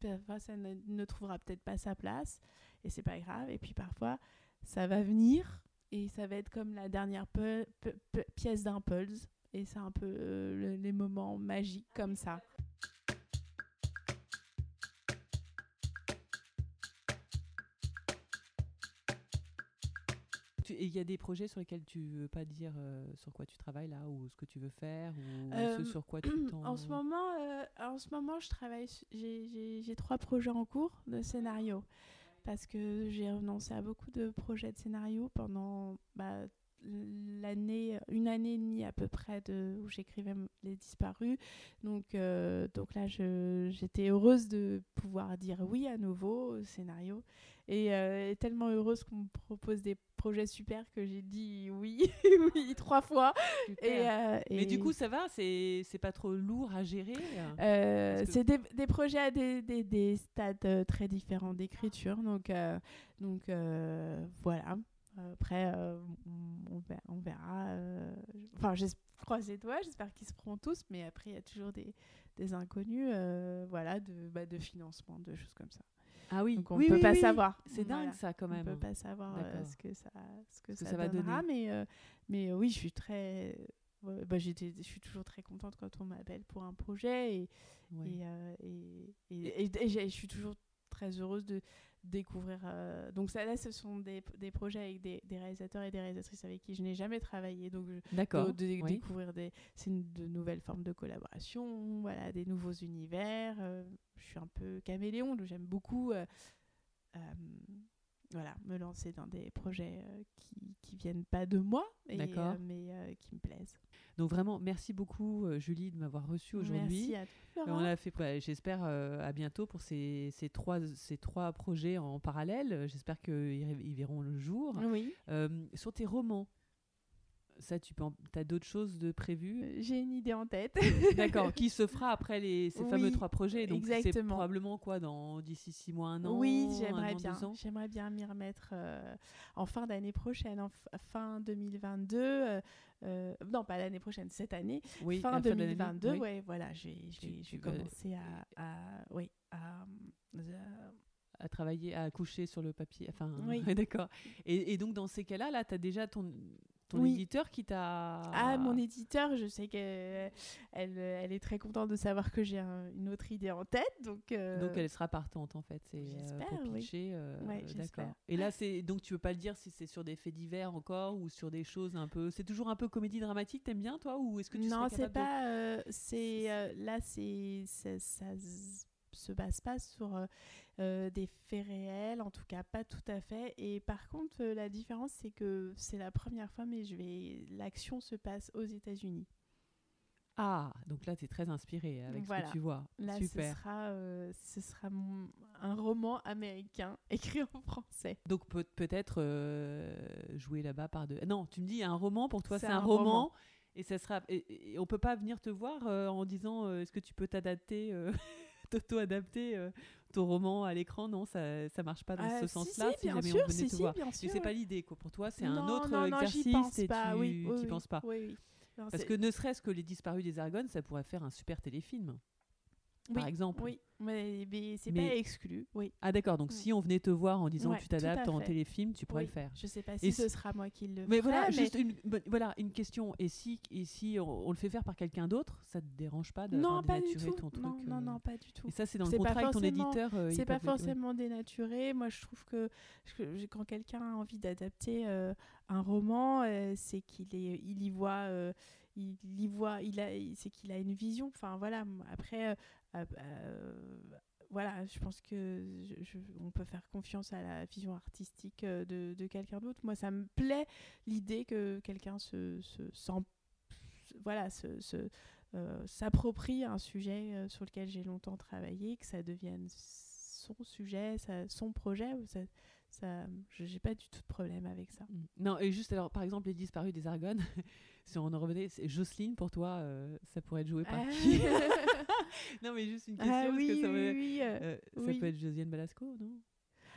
Parfois, ça ne, trouvera peut-être pas sa place. Et c'est pas grave. Et puis parfois, ça va venir et ça va être comme la dernière pièce d'un pulse et c'est un peu euh, le- les moments magiques comme ça. Et il y a des projets sur lesquels tu veux pas dire euh, sur quoi tu travailles là ou ce que tu veux faire ou Euh, ce sur quoi tu t'en... En ce moment, euh, en ce moment, je travaille. J'ai trois projets en cours de scénario parce que j'ai renoncé à beaucoup de projets de scénario pendant bah, l'année, une année et demie à peu près de où j'écrivais les disparus. Donc, euh, donc là, j'étais heureuse de pouvoir dire oui à nouveau au scénario et euh, tellement heureuse qu'on me propose des projets super que j'ai dit oui, oui trois fois. Et, euh, Mais du coup, ça va C'est pas trop lourd à gérer euh, que- c'est des, des projets à des, des, des stades euh, très différents d'écriture. Donc, euh, donc euh, voilà. Après, euh, on, on ver- on verra. euh, Enfin, je croise les doigts, j'espère qu'ils se feront tous. Mais après, il y a toujours des, des inconnus, voilà, de, bah, de financement, de choses comme ça. Ah oui, Donc on oui, peut oui, pas oui. savoir. C'est dingue Voilà. ça quand On même. peut pas savoir euh, ce que ça, ce que Ce que ça, va donner. mais, euh, mais euh, oui, je suis très. bah, j'étais, je suis toujours très contente quand on m'appelle pour un projet et, Ouais. et, euh, et, je suis toujours très heureuse de découvrir. euh, Donc ça, là, ce sont des, des projets avec des, des réalisateurs et des réalisatrices avec qui je n'ai jamais travaillé. Donc D'accord. de, de oui. découvrir des, c'est une- de nouvelles formes de collaboration, voilà, des nouveaux univers. euh, je suis un peu caméléon, donc j'aime beaucoup. euh, voilà, me lancer dans des projets euh, qui, qui viennent pas de moi, et, euh, mais euh, qui me plaisent. Donc vraiment, merci beaucoup Julie de m'avoir reçue aujourd'hui. Merci à toi. On a fait, ouais, j'espère à bientôt pour ces, ces, trois, ces trois projets en parallèle. J'espère qu'ils ils verront le jour. Oui, sur tes romans, ça, tu peux en- as d'autres choses de prévues? J'ai une idée en tête. D'accord, qui se fera après les, ces Oui, fameux trois projets. Donc c'est probablement quoi, dans d'ici six mois, un an oui, j'aimerais bien. J'aimerais bien m'y remettre euh, en fin d'année prochaine, en fin 2022. euh, euh, non, pas l'année prochaine, cette année. Oui, fin à la de l'année, 2022, oui. ouais, voilà, je vais, commencer à, à- oui, à, à travailler, à coucher sur le papier. Enfin, Oui. d'accord. Et, et donc, dans ces cas-là, là, tu as déjà ton, ton Oui. éditeur qui t'a. Ah, mon éditeur, je sais qu'elle elle, elle est très contente de savoir que j'ai un- une autre idée en tête, donc. euh, Donc, elle sera partante, en fait. C'est euh, J'espère, oui. euh, Ouais, d'accord. Et là, c'est donc, tu veux pas le dire si c'est sur des faits divers encore ou sur des choses un peu. C'est toujours un peu comédie dramatique, t'aimes bien, toi Ou est-ce que tu non, c'est de- pas. euh, c'est euh, là, c'est ça, se base pas sur euh, euh, des faits réels, en tout cas pas tout à fait. Et par contre, euh, la différence, c'est que c'est la première fois, mais je vais. L'action se passe aux États-Unis. Ah, donc là, tu es très inspiré avec ce que tu vois. Là, Super. ce sera, euh, ce sera mon- un roman américain écrit en français. Donc peut- peut-être euh, jouer là-bas par deux. Non, tu me dis un roman pour toi, c'est C'est un, un roman. roman. Et ça sera. Et, et on peut pas venir te voir euh, en disant est-ce que tu peux t'adapter, t'auto-adapter euh, ton roman à l'écran Non, ça ça marche pas dans Ah, ce si, senslà. si, bien sûr, si, si, bien Mais sûr. c'est pas l'idée quoi. Pour toi, c'est un autre non, non, exercice pense et pas, tu oui, oui, t'y oui. penses pas. Non, Parce que ne serait-ce que les disparus des Argonnes, ça pourrait faire un super téléfilm, par exemple. Oui, mais, mais c'est Mais- pas exclu. Oui. Ah d'accord. Donc si on venait te voir en disant Ouais, tu t'adaptes en téléfilm, tu pourrais le faire. Je sais pas Et si ce si- sera moi qui le Mais ferai, voilà, mais- juste une, voilà, une question. Et si, et si on, on le fait faire par quelqu'un d'autre, ça te dérange pas de Non, pas du dénaturer tout. ton truc non, euh, non, pas du tout. Et ça, c'est dans le contrat avec ton éditeur. euh, C'est pas forcément dénaturé. Moi, je trouve que quand quelqu'un a envie d'adapter euh, un roman, euh, c'est qu'il il y voit, il y voit, il a, c'est qu'il a une vision. Enfin voilà. Après, euh, euh, euh, voilà, je pense que je- on peut faire confiance à la vision artistique euh, de, quelqu'un d'autre. Moi, ça me plaît l'idée que quelqu'un se, voilà, se, euh, s'approprie un sujet sur lequel j'ai longtemps travaillé, que ça devienne son sujet, son projet. Ça, ça, je- j'ai pas du tout de problème avec ça. Mm. Non, et juste alors, par exemple, les disparus des Argonnes, si on en revenait, c'est Jocelyne pour toi, euh, ça pourrait être joué par Ah. qui Non, mais juste une question, Ah parce oui, que ça, oui, oui, euh, euh, ça peut être Josiane Balasco, non?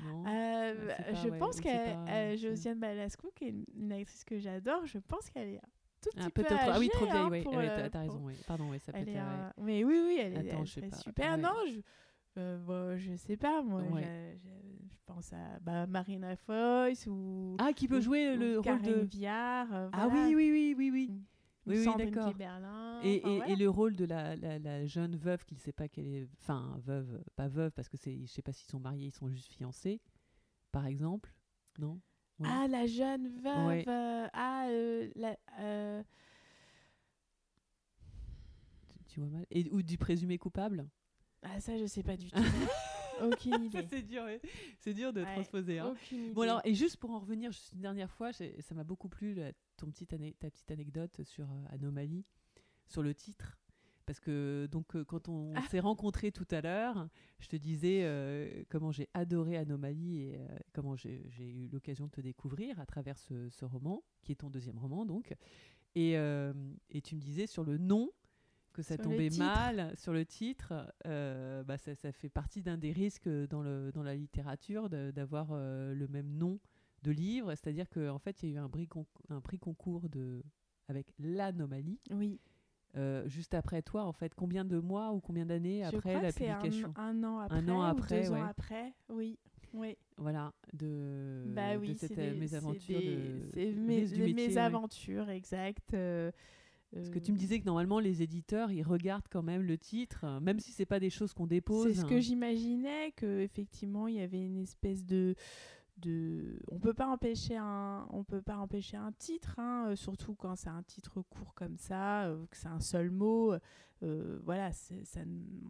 Non? Euh, c'est pas- je ouais, pense ou c'est que pas- c'est- Josiane Balasco, qui est une, une actrice que j'adore, je pense qu'elle est tout petit Ah, peu peut-être. Ah oui, trop vieille, hein, oui. t'as pour- raison, oui. Pardon, oui, ça peut être. Mais oui, oui, elle est, Attends, elle je sais pas. super. Ouais. Non, je... euh, bon, je sais pas, moi. Ouais. Je, pense à bah, Marina Foïs ou, Ah, qui peut ou- jouer ou le rôle de. Viard. euh, Ah voilà. oui, oui, oui, oui, oui. Oui, d'accord. Et, et, voilà. et le rôle de la, la, la jeune veuve qui ne sait pas qu'elle est. Enfin, veuve, pas veuve, parce que c'est, je sais pas s'ils sont mariés, ils sont juste fiancés, par exemple. Non? Ouais. Ah, la jeune veuve. Ouais. euh, ah, euh, la, euh, Tu, tu vois mal? Et, ou du présumé coupable? Ah, ça, je sais pas du tout. Aucune idée. C'est dur, c'est dur de Ouais, transposer. hein. Bon alors, et juste pour en revenir juste une dernière fois, ça m'a beaucoup plu la- ton petite ta petite anecdote sur euh, Anomalie, sur le titre. Parce que donc euh, quand on Ah. s'est rencontrés tout à l'heure, je te disais euh, comment j'ai adoré Anomalie et euh, comment j'ai eu l'occasion de te découvrir à travers ce, ce roman, qui est ton deuxième roman donc. Et, et tu me disais sur le nom que ça Sur tombait mal sur le titre, euh, bah ça, ça fait partie d'un des risques dans, le, dans la littérature d'avoir euh, le même nom de livre, c'est-à-dire qu'en fait il y a eu un prix, un prix concours de, avec l'anomalie Oui. euh, juste après toi, en fait. Combien de mois ou combien d'années après crois la que c'est un- publication? un, an après. Un an ou après, deux ouais. ans après, oui. oui. Voilà, de, Bah de oui, cette c'est des- mésaventure c'est des- de risque mes, du ouais. mésaventures, exact. euh, Parce que euh, tu me disais que normalement les éditeurs ils regardent quand même le titre, euh, même si c'est pas des choses qu'on dépose. C'est ce que j'imaginais que effectivement il y avait une espèce de de on peut pas empêcher un on peut pas empêcher un titre hein, euh, surtout quand c'est un titre court comme ça euh, que c'est un seul mot euh, voilà ça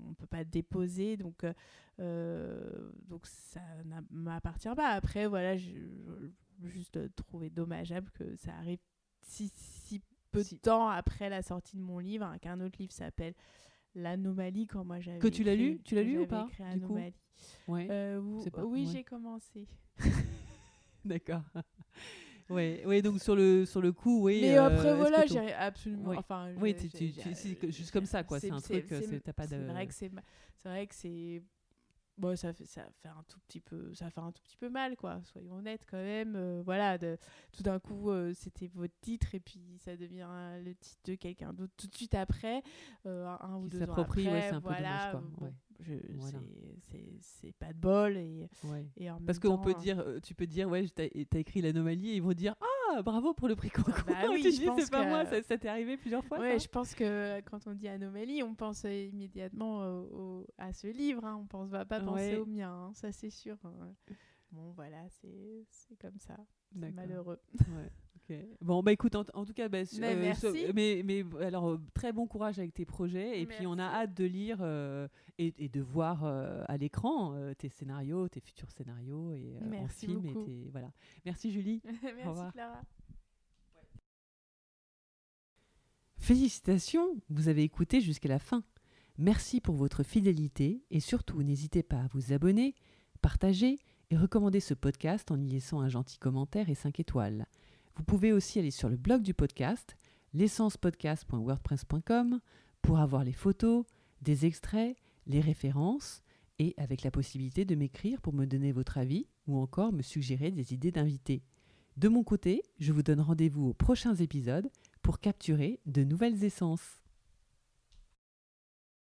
on peut pas déposer donc euh, donc ça m'appartient pas après voilà je, je- juste trouvé dommageable que ça arrive si si peu Si. de temps après la sortie de mon livre hein, qu'un autre livre s'appelle L'anomalie quand moi j'avais Que tu l'as lu Tu l'as lu ou pas, écrit du coup. Ouais, Euh, pas- oui, ouais. j'ai commencé. d'accord. ouais, ouais, donc sur le sur le coup, oui. Mais euh, après, est-ce voilà, j'ai absolument. Oui. Enfin, Oui, tu- juste comme ça, quoi, c'est un truc, euh, t'as pas de- c'est vrai que c'est. Bon, ça fait, ça fait un tout petit peu ça fait un tout petit peu mal quoi soyons honnêtes quand même euh, voilà de, tout d'un coup euh, c'était votre titre et puis ça devient le titre de quelqu'un d'autre tout de suite après euh, un, ou Qui deux ans après ouais, c'est un peu voilà dommage, quoi, bon, ouais. je- Voilà. c'est- pas de bol et, Ouais. et en Parce qu'on peut temps, dire, euh, tu peux dire, ouais, t'as as écrit l'anomalie, et ils vont dire, ah, bravo pour le prix concours. Bah oui, Tu dis, c'est pas que- moi, ça, ça t'est arrivé plusieurs fois. Ça je pense que euh, quand on dit anomalie, on pense euh, immédiatement au- au- à ce livre. Hein. On pense va pas penser Ouais. au mien, hein, ça c'est sûr. hein. Bon, voilà, c'est comme ça. C'est malheureux. Ouais, Bon, bah écoute, en, en tout cas, bah, Mais merci. ce- mais, mais alors, euh, très bon courage avec tes projets. Et puis, on a Merci. hâte de lire euh, et, et de voir euh, à l'écran euh, tes scénarios, tes futurs scénarios et euh, en Merci film. Et tes- voilà. Merci, Julie. Merci revoir. Clara. Félicitations, vous avez écouté jusqu'à la fin. Merci pour votre fidélité et surtout n'hésitez pas à vous abonner, partager et recommander ce podcast en y laissant un gentil commentaire et 5 étoiles. Vous pouvez aussi aller sur le blog du podcast, l'essencepodcast.wordpress.com, pour avoir les photos, des extraits, les références et avec la possibilité de m'écrire pour me donner votre avis ou encore me suggérer des idées d'invités. De mon côté, je vous donne rendez-vous aux prochains épisodes pour capturer de nouvelles essences.